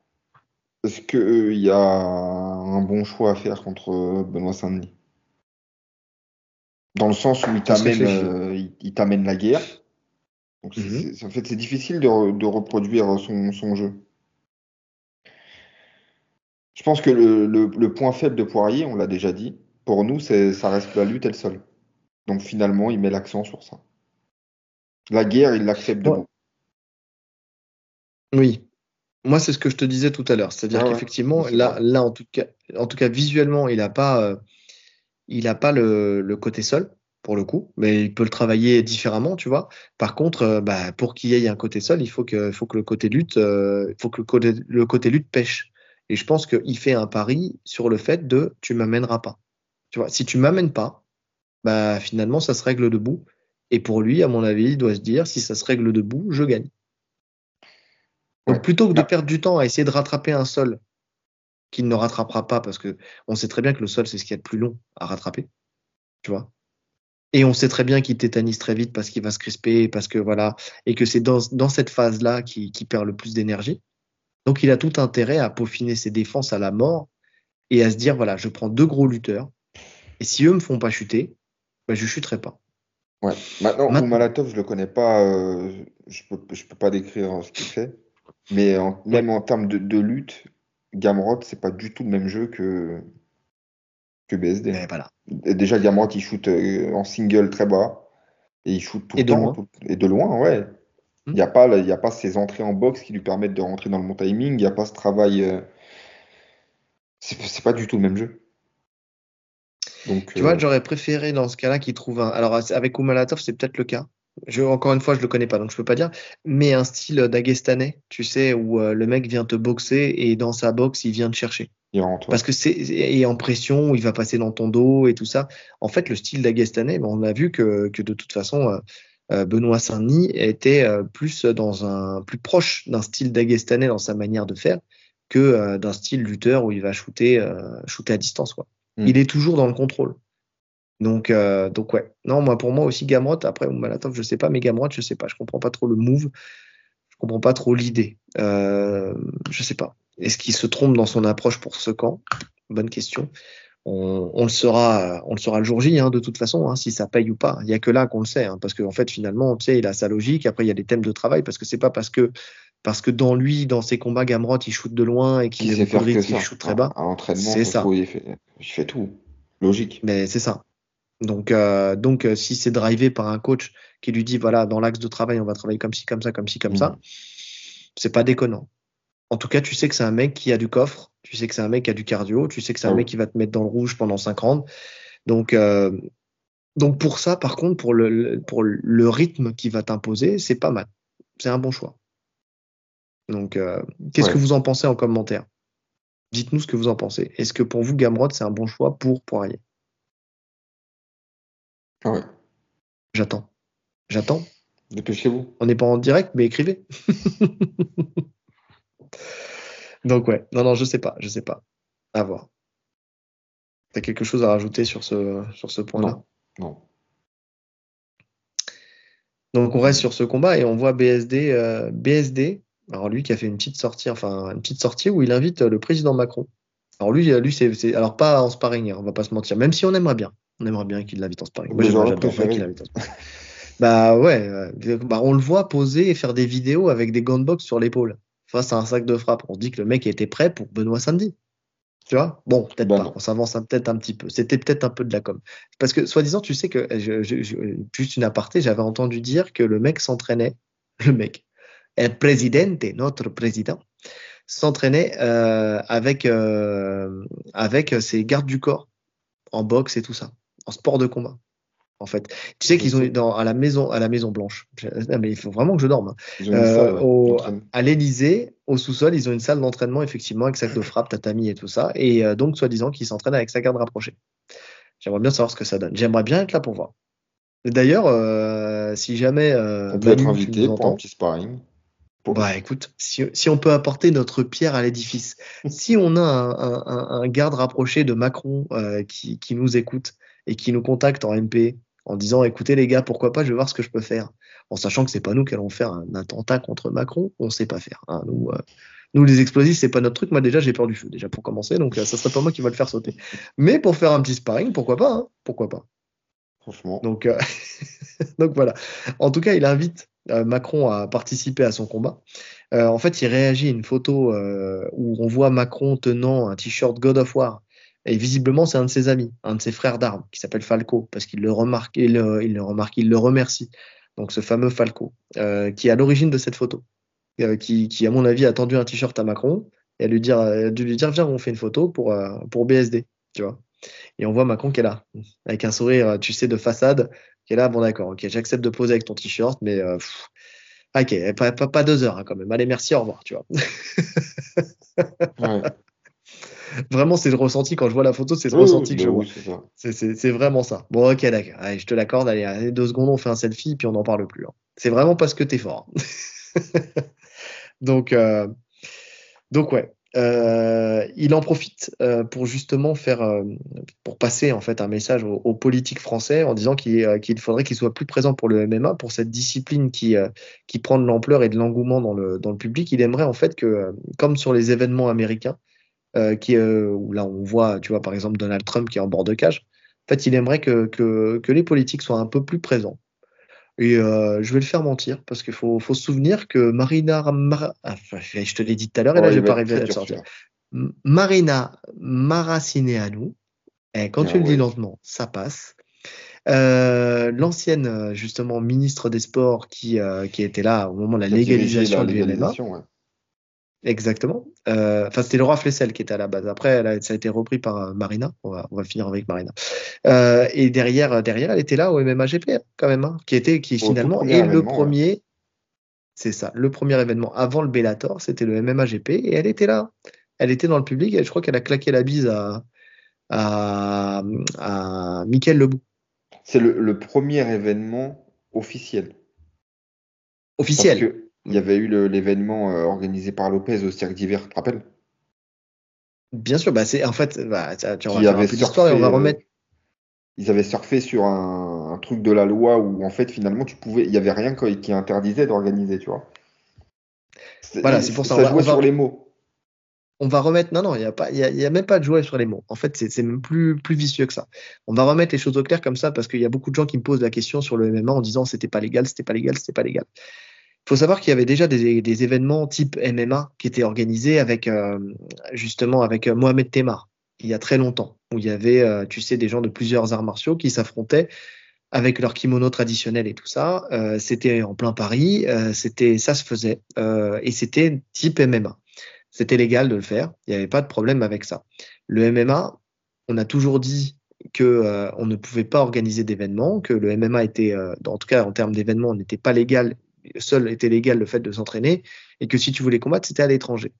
est-ce qu'il euh, y a un bon choix à faire contre Benoît Saint-Denis? Dans le sens où il t'amène, euh, il, t'amène la guerre. Donc mhm. en fait, c'est difficile de, reproduire son, jeu. Je pense que le, point faible de Poirier, on l'a déjà dit, pour nous, ça reste la lutte et le sol. Donc finalement, il met l'accent sur ça. La guerre, il l'accepte de. Oui. Moi, c'est ce que je te disais tout à l'heure. C'est-à-dire ah qu'effectivement, là, là en, tout cas, en tout cas, visuellement, il n'a pas, euh, il a pas le, côté sol, pour le coup, mais il peut le travailler différemment, tu vois. Par contre, euh, bah, pour qu'il y ait un côté sol, il faut que, faut que le côté lutte, euh, il faut que le côté, le côté lutte pêche. Et je pense qu'il fait un pari sur le fait de tu m'amèneras pas. Tu vois, si tu m'amènes pas, bah finalement ça se règle debout. Et pour lui, à mon avis, il doit se dire si ça se règle debout, je gagne. Donc plutôt que de perdre du temps à essayer de rattraper un sol qu'il ne rattrapera pas, parce que on sait très bien que le sol c'est ce qui est le plus long à rattraper, tu vois. Et on sait très bien qu'il tétanise très vite parce qu'il va se crisper, parce que voilà, et que c'est dans, cette phase-là qu'il perd le plus d'énergie. Donc il a tout intérêt à peaufiner ses défenses à la mort et à se dire voilà, je prends deux gros lutteurs et si eux me font pas chuter, bah, je chuterai pas. Ouais. Maintenant, Malatov, je le connais pas, euh, je peux, je peux pas décrire ce qu'il fait, mais même en termes de, de lutte, Gamrot, c'est pas du tout le même jeu que que BSD. voilà. Déjà, Gamrot, il shoot euh, en single très bas et il shoot tout le temps. et de loin, ouais. Hmm. Il n'y a, pas, a pas ces entrées en boxe qui lui permettent de rentrer dans le bon timing. Il n'y a pas ce travail. Euh, c'est pas du tout le même jeu. Donc, tu vois, euh, j'aurais préféré dans ce cas-là qu'il trouve un. Alors, avec Oumalatov, c'est peut-être le cas. Je, encore une fois, je le connais pas, donc je peux pas dire. Mais un style dagestanais, tu sais, où le mec vient te boxer et dans sa boxe, il vient te chercher. Parce que c'est et en pression, il va passer dans ton dos et tout ça. En fait, le style d'Aguestanais, on a vu que, que de toute façon, euh, euh, Benoît Saint-Denis était euh, plus dans un plus proche d'un style d'Aguestanais dans sa manière de faire que d'un style lutteur où il va shooter, shooter à distance. Quoi. Hmm. Il est toujours dans le contrôle. Donc, donc ouais. Non, moi pour moi aussi Gamrot. Après Malatov, je sais pas, mais Gamrot, je sais pas. Je comprends pas trop le move. Je comprends pas trop l'idée. Euh, je sais pas. Est-ce qu'il se trompe dans son approche pour ce camp? Bonne question. On, le saura, on le saura le jour J, hein, de toute façon, hein, si ça paye ou pas. Il n'y a que là qu'on le sait, hein, parce qu'en en fait, finalement, tu sais, il a sa logique. Après, il y a des thèmes de travail, parce que c'est pas parce que parce que dans lui, dans ses combats, Gamrot, il shoot de loin et qu'il qu il shoot très bas. c'est ça. il, fait, tout. Logique. Mais c'est ça. Donc, euh, donc euh, si c'est drivé par un coach qui lui dit voilà, dans l'axe de travail, on va travailler comme ci, comme ça, comme ci, comme ça, mm. c'est pas déconnant. En tout cas, tu sais que c'est un mec qui a du coffre, tu sais que c'est un mec qui a du cardio, tu sais que c'est un ah mec qui va te mettre dans le rouge pendant 5 rounds. Donc, euh, donc pour ça, par contre, pour le, pour le rythme qui va t'imposer, c'est pas mal. C'est un bon choix. Donc, euh, qu'est-ce que vous en pensez en commentaire? Dites-nous ce que vous en pensez. Est-ce que pour vous, Gamrod, c'est un bon choix pour Poirier? Ah Ouais. J'attends. J'attends. Dépêchez-vous. On n'est pas en direct, mais écrivez. Donc ouais, non, non, je sais pas, je sais pas. À voir. T'as quelque chose à rajouter sur ce, sur ce point-là? Non. Donc on reste sur ce combat et on voit BSD, euh, BSD. Alors lui qui a fait une petite sortie, enfin une petite sortie où il invite le président Macron. Alors lui, lui c'est, alors pas en sparring, hein, on va pas se mentir. Même si on aimerait bien, on aimerait bien qu'il l'invite en sparring. Moi j'adore qu'il l'invite en sparring. bah ouais, bah, on le voit poser et faire des vidéos avec des gants de boxe sur l'épaule face à un sac de frappe. On dit que le mec était prêt pour Benoît Samedi. Tu vois? Bon, peut-être pas. On s'avance peut-être un petit peu. C'était peut-être un peu de la com. Parce que, soi-disant, tu sais que, juste une aparté, j'avais entendu dire que le mec s'entraînait, le mec, le président, notre président, s'entraînait euh, avec, euh, avec ses gardes du corps en boxe et tout ça, en sport de combat en fait. Tu sais qu'ils ont dans, à la maison à la Maison Blanche. mais il faut vraiment que je dorme. Hein. Euh, à l'Élysée, au sous-sol, ils ont une salle d'entraînement effectivement avec sac de frappe, tatami et tout ça. Et euh, donc soi-disant qu'ils s'entraînent avec sa garde rapprochée. J'aimerais bien savoir ce que ça donne. J'aimerais bien être là pour voir. D'ailleurs, euh, si jamais on peut être invité pour un petit sparring. Bah écoute, si, si, on peut apporter notre pierre à l'édifice, si on a un, un, un, garde rapproché de Macron qui, qui nous écoute et qui nous contacte en MP en disant écoutez les gars, pourquoi pas, je vais voir ce que je peux faire. En sachant que c'est pas nous qui allons faire un attentat contre Macron, on sait pas faire. Hein. Nous, euh, nous, les explosifs, c'est pas notre truc. Moi, déjà, j'ai peur du feu, déjà pour commencer, donc euh, ça serait pas moi qui va le faire sauter. Mais pour faire un petit sparring, pourquoi pas hein Pourquoi pas Franchement. Donc, euh, donc voilà. En tout cas, il invite Macron à participer à son combat. en fait, il réagit à une photo où on voit Macron tenant un t-shirt God of War et visiblement, c'est un de ses amis, un de ses frères d'armes, qui s'appelle Falco, parce qu'il le remarque, il le, remarque, il le remercie. Donc ce fameux Falco, euh, qui est à l'origine de cette photo, euh, qui, à mon avis, a tendu un t-shirt à Macron et a lui dire, a dû lui dire, viens, on fait une photo pour, euh, pour BSD, tu vois. Et on voit Macron qui est là, avec un sourire, tu sais, de façade, qui est là, bon d'accord, ok, j'accepte de poser avec ton t-shirt, mais ok, pas, pas, pas, deux heures hein, quand même. Allez, merci, au revoir, tu vois. ouais. Vraiment, c'est le ressenti quand je vois la photo, c'est le ressenti que je vois. C'est vraiment ça. Bon, ok, d'accord. je te l'accorde. Allez, deux secondes, on fait un selfie, puis on n'en parle plus. Hein. C'est vraiment parce que t'es fort. donc, euh, donc, ouais. euh, il en profite euh, pour justement faire, euh, pour passer en fait un message aux, politiques français en disant qu'il faudrait qu'ils soient plus présents pour le MMA, pour cette discipline qui, qui prend de l'ampleur et de l'engouement dans le, dans le public. Il aimerait en fait que, comme sur les événements américains, qui, où là on voit, tu vois par exemple Donald Trump qui est en bord de cage, en fait il aimerait que, que, que les politiques soient un peu plus présents et euh, je vais le faire mentir parce qu'il faut, faut, se souvenir que Marina, ah, je te l'ai dit tout à l'heure et là j'ai pas arrivé à le sortir. Marina Maracineanu, eh, quand tu le dis lentement, ça passe. Euh, L'ancienne justement ministre des Sports qui, euh, qui était là au moment de la légalisation du MMA. Exactement. Euh, enfin, c'était roi Flessel qui était à la base. Après, ça a été repris par euh, Marina. On va, on va finir avec Marina. Euh, et derrière, derrière, elle était là au MMAGP hein, quand même, hein, qui était, qui finalement est le premier. C'est ça, le premier événement avant le Bellator, c'était le MMAGP et elle était là. Elle était dans le public et je crois qu'elle a claqué la bise à, à, à Michael Lebou. C'est le, le, premier événement officiel. Officiel. Il y avait eu l'événement euh, organisé par Lopez au Cirque d'hiver, tu te rappelles? Bien sûr, bah c'est en fait, bah, tu vas un peu d'histoire et on va remettre. Euh, ils avaient surfé sur un, truc de la loi où en fait finalement tu pouvais, il y avait rien qui interdisait d'organiser, tu vois. Voilà, c'est pour ça. Ça jouait sur les mots. On va remettre. Non, non, il n'y a pas, il y a, même pas de jouer sur les mots. En fait, c'est même plus plus vicieux que ça. On va remettre les choses au clair comme ça parce qu'il y a beaucoup de gens qui me posent la question sur le MMA en disant c'était pas légal, c'était pas légal, c'était pas légal. Faut savoir qu'il y avait déjà des, des, événements type MMA qui étaient organisés avec euh, justement avec euh, Mohamed Temar il y a très longtemps, où il y avait, euh, tu sais, des gens de plusieurs arts martiaux qui s'affrontaient avec leur kimono traditionnel et tout ça. c'était en plein Paris, c'était ça se faisait et c'était type MMA. C'était légal de le faire, il n'y avait pas de problème avec ça. Le MMA, on a toujours dit que on ne pouvait pas organiser d'événements, que le MMA était, en tout cas en termes d'événements, n'était pas légal seul était légal le fait de s'entraîner et que si tu voulais combattre, c'était à l'étranger.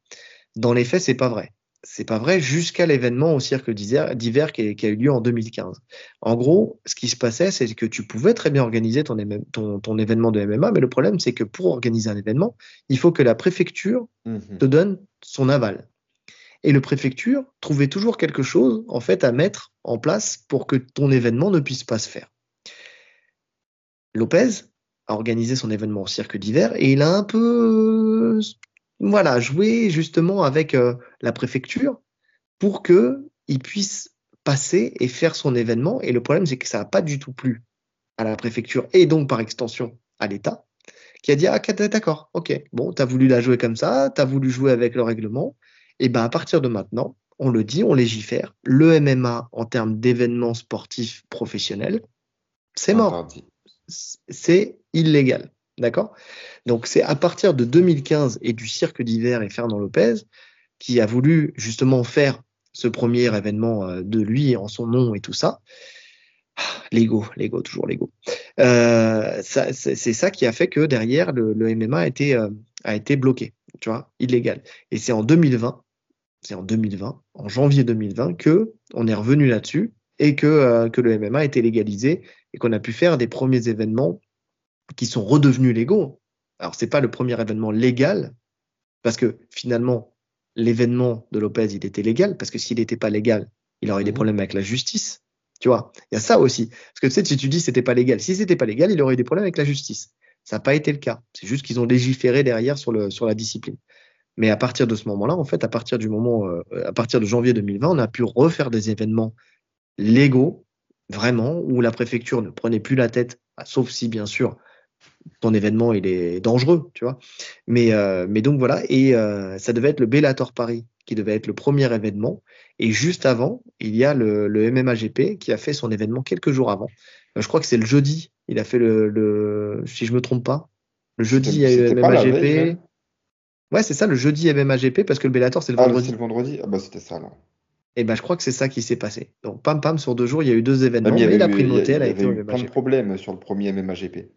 Dans les faits, c'est pas vrai. C'est pas vrai jusqu'à l'événement au cirque d'hiver qui, a eu lieu en 2015. En gros, ce qui se passait, c'est que tu pouvais très bien organiser ton, ton, événement de MMA, mais le problème, c'est que pour organiser un événement, il faut que la préfecture mhm. te donne son aval. Et le préfecture trouvait toujours quelque chose, en fait, à mettre en place pour que ton événement ne puisse pas se faire. Lopez, a organisé son événement au cirque d'hiver et il a un peu voilà joué justement avec euh, la préfecture pour que il puisse passer et faire son événement. Et le problème c'est que ça n'a pas du tout plu à la préfecture et donc par extension à l'État qui a dit ah d'accord ok. Bon t'as voulu la jouer comme ça t'as voulu jouer avec le règlement. Et ben à partir de maintenant on le dit on légifère. Le MMA en termes d'événements sportifs professionnels c'est mort c'est illégal. D'accord? Donc c'est à partir de 2015 et du cirque d'hiver et Fernand Lopez qui a voulu justement faire ce premier événement euh, de lui en son nom et tout ça. Ah, l'ego, l'ego, toujours l'ego. Euh, c'est ça qui a fait que derrière le, MMA a été, euh, a été bloqué, tu vois, illégal. Et c'est en 2020, c'est en 2020, en janvier 2020, que on est revenu là-dessus et que le MMA a été légalisé et qu'on a pu faire des premiers événements qui sont redevenus légaux. Alors, c'est pas le premier événement légal, parce que finalement, l'événement de Lopez, il était légal, parce que s'il n'était pas légal, il aurait eu des mhm. problèmes avec la justice. Tu vois, il y a ça aussi. Parce que tu sais, si tu dis c'était pas légal, si c'était pas légal, il aurait eu des problèmes avec la justice. Ça n'a pas été le cas. C'est juste qu'ils ont légiféré derrière sur, le, sur la discipline. Mais à partir de ce moment-là, en fait, à partir du moment, euh, à partir de janvier 2020, on a pu refaire des événements légaux vraiment, où la préfecture ne prenait plus la tête, bah, sauf si bien sûr ton événement il est dangereux, tu vois. Mais, euh, mais donc voilà, et euh, ça devait être le Bellator Paris qui devait être le premier événement. Et juste avant, il y a le, le MMAGP qui a fait son événement quelques jours avant. Euh, je crois que c'est le jeudi. Il a fait le, le, si je me trompe pas, le jeudi il y a eu le MMAGP. Ouais, c'est ça, le jeudi MMAGP parce que le Bellator c'est le ah, vendredi. C'est le vendredi. Ah bah c'était ça là. Et ben, je crois que c'est ça qui s'est passé. Donc, pam, pam, sur deux jours, il y a eu deux événements. mais, il a pris le motel, a été au plein de problèmes sur le premier MMAGP.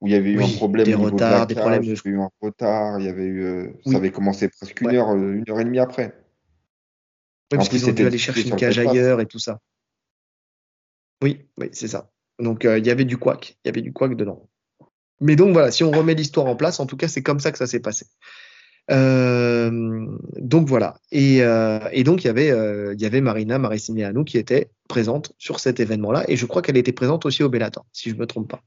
Où il y avait eu un problème des retards, des problèmes de... Il y a eu un retard, il y avait eu, euh, ça avait commencé presque une heure, euh, une heure et demie après. Oui, parce qu'ils ont dû aller chercher une cage ailleurs et tout ça. Oui, oui, c'est ça. Donc, euh, il y avait du couac. Il y avait du couac dedans. Mais donc, voilà, si on remet l'histoire en place, en tout cas, c'est comme ça que ça s'est passé. Donc voilà. Et, donc il y avait, il y avait Marina Maricineanu qui était présente sur cet événement-là, et je crois qu'elle était présente aussi au Bellator, si je me trompe pas.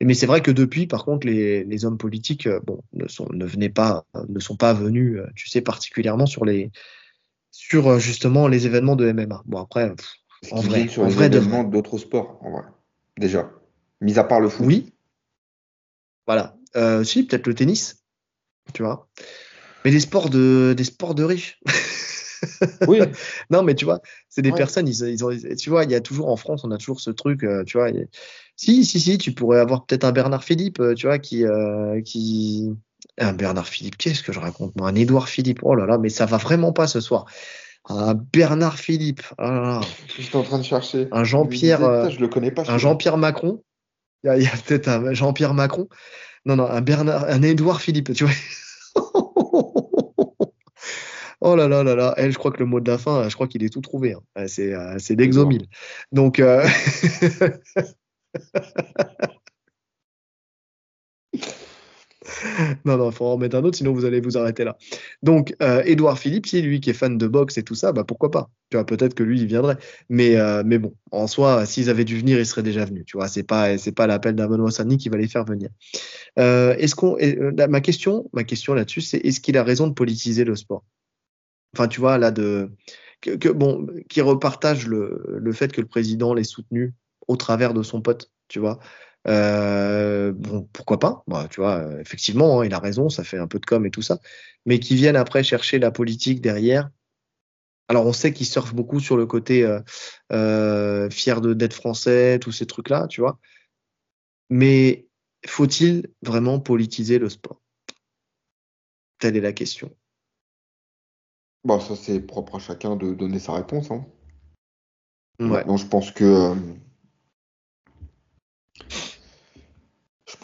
Mais c'est vrai que depuis, par contre, les, hommes politiques, bon, ne sont, ne venaient pas, ne sont pas venus, tu sais, particulièrement sur les, sur justement les événements de MMA. Bon après, en vrai, sur les événements d'autres sports, en vrai. Déjà, mis à part le foot. Oui. Voilà. si, peut-être le tennis tu vois. Mais des sports de, des sports de riches. oui. non, mais tu vois, c'est des personnes, ils, ils, ont, tu vois, il y a toujours en France, on a toujours ce truc, euh, tu vois. si, si, si, tu pourrais avoir peut-être un Bernard Philippe, euh, tu vois, qui, euh, qui, un Bernard Philippe, qu'est-ce que je raconte moi Un Édouard Philippe, oh là là, mais ça va vraiment pas ce soir. Un Bernard Philippe, oh J'étais en train de chercher. Un Jean-Pierre, je le connais pas. Un Jean-Pierre Macron. Il y a, a peut-être un Jean-Pierre Macron. Non, non, un Bernard, un Édouard Philippe, tu vois. oh là là là là, elle, je crois que le mot de la fin, je crois qu'il est tout trouvé. Hein. C'est, euh, c'est l'exomile. Donc, euh... non, non, il faut en remettre un autre, sinon vous allez vous arrêter là. Donc, euh, Edouard Philippe, si lui qui est fan de boxe et tout ça, bah pourquoi pas? Tu vois, peut-être que lui, il viendrait. Mais, euh, mais bon, en soi, s'ils avaient dû venir, ils seraient déjà venus. Tu vois, c'est pas, c'est pas l'appel d'un Benoît Sani qui va les faire venir. Euh, est-ce qu'on, ma question, ma question là-dessus, c'est est-ce qu'il a raison de politiser le sport? Enfin, tu vois, là, de, que, bon, qui repartage le, le fait que le président l'ait soutenu au travers de son pote, tu vois. Euh, bon, pourquoi pas? Bah, Tu vois, euh, effectivement, hein, il a raison, ça fait un peu de com et tout ça. Mais qui viennent après chercher la politique derrière. Alors, on sait qu'ils surfent beaucoup sur le côté euh, euh fier d'être français, tous ces trucs-là, tu vois. Mais faut-il vraiment politiser le sport? Telle est la question. Bon, ça, c'est propre à chacun de donner sa réponse. Hein. Ouais. je pense que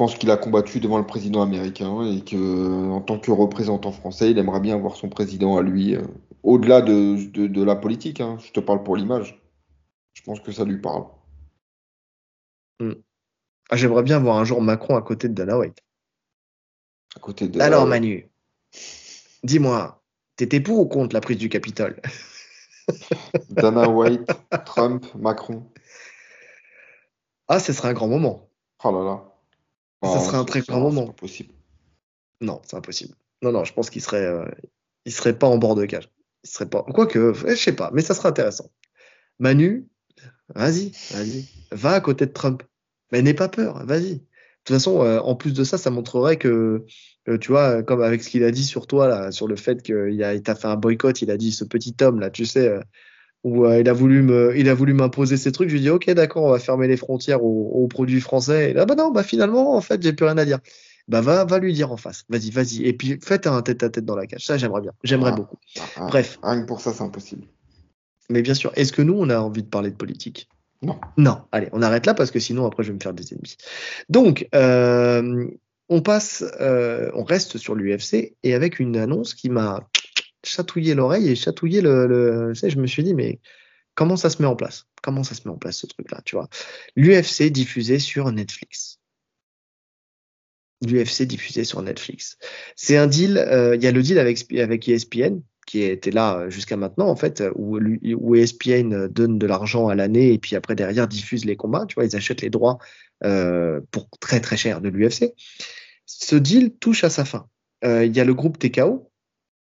pense qu'il a combattu devant le président américain et que, en tant que représentant français, il aimerait bien avoir son président à lui, euh, au-delà de, la politique. Hein. Je te parle pour l'image. Je pense que ça lui parle. Hmm. Ah, j'aimerais bien voir un jour Macron à côté de Dana White. À côté de. Alors, Manu, dis-moi, t'étais pour ou contre la prise du Capitole? Dana White, Trump, Macron. Ah, ce serait un grand moment. Oh là là. Ça serait un très grand moment. C'est impossible. Non, c'est impossible. Non, non, je pense qu'il serait, euh, il serait pas en bord de cage. Il serait pas. Quoique, je sais pas, mais ça serait intéressant. Manu, vas-y, vas-y, va à côté de Trump. Mais n'aie pas peur, vas-y. De toute façon, euh, en plus de ça, ça montrerait que, tu vois, comme avec ce qu'il a dit sur toi, là, sur le fait qu'il t'a fait un boycott, il a dit ce petit homme, là, tu sais, euh, où il a voulu me, il a voulu m'imposer ces trucs. Je lui dis ok d'accord, on va fermer les frontières aux, produits français. Et là bah non, bah finalement en fait j'ai plus rien à dire. Bah va, va lui dire en face. Vas-y, vas-y. Et puis faites un tête à tête dans la cage. Ça j'aimerais bien, j'aimerais beaucoup. Bref. Rien que pour ça c'est impossible. Mais bien sûr. Est-ce que nous on a envie de parler de politique? Non. Non. Allez, on arrête là parce que sinon après je vais me faire des ennemis. Donc euh, on passe, euh, on reste sur l'UFC et avec une annonce qui m'a chatouiller l'oreille et chatouiller le, je me suis dit, mais comment ça se met en place? Comment ça se met en place ce truc-là, tu vois? L'UFC diffusé sur Netflix. L'UFC diffusé sur Netflix. C'est un deal, euh, il y a le deal avec, avec ESPN, qui était là euh, jusqu'à maintenant, en fait, où, où ESPN donne de l'argent à l'année et puis après derrière diffuse les combats, tu vois, ils achètent les droits euh, pour très très cher de l'UFC. Ce deal touche à sa fin. Il y a le groupe TKO,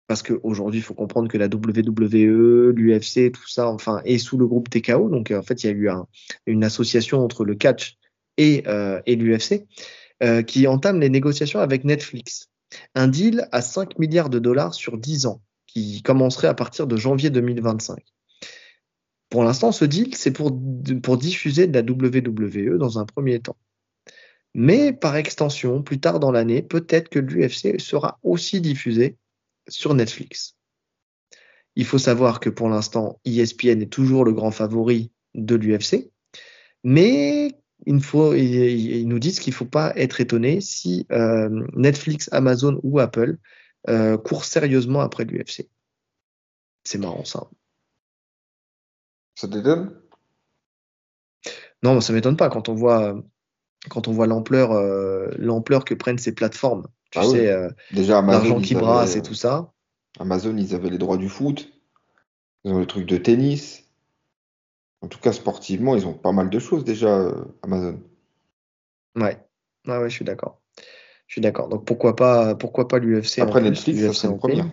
parce qu'aujourd'hui, il faut comprendre que la WWE, l'UFC, tout ça, enfin, est sous le groupe TKO. Donc, en fait, il y a eu une association entre le catch et, euh, l'UFC euh, qui entame les négociations avec Netflix. Un deal à 5 milliards de dollars sur 10 ans, qui commencerait à partir de janvier 2025. Pour l'instant, ce deal, c'est pour, pour diffuser de la WWE dans un premier temps. Mais par extension, plus tard dans l'année, peut-être que l'UFC sera aussi diffusé sur Netflix. Il faut savoir que pour l'instant, ESPN est toujours le grand favori de l'UFC, mais il faut, ils nous disent qu'il ne faut pas être étonné si euh, Netflix, Amazon ou Apple euh, courent sérieusement après l'UFC. C'est marrant ça. Ça t'étonne? Non, ça m'étonne pas quand on voit quand on voit l'ampleur euh, l'ampleur que prennent ces plateformes Tu ah sais, euh, déjà l'argent qui brasse et tout ça. Amazon, ils avaient les droits du foot, ils ont les trucs de tennis. En tout cas, sportivement, ils ont pas mal de choses déjà, Amazon. Ouais, ouais, ouais je suis d'accord. Je suis d'accord. Donc pourquoi pas, pourquoi pas l'UFC Après Netflix, ça serait une première.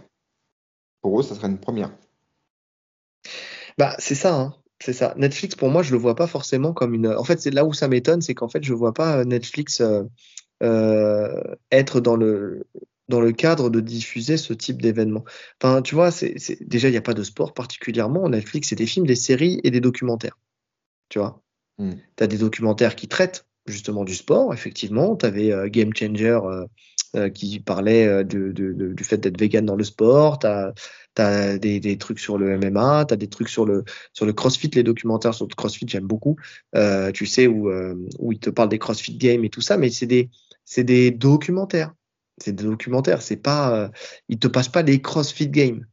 Pour eux, ça serait une première. Bah, c'est ça, hein. c'est ça. Netflix, pour moi, je le vois pas forcément comme une. En fait, c'est là où ça m'étonne, c'est qu'en fait, je vois pas euh, Netflix euh, euh, être dans le dans le cadre de diffuser ce type d'événement. Enfin, tu vois, c'est déjà il n'y a pas de sport particulièrement. Netflix, c'est des films, des séries et des documentaires. Tu vois, tu as des documentaires qui traitent justement du sport, effectivement. Tu avais Game Changer qui parlait du fait d'être vegan dans le sport. Tu as des, trucs sur le MMA, tu as des trucs sur le, sur le CrossFit, les documentaires sur le CrossFit, j'aime beaucoup. Euh, tu sais, où, euh, où ils te parlent des CrossFit Games et tout ça, mais c'est des, c'est des documentaires. C'est des documentaires, c'est pas, euh, ils te passent pas des CrossFit Games.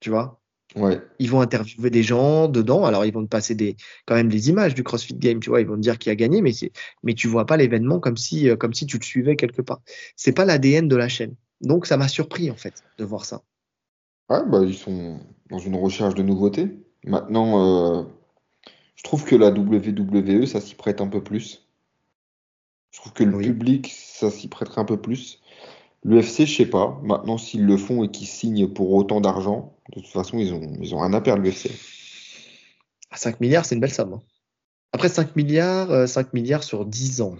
Tu vois? Ouais. Ils vont interviewer des gens dedans. Alors, ils vont te passer des, quand même des images du CrossFit Game. Tu vois, ils vont te dire qui a gagné, mais c'est, mais tu vois pas l'événement comme si, comme si tu le suivais quelque part. C'est pas l'ADN de la chaîne. Donc, ça m'a surpris, en fait, de voir ça. Ouais, bah, ils sont dans une recherche de nouveautés. Maintenant, euh, je trouve que la WWE, ça s'y prête un peu plus. Je trouve que le public, ça s'y prêterait un peu plus. L'UFC, je sais pas. Maintenant, s'ils le font et qu'ils signent pour autant d'argent, de toute façon, ils ont, ils ont rien à perdre, l'UFC. 5 milliards, c'est une belle somme. Hein. Après 5 milliards, 5 euh, milliards sur 10 ans.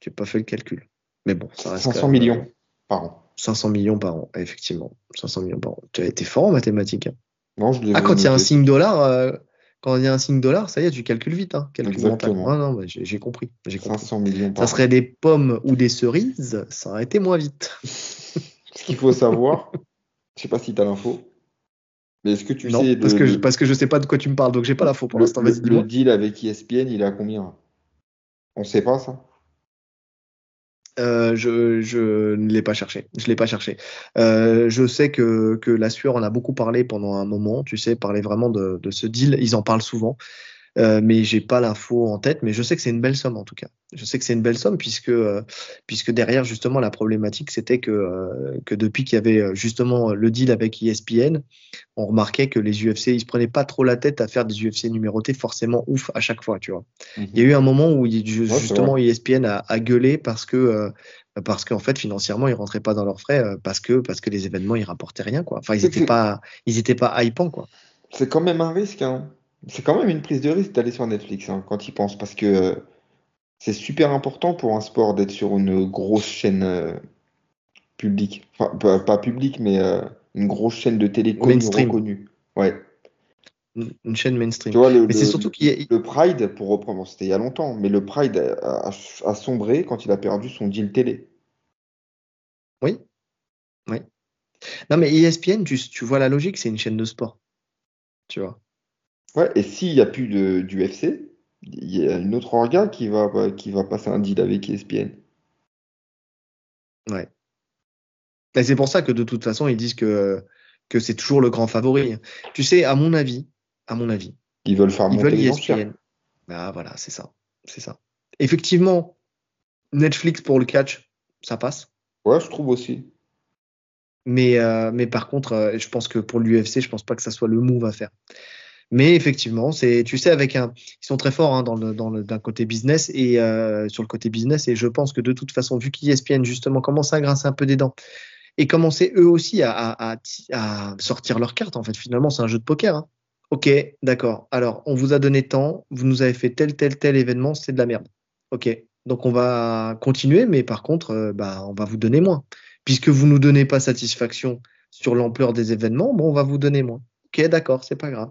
Tu n'as pas fait le calcul. Mais bon, ça reste 500 millions euh, par an. 500 millions par an, effectivement. 500 millions par an. Tu as été fort en mathématiques. Hein. Non, je ah, quand il y a un signe dollar, euh, quand il y a un signe dollar, ça y est, tu calcules vite. Hein, Exactement. Ah, non, j'ai compris. 500 millions par Ça serait des pommes ou des cerises, ça aurait été moins vite. Ce qu'il faut savoir, je sais pas si tu as l'info, mais est-ce que tu non, sais. Parce, que je, parce que je sais pas de quoi tu me parles, donc j'ai pas l'info pour l'instant. Le, le deal avec ESPN, il est à combien? On sait pas ça? Euh, je, je, ne l'ai pas cherché. Je l'ai pas cherché. Euh, je sais que, que la sueur en a beaucoup parlé pendant un moment. Tu sais, parler vraiment de, de ce deal. Ils en parlent souvent. Euh, mais j'ai pas l'info en tête, mais je sais que c'est une belle somme en tout cas. Je sais que c'est une belle somme puisque euh, puisque derrière justement la problématique c'était que euh, que depuis qu'il y avait euh, justement le deal avec ESPN, on remarquait que les UFC ils se prenaient pas trop la tête à faire des UFC numérotés forcément ouf à chaque fois, tu vois. Mhm. Il y a eu un moment où justement ESPN a, a, gueulé parce que parce qu'en fait financièrement ils rentraient pas dans leurs frais parce que parce que les événements ils rapportaient rien quoi. Enfin ils étaient pas ils étaient pas hypants quoi. C'est quand même un risque hein. C'est quand même une prise de risque d'aller sur Netflix hein, quand il pense, parce que euh, c'est super important pour un sport d'être sur une grosse chaîne euh, publique. Enfin, pas, publique, mais euh, une grosse chaîne de télé connue, reconnue. Ouais. Une, chaîne mainstream. le, mais c'est surtout qu'il Le Pride, pour reprendre, c'était il y a longtemps, mais le Pride a, sombré quand il a perdu son deal télé. Oui. Oui. Non, mais ESPN, tu, tu vois la logique, c'est une chaîne de sport. Tu vois. Ouais, et s'il n'y a plus de, d'UFC, il y a une autre orga qui va, qui va passer un deal avec ESPN. Ouais. Et c'est pour ça que de toute façon, ils disent que, que c'est toujours le grand favori. Tu sais, à mon avis, à mon avis, ils veulent faire monter les ESPN. Ah voilà, c'est ça, c'est ça. Effectivement, Netflix pour le catch, ça passe. Ouais, je trouve aussi. Mais, euh, mais par contre, euh, je pense que pour l'UFC, je pense pas que ça soit le move à faire. Mais effectivement, c'est, tu sais, avec un, ils sont très forts hein, dans le, dans le, d'un côté business et euh, sur le côté business. Et je pense que de toute façon, vu qu'ESPN justement commence à grincer un peu des dents et commencer eux aussi à, à, sortir leurs cartes, en fait, finalement, c'est un jeu de poker. Hein. Ok, d'accord. Alors, on vous a donné tant, vous nous avez fait tel, tel, tel événement, c'est de la merde. Ok, donc on va continuer, mais par contre, euh, bah, on va vous donner moins. Puisque vous nous donnez pas satisfaction sur l'ampleur des événements, bon, on va vous donner moins. Ok, d'accord, c'est pas grave.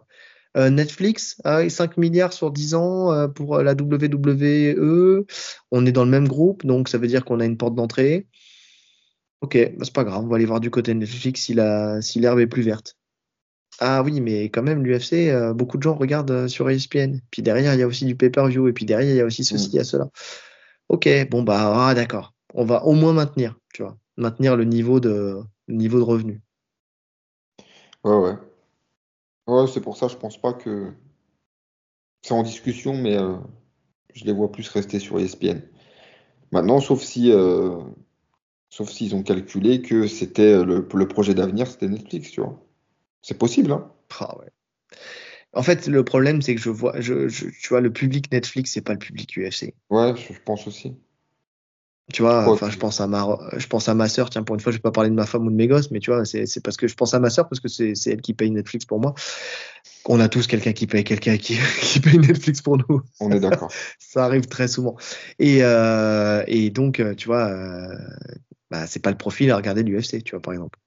Euh, Netflix, 5 milliards sur 10 ans euh, pour euh, la WWE. On est dans le même groupe, donc ça veut dire qu'on a une porte d'entrée. Ok, bah, c'est pas grave, on va aller voir du côté de Netflix si l'herbe est plus verte. Ah oui, mais quand même, l'UFC, beaucoup de gens regardent sur ESPN. Puis derrière, il y a aussi du pay-per-view. Et puis derrière, il y a aussi ceci, il y a cela. Ok, bon, bah, ah, d'accord. On va au moins maintenir, tu vois, maintenir le niveau de, le niveau de revenu. Ouais, ouais. Ouais, c'est pour ça, je pense pas que. C'est en discussion, mais euh, je les vois plus rester sur ESPN. Maintenant, sauf si euh, Sauf s'ils ont calculé que c'était le, le projet d'avenir, c'était Netflix, tu vois. C'est possible, hein. Ah ouais. En fait, le problème, c'est que je vois, je, je, tu vois, le public Netflix, c'est pas le public UFC. Ouais, je pense aussi. Tu vois, enfin, je pense à ma, je pense à ma sœur. Tiens, pour une fois, je vais pas parler de ma femme ou de mes gosses, mais tu vois, c'est, c'est parce que je pense à ma sœur parce que c'est, c'est elle qui paye Netflix pour moi. On a tous quelqu'un qui paye quelqu'un qui, qui paye Netflix pour nous. On est d'accord. Ça arrive très souvent. Et, euh, et donc, tu vois, euh, bah, c'est pas le profil à regarder l'UFC, tu vois, par exemple.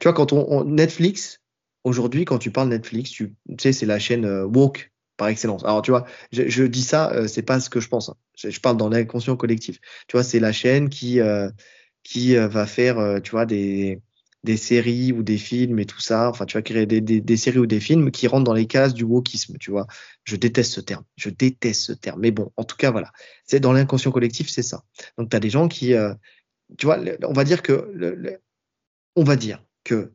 Tu vois, quand on, on Netflix, aujourd'hui, quand tu parles Netflix, tu, tu sais, c'est la chaîne euh, woke par excellence. Alors, tu vois, je, dis ça, euh, c'est pas ce que je pense. Hein. Je, parle dans l'inconscient collectif. Tu vois, c'est la chaîne qui, euh, qui euh, va faire, euh, tu vois, des, des séries ou des films et tout ça. Enfin, tu vas créer des, des, séries ou des films qui rentrent dans les cases du wokisme, tu vois. Je déteste ce terme. Je déteste ce terme. Mais bon, en tout cas, voilà. C'est dans l'inconscient collectif, c'est ça. Donc, tu as des gens qui, tu vois, on va dire que, le, on va dire que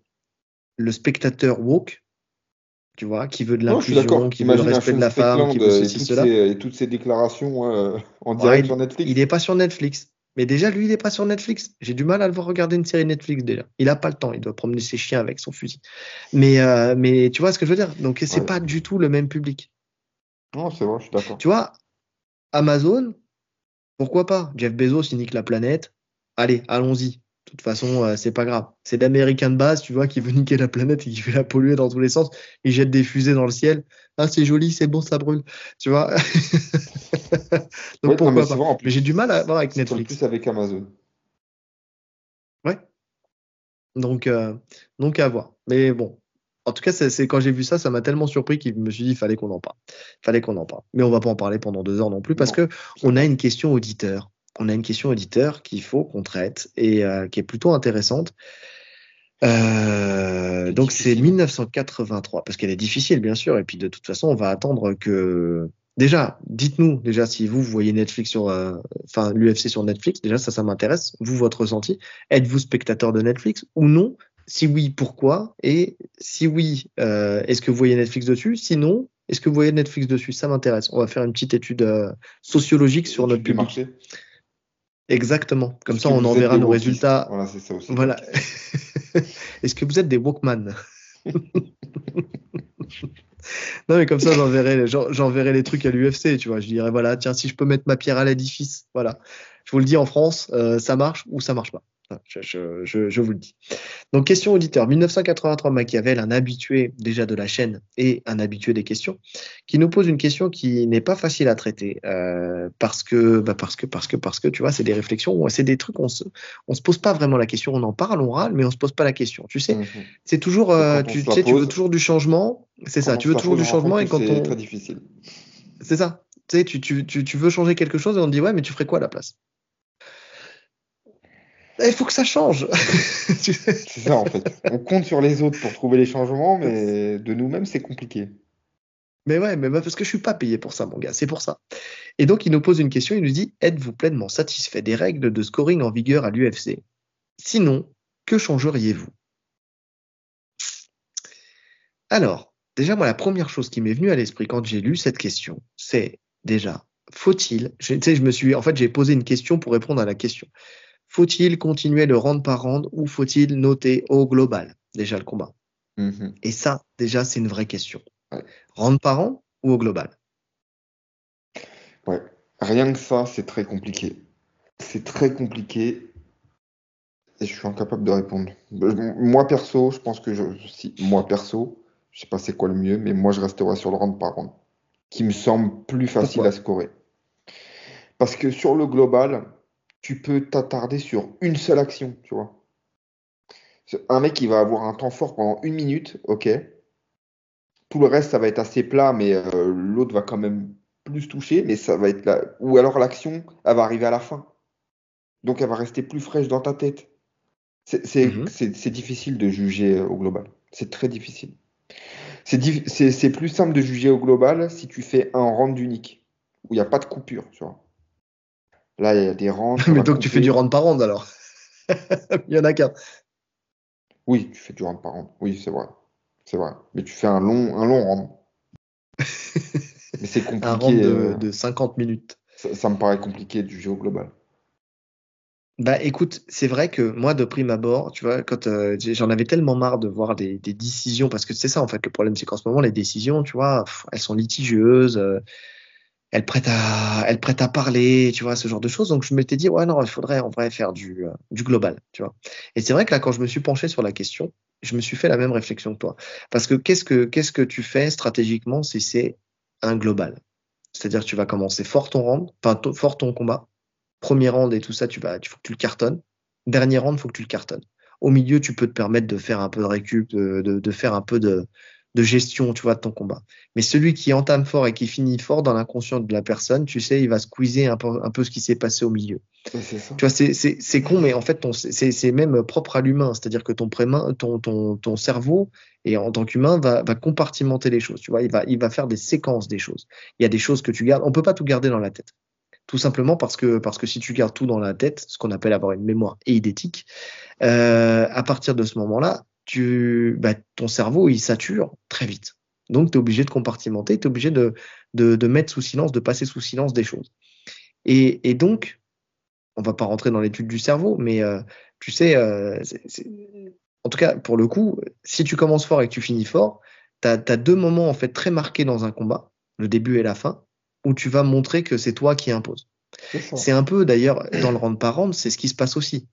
le spectateur woke, tu vois, qui veut de l'inclusion, qui veut le respect de la femme, qui veut ceci, et cela. Et toutes ces déclarations euh, en direct sur Netflix. Il n'est pas sur Netflix. Mais déjà, lui, il n'est pas sur Netflix. J'ai du mal à le voir regarder une série Netflix déjà. Il n'a pas le temps. Il doit promener ses chiens avec son fusil. Mais, euh, mais tu vois ce que je veux dire? Donc, c'est ouais. pas du tout le même public. Non, c'est vrai, je suis d'accord. Tu vois, Amazon, pourquoi pas? Jeff Bezos, il nique la planète. Allez, allons-y. De toute façon, euh, c'est pas grave. C'est d'Américain de base, tu vois, qui veut niquer la planète et qui veut la polluer dans tous les sens. Il jette des fusées dans le ciel. Ah, c'est joli, c'est bon, ça brûle. Tu vois? Donc ouais, pourquoi pas Mais j'ai du mal à voir avec Netflix. plus avec Amazon. Ouais. Donc, euh, donc à voir. Mais bon, en tout cas, c'est quand j'ai vu ça, ça m'a tellement surpris qu'il me suis dit, fallait qu'on en parle. Fallait qu'on en parle. Mais on va pas en parler pendant deux heures non plus parce non. que on a une question auditeur on a une question auditeur qu'il faut qu'on traite et euh, qui est plutôt intéressante. Euh, donc c'est 1983 parce qu'elle est difficile bien sûr et puis de toute façon on va attendre que déjà dites-nous déjà si vous, vous voyez Netflix sur euh, enfin l'UFC sur Netflix déjà ça ça m'intéresse. Vous votre ressenti. Êtes-vous spectateur de Netflix ou non? Si oui pourquoi? Et si oui est-ce que vous voyez Netflix dessus? Sinon est-ce que vous voyez Netflix dessus? Ça m'intéresse. On va faire une petite étude sociologique sur notre public. marché. Exactement. Comme ça, on enverra nos résultats. Voilà, c'est ça aussi. Voilà. Est-ce que vous êtes des Walkman? Non, mais comme ça, j'enverrai, j'enverrai les trucs à l'UFC, tu vois. Je dirais, voilà, tiens, si je peux mettre ma pierre à l'édifice, voilà. Je vous le dis en France, euh, ça marche ou ça marche pas. Je, je, je, je, vous le dis. Donc, question auditeur. 1983, Machiavel, un habitué déjà de la chaîne et un habitué des questions, qui nous pose une question qui n'est pas facile à traiter euh, parce que, bah parce que, parce que, parce que, tu vois, c'est des réflexions, c'est des trucs, on se, on se pose pas vraiment la question, on en parle, on râle, mais on se pose pas la question. Tu sais, mm -hmm. c'est toujours, euh, tu, tu sais, tu veux toujours du changement. C'est ça, tu veux toujours du changement et quand on. C'est très difficile. C'est ça. Tu sais, tu, tu, tu, tu veux changer quelque chose et on te dit, ouais, mais tu ferais quoi à la place? Il faut que ça change. c'est ça en fait. On compte sur les autres pour trouver les changements, mais de nous-mêmes, c'est compliqué. Mais ouais, mais parce que je suis pas payé pour ça, mon gars. C'est pour ça. Et donc, il nous pose une question. Il nous dit Êtes-vous pleinement satisfait des règles de scoring en vigueur à l'UFC Sinon, que changeriez-vous? Alors, déjà, moi, la première chose qui m'est venue à l'esprit quand j'ai lu cette question, c'est déjà faut-il? Je, tu sais, je me suis, en fait, j'ai posé une question pour répondre à la question. Faut-il continuer le round par round ou faut-il noter au global? Déjà le combat mm -hmm. Et ça, déjà, c'est une vraie question. Ouais. Round par round ou au global? Ouais, rien que ça, c'est très compliqué. C'est très compliqué et je suis incapable de répondre. Moi perso, je pense que je, si moi perso, je sais pas c'est quoi le mieux, mais moi je resterai sur le round par round, qui me semble plus facile Pourquoi? à scorer. Parce que sur le global, tu peux t'attarder sur une seule action, tu vois. Un mec, il va avoir un temps fort pendant une minute, ok. Tout le reste, ça va être assez plat, mais euh, l'autre va quand même plus toucher, mais ça va être là. Ou alors l'action, elle va arriver à la fin. Donc elle va rester plus fraîche dans ta tête. C'est -hmm. difficile de juger au global. C'est très difficile. C'est plus simple de juger au global si tu fais un round unique, où il n'y a pas de coupure, tu vois. Là, il y a des rounds. Mais donc, tu fais du round par round alors Il y en a qu'un. Oui, tu fais du round par round. Oui, c'est vrai. C'est vrai. Mais tu fais un long, un long round. Mais c'est compliqué. Un round de, de 50 minutes. Ça, ça, me paraît compliqué du jeu global. Bah écoute, c'est vrai que moi de prime abord, tu vois, quand euh, j'en avais tellement marre de voir des, des décisions, parce que c'est ça en fait le problème, c'est qu'en ce moment les décisions, tu vois, pff, elles sont litigieuses, euh, elles prêtent à, parler, tu vois, ce genre de choses. Donc je m'étais dit ouais non, il faudrait en vrai faire du euh, du global, tu vois. Et c'est vrai que là quand je me suis penché sur la question, je me suis fait la même réflexion que toi, parce que qu'est-ce que tu fais stratégiquement si c'est un global, c'est-à-dire tu vas commencer fort ton round, fort ton combat Premier round et tout ça, tu vas, il faut que tu le cartonnes. Dernier round, faut que tu le cartonnes. Au milieu, tu peux te permettre de faire un peu de récup, de faire un peu de, de gestion, tu vois, de ton combat. Mais celui qui entame fort et qui finit fort dans l'inconscient de la personne, tu sais, il va squeezer un peu, un peu ce qui s'est passé au milieu. Ça. Tu vois, c'est, c'est, c'est con, mais en fait, c'est même propre à l'humain. C'est-à-dire que ton, prémain, ton, ton, ton cerveau, et en tant qu'humain, va, va compartimenter les choses. Tu vois, il va, il va faire des séquences des choses. Il y a des choses que tu gardes. On peut pas tout garder dans la tête. Tout simplement parce que, parce que si tu gardes tout dans la tête, ce qu'on appelle avoir une mémoire éidétique, euh, à partir de ce moment-là, tu, bah, ton cerveau, il sature très vite. Donc, tu es obligé de compartimenter, tu es obligé de, de, de mettre sous silence, de passer sous silence des choses. Et, et donc, on va pas rentrer dans l'étude du cerveau, mais euh, tu sais, euh, en tout cas, pour le coup, si tu commences fort et que tu finis fort, tu as, deux moments en fait très marqués dans un combat, le début et la fin, où tu vas montrer que c'est toi qui impose. C'est un peu d'ailleurs dans le round par round, c'est ce qui se passe aussi.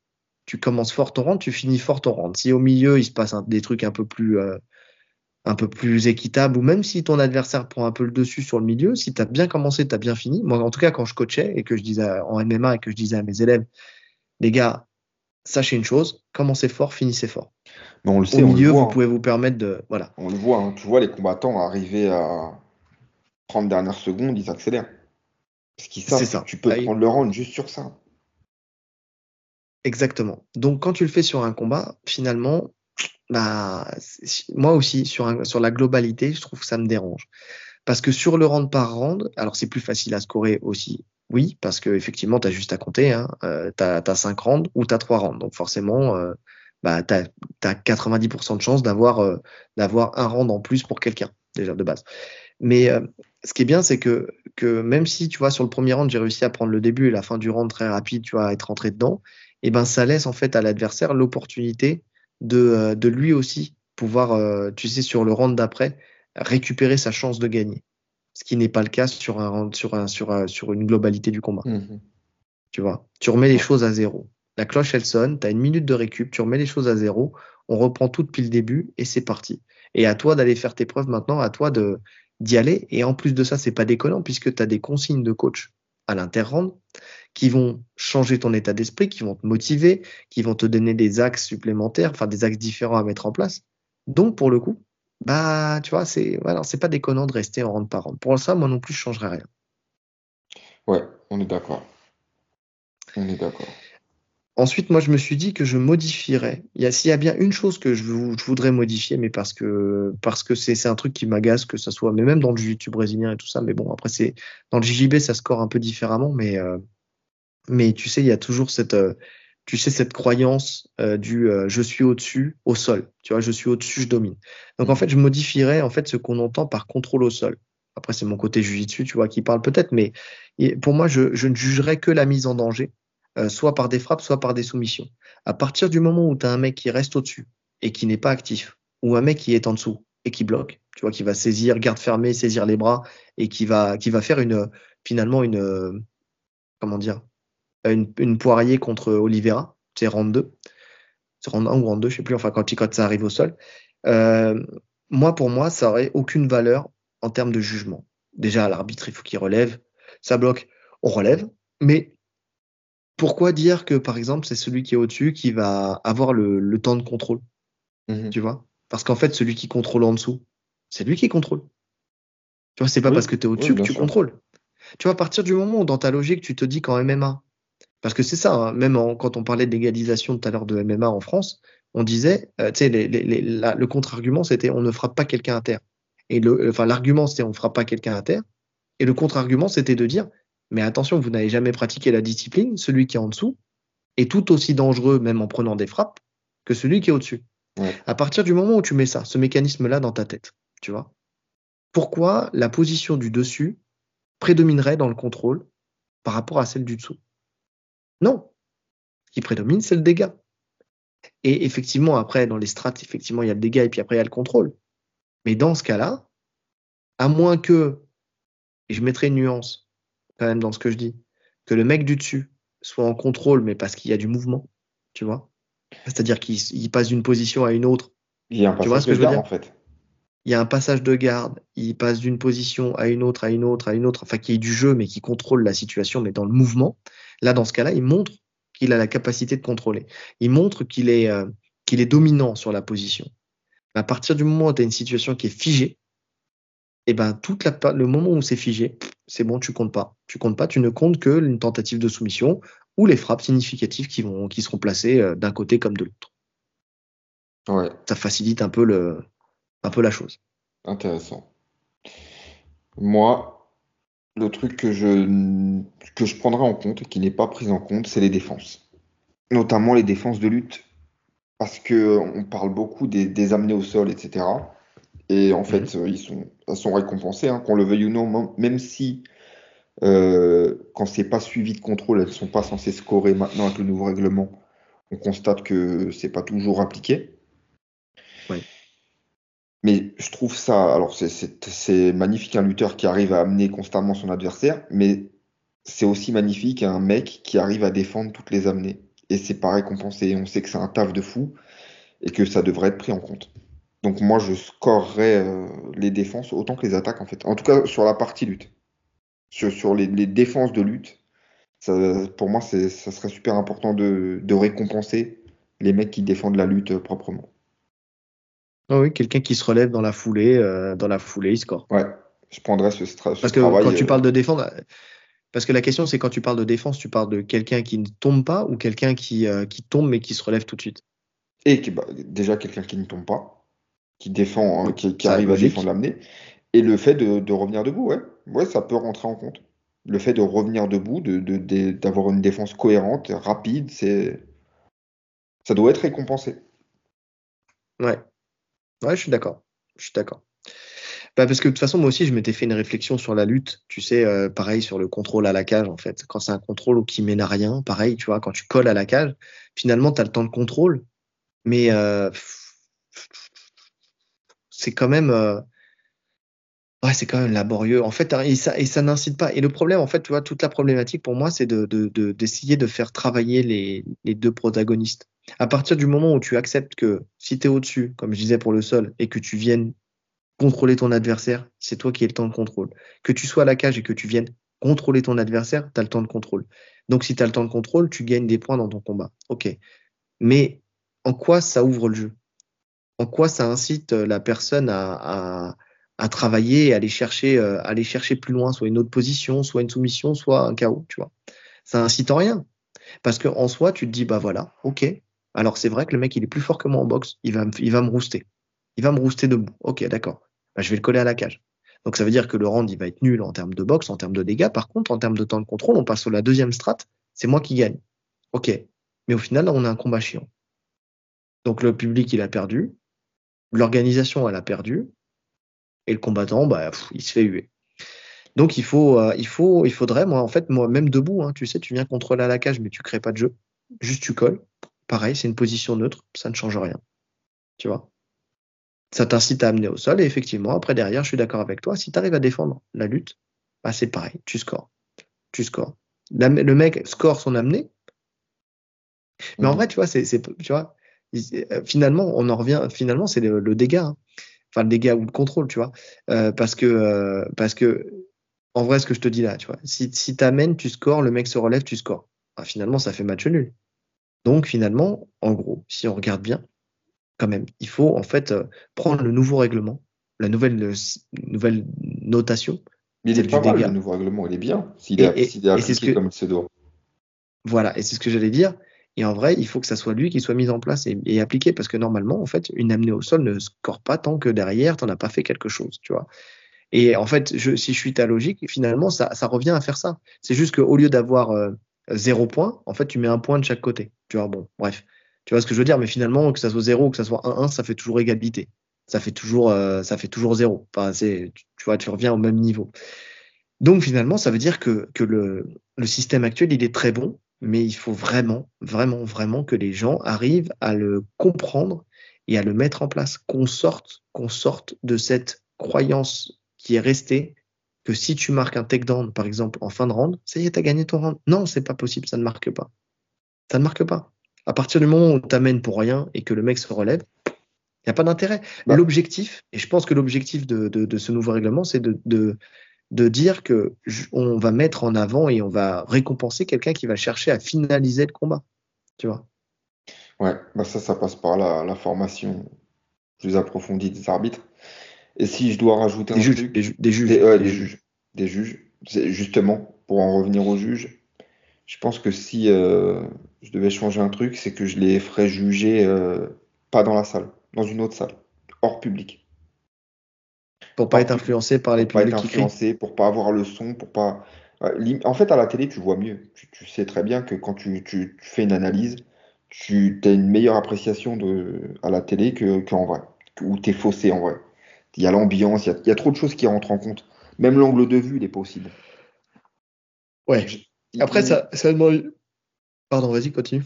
Tu commences fort ton round, tu finis fort ton round. Si au milieu il se passe un- des trucs un peu plus euh, un peu plus équitables, ou même si ton adversaire prend un peu le dessus sur le milieu, si tu as bien commencé, tu as bien fini. Moi, en tout cas, quand je coachais et que je disais en MMA et que je disais à mes élèves, les gars, sachez une chose, commencez fort, finissez fort. Mais on le sait, Au on milieu, le voit. vous hein. pouvez vous permettre de voilà. On le voit, hein. Tu vois les combattants arriver à 30 dernières secondes, ils accélèrent. Parce qu'ils savent ça. tu peux il- prendre le round juste sur ça. Exactement. Donc, quand tu le fais sur un combat, finalement, bah, moi aussi, sur, la globalité, je trouve que ça me dérange. Parce que sur le round par round, alors c'est plus facile à scorer aussi, oui, parce que effectivement, tu as juste à compter, hein, euh, tu as, 5 rounds ou tu as 3 rounds. Donc, forcément, euh, bah, tu as, 90% de chances d'avoir euh, un round en plus pour quelqu'un, déjà de base. Mais euh, ce qui est bien, c'est que, que même si, tu vois, sur le premier round, j'ai réussi à prendre le début et la fin du round très rapide, tu vois, à être rentré dedans, et ben ça laisse en fait à l'adversaire l'opportunité de, euh, de lui aussi pouvoir, euh, tu sais, sur le round d'après, récupérer sa chance de gagner. Ce qui n'est pas le cas sur, un, sur, un, sur, un- sur une globalité du combat. Mhm. Tu vois, tu remets les choses à zéro. La cloche, elle sonne, tu as une minute de récup, tu remets les choses à zéro, on reprend tout depuis le début et c'est parti. Et à toi d'aller faire tes preuves maintenant, à toi de d'y aller. Et en plus de ça, c'est pas déconnant puisque tu as des consignes de coach à l'interround qui vont changer ton état d'esprit, qui vont te motiver, qui vont te donner des axes supplémentaires, enfin des axes différents à mettre en place. Donc pour le coup, bah tu vois, c'est voilà, c'est pas déconnant de rester en round par round. Pour ça, moi non plus, je changerais rien. Ouais, on est d'accord. On est d'accord. Ensuite, moi, je me suis dit que je modifierais. S'il y a bien une chose que je, vou- je voudrais modifier, mais parce que parce que c'est c'est un truc qui m'agace, que ça soit, mais même dans le jiu-jitsu brésilien et tout ça. Mais bon, après, c'est dans le JJB, ça score un peu différemment, mais euh, mais tu sais, il y a toujours cette euh, tu sais cette croyance euh, du euh, je suis au-dessus au sol. Tu vois, je suis au-dessus, je domine. Donc en fait, je modifierais en fait ce qu'on entend par contrôle au sol. Après, c'est mon côté jiu-jitsu, tu vois, qui parle peut-être, mais pour moi, je, je ne jugerais que la mise en danger euh, soit par des frappes, soit par des soumissions. À partir du moment où tu as un mec qui reste au-dessus et qui n'est pas actif, ou un mec qui est en dessous et qui bloque, tu vois, qui va saisir, garde fermée, saisir les bras et qui va, qui va faire une, finalement une, comment dire, une, une poirier contre Oliveira, c'est round 2, c'est round 1 ou round 2, je sais plus, enfin quand, quand ça arrive au sol. Euh, moi, pour moi, ça aurait aucune valeur en termes de jugement. Déjà, l'arbitre, il faut qu'il relève. Ça bloque, on relève. Mais pourquoi dire que, par exemple, c'est celui qui est au-dessus qui va avoir le, le temps de contrôle, Mhm. tu vois? Parce qu'en fait, celui qui contrôle en dessous, c'est lui qui contrôle. Tu vois, c'est pas Oui, parce que tu es au-dessus oui, que tu sûr. contrôles. Tu vois, à partir du moment où dans ta logique, tu te dis qu'en MMA, parce que c'est ça, hein, même en- quand on parlait de l'égalisation tout à l'heure de MMA en France, on disait, euh, tu sais, le contre-argument, c'était on ne frappe pas quelqu'un à terre. Et le, enfin, l'argument, c'était on ne frappe pas quelqu'un à terre. Et le contre-argument, c'était de dire, mais attention, vous n'avez jamais pratiqué la discipline, celui qui est en dessous est tout aussi dangereux, même en prenant des frappes, que celui qui est au-dessus. Ouais. À partir du moment où tu mets ça, ce mécanisme-là dans ta tête, tu vois, pourquoi la position du dessus prédominerait dans le contrôle par rapport à celle du dessous? Non. Il qui prédomine, c'est le dégât. Et effectivement, après, dans les strates, effectivement, il y a le dégât et puis après, il y a le contrôle. Mais dans ce cas-là, à moins que, et je mettrai une nuance quand même dans ce que je dis, que le mec du dessus soit en contrôle, mais parce qu'il y a du mouvement, tu vois. C'est-à-dire qu'il passe d'une position à une autre. Il y a un passage de garde, en fait. Il y a un passage de garde, il passe d'une position à une autre, à une autre, à une autre, enfin, qui est du jeu, mais qui contrôle la situation, mais dans le mouvement. Là, dans ce cas-là, il montre qu'il a la capacité de contrôler. Il montre qu'il est, euh, qu'il est dominant sur la position. À partir du moment où tu as une situation qui est figée, et eh ben toute la, le moment où c'est figé, c'est bon, tu comptes pas. Tu comptes pas, tu ne comptes que une tentative de soumission ou les frappes significatives qui vont, qui seront placées euh, d'un côté comme de l'autre. Ouais. Ça facilite un peu le, un peu la chose. Intéressant. Moi, le truc que je, que je prendrai en compte et qui n'est pas pris en compte, c'est les défenses. Notamment les défenses de lutte. Parce que on parle beaucoup des, des amenés au sol, etc. Et en fait, mhm. ils sont, elles sont récompensées, hein, qu'on le veuille ou non, même si euh, quand c'est pas suivi de contrôle, elles sont pas censées scorer maintenant avec le nouveau règlement. On constate que c'est pas toujours appliqué. Mais je trouve ça, alors c'est magnifique un lutteur qui arrive à amener constamment son adversaire, mais c'est aussi magnifique un mec qui arrive à défendre toutes les amenées. Et c'est pas récompensé. On sait que c'est un taf de fou et que ça devrait être pris en compte. Donc moi, je scorerais euh, les défenses autant que les attaques, en fait. En tout cas, sur la partie lutte. Sur, les, défenses de lutte, pour moi, ça serait super important de, récompenser les mecs qui défendent la lutte euh, proprement. Ah oui, quelqu'un qui se relève dans la foulée, euh, dans la foulée, il score. Ouais, je prendrais ce, stress. Parce que quand tu parles de défendre, parce que la question c'est quand tu parles de défense, tu parles de quelqu'un qui ne tombe pas ou quelqu'un qui, qui tombe mais qui se relève tout de suite? Et qui, bah, déjà quelqu'un qui ne tombe pas qui défend, hein, qui, arrive à défendre l'amener. Et le fait de, revenir debout, ouais. ouais, ça peut rentrer en compte. Le fait de revenir debout, d'avoir de, une défense cohérente, rapide, c'est ça doit être récompensé. Ouais, ouais, je suis d'accord. Je suis d'accord. Bah parce que de toute façon, moi aussi, je m'étais fait une réflexion sur la lutte. Tu sais, euh, pareil sur le contrôle à la cage, en fait. Quand c'est un contrôle qui mène à rien, pareil, tu vois, quand tu colles à la cage, finalement, tu as le temps de contrôle. Mais euh, c'est quand même euh, ouais, c'est quand même laborieux. En fait, et ça, et ça n'incite pas. Et le problème, en fait, tu vois, toute la problématique pour moi, c'est de, d'essayer de, faire travailler les, les, deux protagonistes. À partir du moment où tu acceptes que si tu es au-dessus, comme je disais pour le sol, et que tu viennes contrôler ton adversaire, c'est toi qui as le temps de contrôle. Que tu sois à la cage et que tu viennes contrôler ton adversaire, tu as le temps de contrôle. Donc si tu as le temps de contrôle, tu gagnes des points dans ton combat. OK. Mais en quoi ça ouvre le jeu? En quoi ça incite euh, la personne à, travailler, à aller chercher, euh, aller chercher plus loin, soit une autre position, soit une soumission, soit un chaos, tu vois? Ça incite en rien. Parce que en soi, tu te dis, bah voilà, ok. Alors c'est vrai que le mec, il est plus fort que moi en boxe, il va, il va me rouster. Il va me rouster debout. Ok, d'accord. Bah, je vais le coller à la cage. Donc ça veut dire que le round, il va être nul en termes de boxe, en termes de dégâts. Par contre, en termes de temps de contrôle, on passe sur la deuxième strate, c'est moi qui gagne. Ok. Mais au final, on a un combat chiant. Donc le public, il a perdu l'organisation, elle a perdu, et le combattant, bah, il se fait huer. Donc il faut, euh, il faut, il faudrait, moi, en fait, moi, même debout, hein, tu sais, tu viens contrôler à la cage, mais tu crées pas de jeu. Juste tu colles. Pareil, c'est une position neutre, ça ne change rien. Tu vois? Ça t'incite à amener au sol, et effectivement, après, derrière, je suis d'accord avec toi, si tu arrives à défendre la lutte, bah, c'est pareil, tu scores. Tu scores. le mec score son amené. Mais en mmh. vrai, tu vois, c'est, tu vois, euh, finalement, on en revient. Finalement, c'est le, dégât, hein. enfin le dégât ou le contrôle, tu vois, euh, parce que euh, parce que en vrai, ce que je te dis là, tu vois, si si t'amènes, tu scores, le mec se relève, tu scores. Ah, finalement, ça fait match nul. Donc finalement, en gros, si on regarde bien, quand même, il faut en fait prendre le nouveau règlement, la nouvelle nouvelle notation. Mais il est pas mal, le nouveau règlement, il est bien. S'il est, est appliqué comme il se doit. Voilà, et c'est ce que j'allais dire. Et en vrai, il faut que ça soit lui qui soit mis en place et, appliqué parce que normalement, en fait, une amenée au sol ne score pas tant que derrière, tu n'en as pas fait quelque chose, tu vois. Et en fait, je, si je suis ta logique, finalement, ça, ça revient à faire ça. C'est juste qu'au lieu d'avoir euh, zéro point, en fait, tu mets un point de chaque côté. Tu vois, bon, bref. Tu vois ce que je veux dire, mais finalement, que ça soit zéro ou que ça soit 1-1, ça fait toujours égalité. Ça fait toujours, euh, ça fait toujours zéro. Enfin, c'est, tu, vois, tu reviens au même niveau. Donc finalement, ça veut dire que, que le, le système actuel, il est très bon mais il faut vraiment, vraiment, vraiment que les gens arrivent à le comprendre et à le mettre en place, qu'on sorte, qu'on sorte de cette croyance qui est restée que si tu marques un takedown, par exemple, en fin de round, ça y est, tu as gagné ton round. Non, c'est pas possible, ça ne marque pas. Ça ne marque pas. À partir du moment où tu amènes pour rien et que le mec se relève, il n'y a pas d'intérêt. Bah. L'objectif, et je pense que l'objectif de, ce nouveau règlement, c'est de, de, dire que on va mettre en avant et on va récompenser quelqu'un qui va chercher à finaliser le combat. Tu vois? Ouais, bah ça, ça passe par la, formation plus approfondie des arbitres. Et si je dois rajouter des un juges, truc, des, juges, des, juges, des juges, justement pour en revenir aux juges, je pense que si euh, je devais changer un truc, c'est que je les ferais juger euh, pas dans la salle, dans une autre salle, hors public. Pour pas être influencé par les pour pas être influencé, pour pas avoir le son, pour pas. En fait, à la télé, tu vois mieux. Tu, sais très bien que quand tu, tu fais une analyse, tu as une meilleure appréciation de, à la télé qu'en vrai, ou tu es faussé en vrai. Il y a l'ambiance, il, y a, trop de choses qui rentrent en compte. Même l'angle de vue, il est pas aussi bon. Ouais. Après, ça, ça demande. Pardon, vas-y, continue.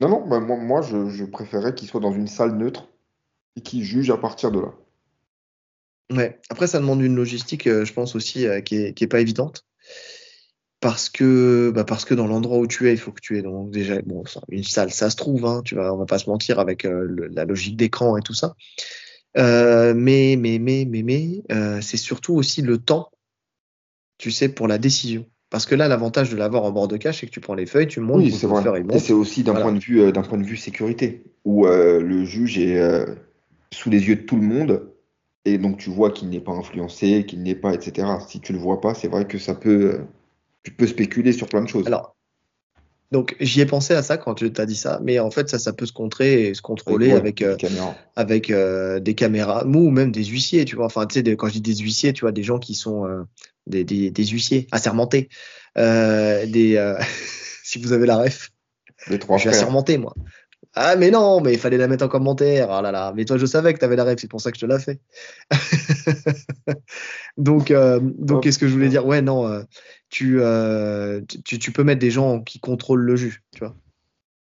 Non, non, bah, moi, moi je, je préférais qu'il soit dans une salle neutre et qu'il juge à partir de là. Ouais. Après, ça demande une logistique, euh, je pense aussi, euh, qui, est, qui est pas évidente parce que bah parce que dans l'endroit où tu es, il faut que tu aies donc déjà bon une salle, ça se trouve, hein, tu vas, on va pas se mentir avec euh, la logique d'écran et tout ça. Euh, mais mais mais mais mais euh, c'est surtout aussi le temps, tu sais, pour la décision. Parce que là, l'avantage de l'avoir en bord de cache, c'est que tu prends les feuilles, tu montes, oui, c'est vrai. Et c'est aussi d'un point de vue d'un point de vue sécurité, où le juge est sous les yeux de tout le monde. Et donc tu vois qu'il n'est pas influencé, qu'il n'est pas, etc. Si tu le vois pas, c'est vrai que ça peut, tu peux spéculer sur plein de choses. Alors, donc j'y ai pensé à ça quand tu as dit ça, mais en fait ça, ça peut se contrer et se contrôler avec avec, des caméras, avec euh, des caméras, ou même des huissiers, tu vois. Enfin, tu sais, quand je dis des huissiers, tu vois, des gens qui sont euh, des, des, des, huissiers assermentés, euh, des si vous avez la ref. Les trois je suis assermenté moi. Ah mais non, mais il fallait la mettre en commentaire. Ah là là, mais toi je savais que tu avais la ref, c'est pour ça que je te l'ai fait. donc donc qu'est-ce que je voulais dire? Ouais non, euh, tu, tu, peux mettre des gens qui contrôlent le juge, tu vois.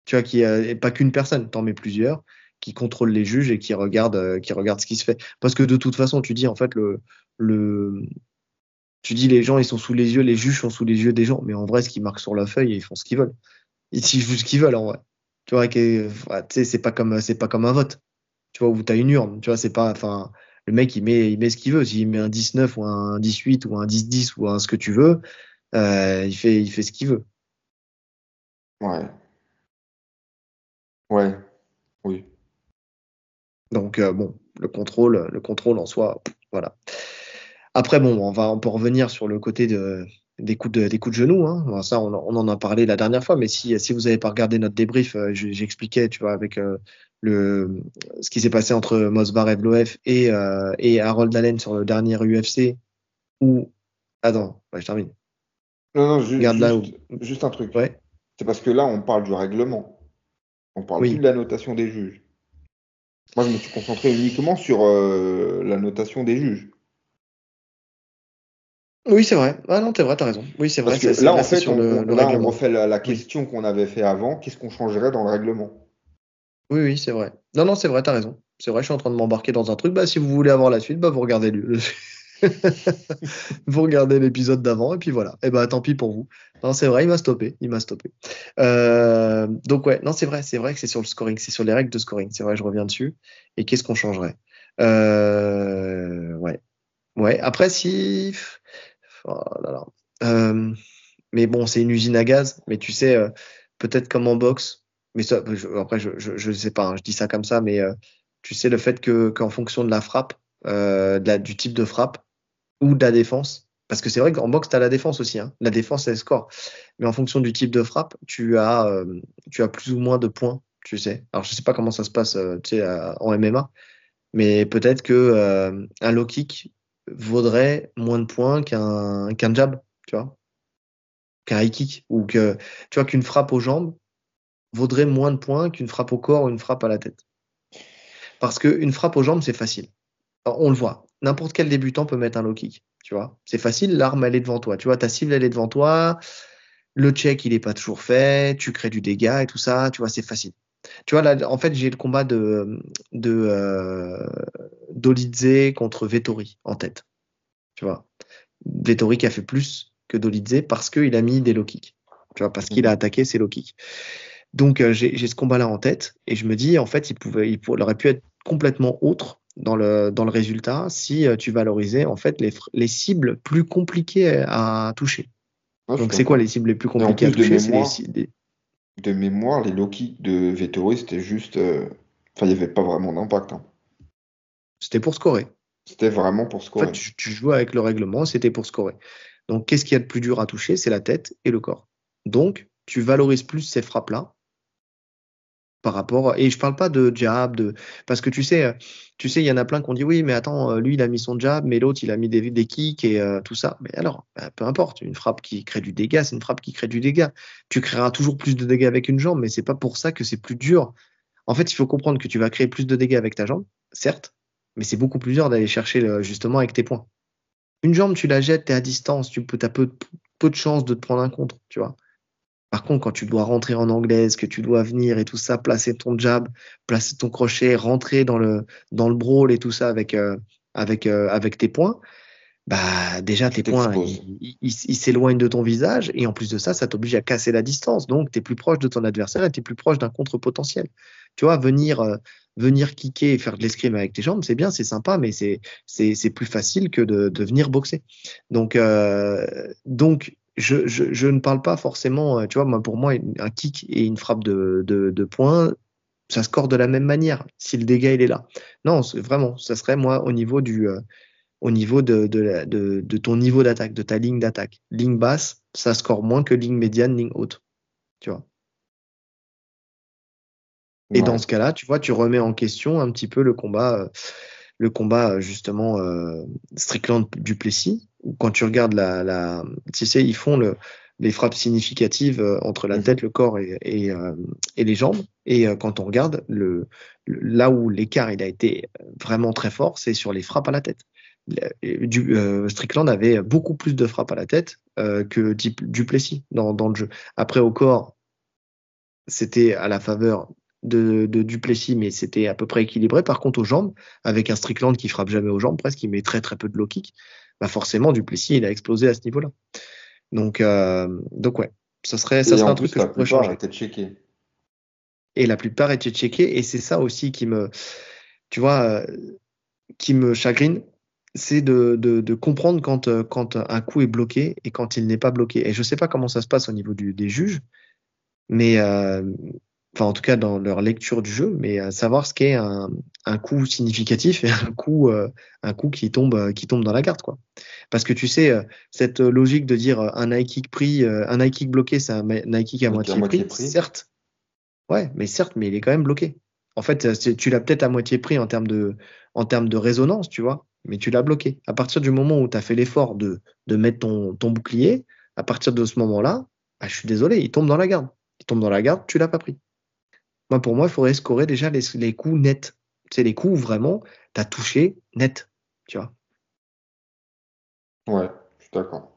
Tu vois, qui euh, pas qu'une personne, t'en mets plusieurs qui contrôlent les juges et qui regardent, euh, qui regardent ce qui se fait. Parce que de toute façon, tu dis en fait le, le, tu dis les gens ils sont sous les yeux, les juges sont sous les yeux des gens, mais en vrai ce qu'ils marquent sur la feuille, ils font ce qu'ils veulent. Ils font ce qu'ils veulent en vrai. Tu vois, que, c'est pas comme, c'est pas comme un vote. Tu vois où t'as une urne. Tu vois, c'est pas, enfin, le mec il met, il met ce qu'il veut. S'il met un 19 ou un 18 ou un 10-10 ou un ce que tu veux, euh, il, fait, il fait ce qu'il veut. Ouais. Ouais. Oui. Donc euh, bon, le contrôle, le contrôle en soi, voilà. Après bon, on va, on peut revenir sur le côté de, des coups de, des coups de genoux. Hein. ça, on, en a parlé la dernière fois, mais si, si vous n'avez pas regardé notre débrief, euh, j'expliquais, tu vois, avec le, ce qui s'est passé entre Mosbar Evloef et, et Harold Allen sur le dernier UFC, où, attends, je termine. Non, non, juste, un truc. C'est parce que là, on parle du règlement. On parle plus de la notation des juges. Moi, je me suis concentré uniquement sur euh, la notation des juges. Oui, c'est vrai. Ah non, t'es vrai, t'as raison. Oui, c'est vrai. Parce que là, en fait, on, là, on refait la, question qu'on avait fait avant. Qu'est-ce qu'on changerait dans le règlement? Oui, oui, c'est vrai. Non, non, c'est vrai, t'as raison. C'est vrai, je suis en train de m'embarquer dans un truc. Bah, si vous voulez avoir la suite, bah, vous regardez le, vous regardez l'épisode d'avant et puis voilà. Et eh ben tant pis pour vous. Non, c'est vrai, il m'a stoppé. Il m'a stoppé. Euh, donc ouais, non, c'est vrai, c'est vrai que c'est sur le scoring, c'est sur les règles de scoring. C'est vrai, je reviens dessus. Et qu'est-ce qu'on changerait? Euh, Ouais, ouais. Après si, oh euh, mais bon, c'est une usine à gaz. Mais tu sais, peut-être comme en boxe. Mais après, je, je, sais pas. Hein, je dis ça comme ça, mais tu sais le fait que qu'en fonction de la frappe, du type de frappe, ou de la défense. Parce que c'est vrai qu'en boxe, tu as la défense aussi. Hein. La défense, c'est le score. Mais en fonction du type de frappe, tu as, euh, plus ou moins de points, tu sais. Alors, je sais pas comment ça se passe euh, en MMA, mais peut-être que euh, un low kick vaudrait moins de points qu'un qu'un jab, tu vois, qu'un high kick, ou que tu vois qu'une frappe aux jambes vaudrait moins de points qu'une frappe au corps ou une frappe à la tête. Parce qu'une frappe aux jambes, c'est facile. on le voit n'importe quel débutant peut mettre un low kick. Tu vois, c'est facile, l'arme elle est devant toi. Tu vois, ta cible elle est devant toi. le check, il est pas toujours fait, tu crées du dégât et tout ça, tu vois, c'est facile. Tu vois, là, en fait, j'ai le combat de, de euh, Dolidze contre Vettori en tête. Tu vois, Vettori qui a fait plus que Dolidze parce qu'il a mis des low kicks. Tu vois, parce qu'il a attaqué ses low kicks. Donc, euh, j'ai ce combat-là en tête et je me dis, en fait, il, pouvait, il, aurait pu être complètement autre dans le, dans le résultat si euh, tu valorisais en fait les, les cibles plus compliquées à toucher. Donc, c'est quoi les cibles les plus compliquées à toucher? Les, de mémoire, les low kicks de Vettori, c'était juste. Euh, enfin, il n'y avait pas vraiment d'impact. Hein. C'était pour scorer. C'était vraiment pour scorer. En fait, tu, jouais avec le règlement, c'était pour scorer. Donc, qu'est-ce qu'il y a de plus dur à toucher? C'est la tête et le corps. Donc, tu valorises plus ces frappes-là par rapport et je parle pas de jab de parce que tu sais tu sais il y en a plein qui ont dit oui mais attends euh, lui il a mis son jab mais l'autre il a mis des, des kicks et euh, tout ça mais alors bah, peu importe une frappe qui crée du dégât c'est une frappe qui crée du dégât tu créeras toujours plus de dégâts avec une jambe mais c'est pas pour ça que c'est plus dur en fait il faut comprendre que tu vas créer plus de dégâts avec ta jambe certes mais c'est beaucoup plus dur d'aller chercher justement avec tes points. Une jambe tu la jettes tu à distance tu as peu, peu de chances de te prendre un contre tu vois. Par contre, quand tu dois rentrer en anglaise, que tu dois venir et tout ça, placer ton jab, placer ton crochet, rentrer dans le, dans le brawl et tout ça avec, euh, avec, euh, avec tes points, bah déjà tes points, ils s'éloignent de ton visage et en plus de ça, ça t'oblige à casser la distance. Donc, tu es plus proche de ton adversaire et tu es plus proche d'un contre potentiel. Tu vois, venir, euh, venir kicker et faire de l'escrime avec tes jambes, c'est bien, c'est sympa, mais c'est plus facile que de, de venir boxer. Donc, donc je, je, je, ne parle pas forcément, euh, tu vois, moi, pour moi, un kick et une frappe de, de, de poing, ça score de la même manière si le dégât il est là. Non, vraiment, ça serait moi au niveau du, euh, au niveau de, de, de, de ton niveau d'attaque, de ta ligne d'attaque. Ligne basse, ça score moins que ligne médiane, ligne haute. Tu vois. Et dans ce cas-là, tu vois, tu remets en question un petit peu le combat, euh, le combat justement euh, Strickland Duplessis quand tu regardes la, la tu sais, ils font le, les frappes significatives euh, entre la mhm. tête, le corps et, et, euh, et les jambes. Et euh, quand on regarde le, là où l'écart il a été vraiment très fort, c'est sur les frappes à la tête. Du, Strickland avait beaucoup plus de frappes à la tête que Duplessis dans, dans le jeu. Après au corps, c'était à la faveur de, de Duplessis, mais c'était à peu près équilibré. Par contre aux jambes, avec un Strickland qui frappe jamais aux jambes, presque, il met très très peu de low kick bah forcément Duplessis il a explosé à ce niveau-là. Donc, euh, donc ouais, ça serait, ça serait un truc que je pourrais changer. Checké. Et la plupart étaient checkés, et c'est ça aussi qui me, tu vois, euh, qui me chagrine, c'est de, de, de, comprendre quand, euh, quand un coup est bloqué et quand il n'est pas bloqué. Et je sais pas comment ça se passe au niveau du, des juges, mais euh, enfin en tout cas dans leur lecture du jeu, mais à savoir ce qu'est un, un coup significatif et un coup, euh, un coup qui tombe, euh, qui tombe dans la carte, quoi. Parce que tu sais, euh, cette logique de dire un high kick pris, un high kick bloqué, c'est un high kick à moitié, pris, certes. Ouais, mais certes, mais il est quand même bloqué. En fait, tu l'as peut-être à moitié pris en termes de, en termes de résonance, tu vois, mais tu l'as bloqué. À partir du moment où tu as fait l'effort de, de mettre ton, ton bouclier, à partir de ce moment-là, bah, je suis désolé, il tombe dans la garde. Il tombe dans la garde, tu l'as pas pris. Moi, pour moi, il faudrait scorer déjà les, les coups nets. C'est les coups où vraiment tu as touché net, tu vois. Ouais, je suis d'accord.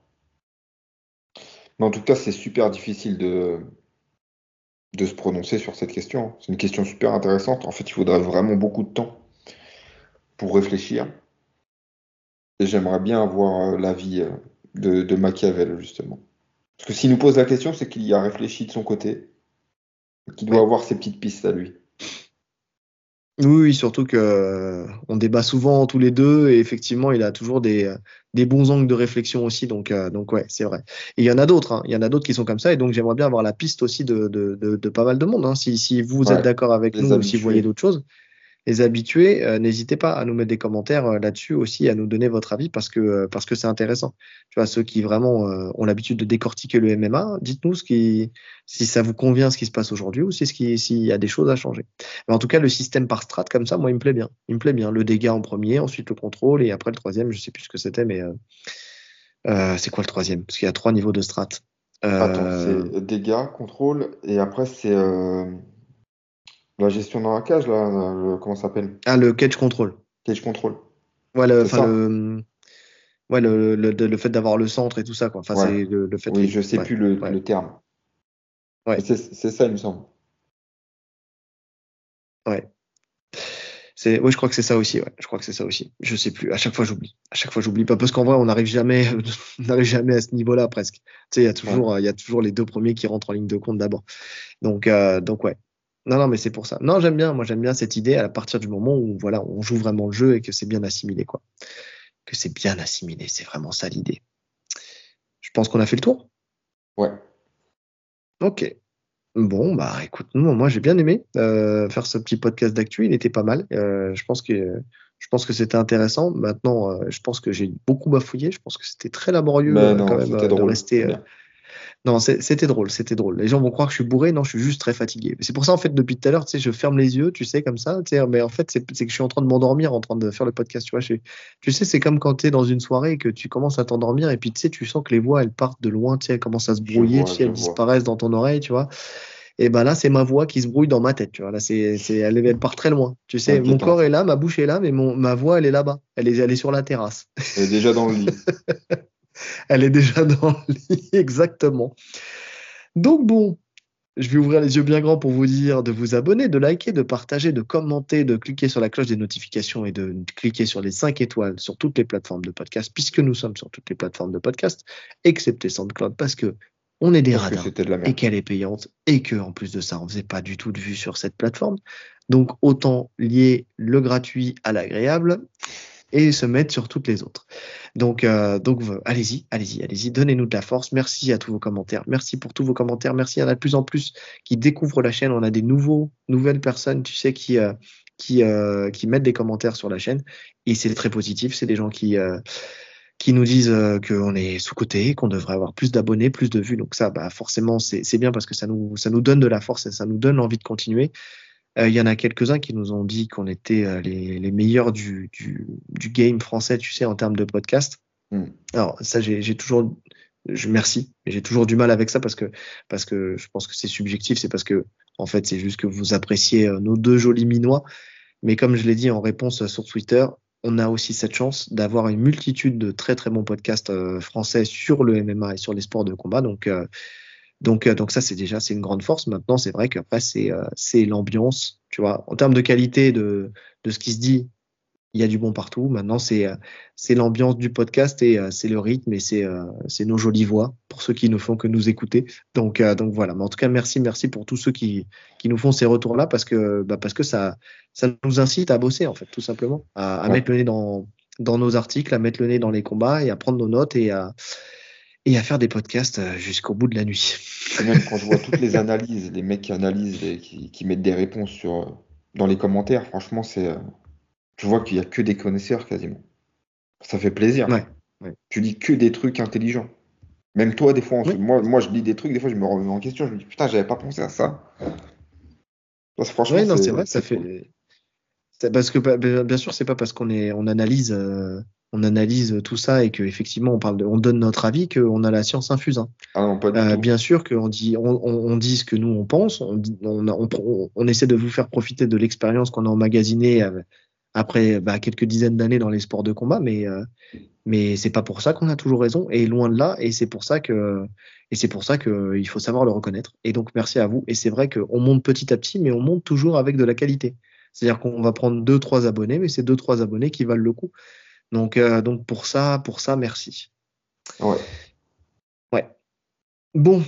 Mais en tout cas, c'est super difficile de, de se prononcer sur cette question. C'est une question super intéressante. En fait, il faudrait vraiment beaucoup de temps pour réfléchir. Et j'aimerais bien avoir euh, l'avis euh, de, de Machiavel, justement. Parce que s'il nous pose la question, c'est qu'il y a réfléchi de son côté qui doit avoir ses petites pistes à lui. Oui, surtout que euh, on débat souvent tous les deux et effectivement, il a toujours des, des bons angles de réflexion aussi. Donc, euh, donc ouais, c'est vrai. Et il y en a d'autres. Hein. Il y en a d'autres qui sont comme ça. Et donc, j'aimerais bien avoir la piste aussi de, de, de, pas mal de monde. Hein. Si, si vous êtes d'accord avec nous ou si vous voyez d'autres choses les habitués, euh, n'hésitez pas à nous mettre des commentaires euh, là-dessus aussi, à nous donner votre avis parce que euh, parce que c'est intéressant. Tu vois, ceux qui vraiment ont l'habitude de décortiquer le MMA, dites-nous ce qui, si ça vous convient ce qui se passe aujourd'hui ou si ce qui, s'il y a des choses à changer. Mais en tout cas, le système par strat comme ça, moi, il me plaît bien. Il me plaît bien. Le dégât en premier, ensuite le contrôle et après le troisième, je sais plus ce que c'était, mais c'est quoi le troisième? Parce qu'il y a trois niveaux de strat. Attends, c'est dégâts, contrôle et après c'est la gestion dans la cage, là, comment ça s'appelle? Ah, le cage control. Cage control. Ouais, enfin, le, Ouais, le, le, le fait d'avoir le centre et tout ça, quoi. Enfin, c'est le, le, fait. Oui, je sais plus le, le, terme. Ouais. C'est ça, il me semble. Ouais. C'est, oui, je crois que c'est ça aussi. Ouais. Je crois que c'est ça aussi. Je sais plus. À chaque fois, j'oublie. À chaque fois, j'oublie pas parce qu'en vrai, on n'arrive jamais, on n'arrive jamais à ce niveau-là presque. Tu sais, il y a toujours, il y a toujours les deux premiers qui rentrent en ligne de compte d'abord. Donc, euh, donc ouais. Non, non, mais c'est pour ça. Non, j'aime bien. Moi, j'aime bien cette idée à partir du moment où, voilà, on joue vraiment le jeu et que c'est bien assimilé, quoi. Que c'est bien assimilé. C'est vraiment ça l'idée. Je pense qu'on a fait le tour? Ouais. Ok. Bon, bah écoute, moi j'ai bien aimé euh, faire ce petit podcast d'actu, il était pas mal. Euh, je pense que je pense que c'était intéressant. Maintenant, euh, je pense que j'ai beaucoup bafouillé. Je pense que c'était très laborieux quand même de rester. Non, c'était drôle, c'était drôle. Les gens vont croire que je suis bourré, non, je suis juste très fatigué. C'est pour ça, en fait, depuis tout à l'heure, tu sais, je ferme les yeux, tu sais, comme ça, tu sais, mais en fait, c'est que je suis en train de m'endormir en train de faire le podcast, tu vois. tu sais, c'est comme quand tu es dans une soirée et que tu commences à t'endormir et puis, tu sais, tu sens que les voix, elles partent de loin, tu sais, elles commencent à se brouiller, tu sais, elles disparaissent dans ton oreille, tu vois. Et ben là, c'est ma voix qui se brouille dans ma tête, tu vois. Là, c'est, elle, elle, part très loin. Tu sais, mon corps est là, ma bouche est là, mais mon, ma voix, elle est là-bas. Elle est, elle est sur la terrasse. Elle est déjà dans le lit. elle est déjà dans le lit, exactement. Donc bon, je vais ouvrir les yeux bien grands pour vous dire de vous abonner, de liker, de partager, de commenter, de cliquer sur la cloche des notifications et de cliquer sur les 5 étoiles sur toutes les plateformes de podcast, puisque nous sommes sur toutes les plateformes de podcast, excepté SoundCloud, parce que on est des radars et qu'elle est payante et que en plus de ça, on faisait pas du tout de vue sur cette plateforme. Donc autant lier le gratuit à l'agréable et se mettre sur toutes les autres. Donc, euh, allez-y, allez-y, allez-y, donnez-nous de la force. Merci à tous vos commentaires. Merci pour tous vos commentaires. Merci. Il y en a de plus en plus qui découvrent la chaîne. On a des nouveaux, nouvelles personnes, tu sais, qui, euh, qui, euh, qui mettent des commentaires sur la chaîne. Et c'est très positif. C'est des gens qui, qui nous disent qu'on est sous-côté, qu'on devrait avoir plus d'abonnés, plus de vues. Donc ça, bah, forcément, c'est bien parce que ça nous, ça nous donne de la force et ça nous donne envie de continuer. Euh, il y en a quelques-uns qui nous ont dit qu'on était euh, les, les, meilleurs du, du, du, game français, tu sais, en termes de podcast. Mm. Alors ça, j'ai toujours, je merci, mais j'ai toujours du mal avec ça parce que parce que je pense que c'est subjectif, c'est parce que en fait c'est juste que vous appréciez euh, nos deux jolis minois. Mais comme je l'ai dit en réponse sur Twitter, on a aussi cette chance d'avoir une multitude de très très bons podcasts français sur le MMA et sur les sports de combat. Donc donc, euh, donc ça, c'est déjà c'est une grande force. Maintenant, c'est vrai qu'après, c'est euh, c'est l'ambiance, tu vois. En termes de qualité de, de ce qui se dit, il y a du bon partout. Maintenant, c'est euh, c'est l'ambiance du podcast et c'est le rythme et c'est c'est nos jolies voix pour ceux qui ne font que nous écouter. Donc donc voilà. Mais en tout cas, merci merci pour tous ceux qui qui nous font ces retours là parce que bah parce que ça ça nous incite à bosser en fait tout simplement à, à mettre le nez dans dans nos articles, à mettre le nez dans les combats et à prendre nos notes et à et à faire des podcasts euh, jusqu'au bout de la nuit. même quand je vois toutes les analyses, les mecs qui analysent et qui, mettent des réponses sur, dans les commentaires, franchement, c'est, euh, je vois qu'il n'y a que des connaisseurs quasiment. Ça fait plaisir. Tu dis que des trucs intelligents. Même toi, des fois, moi, moi, je lis des trucs, des fois, je me remets en question. Je me dis, putain, j'avais pas pensé à ça. franchement, non, c'est vrai, ça fait. Parce que, bah, bien sûr, c'est pas parce qu'on est, on analyse. Euh, on analyse tout ça et que effectivement on parle, on donne notre avis, qu'on a la science infuse. Hein. Ah euh, bien sûr qu'on dit, on, dit ce que nous on pense, on, on, essaie de vous faire profiter de l'expérience qu'on a emmagasinée euh, après bah, quelques dizaines d'années dans les sports de combat, mais euh, mais c'est pas pour ça qu'on a toujours raison et loin de là. Et c'est pour ça que et c'est pour ça que il faut savoir le reconnaître. Et donc merci à vous. Et c'est vrai qu'on monte petit à petit, mais on monte toujours avec de la qualité. C'est-à-dire qu'on va prendre deux trois abonnés, mais c'est deux trois abonnés qui valent le coup. Donc, euh, donc pour ça, pour ça, merci. Ouais. Ouais. Bon,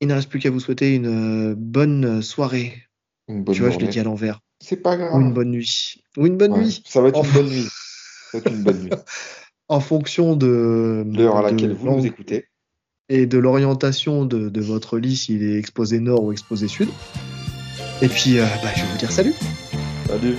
il ne reste plus qu'à vous souhaiter une euh, bonne soirée. Une bonne tu vois, je l'ai dit à l'envers. C'est pas grave. Ou une bonne nuit. Ou une bonne nuit. Ça va être une bonne nuit. Ça va être une bonne nuie. en fonction de l'heure à laquelle vous nous écoutez et de l'orientation de, de, votre lit, s'il est exposé nord ou exposé sud. Et puis, euh, bah, je vais vous dire salut. Salut.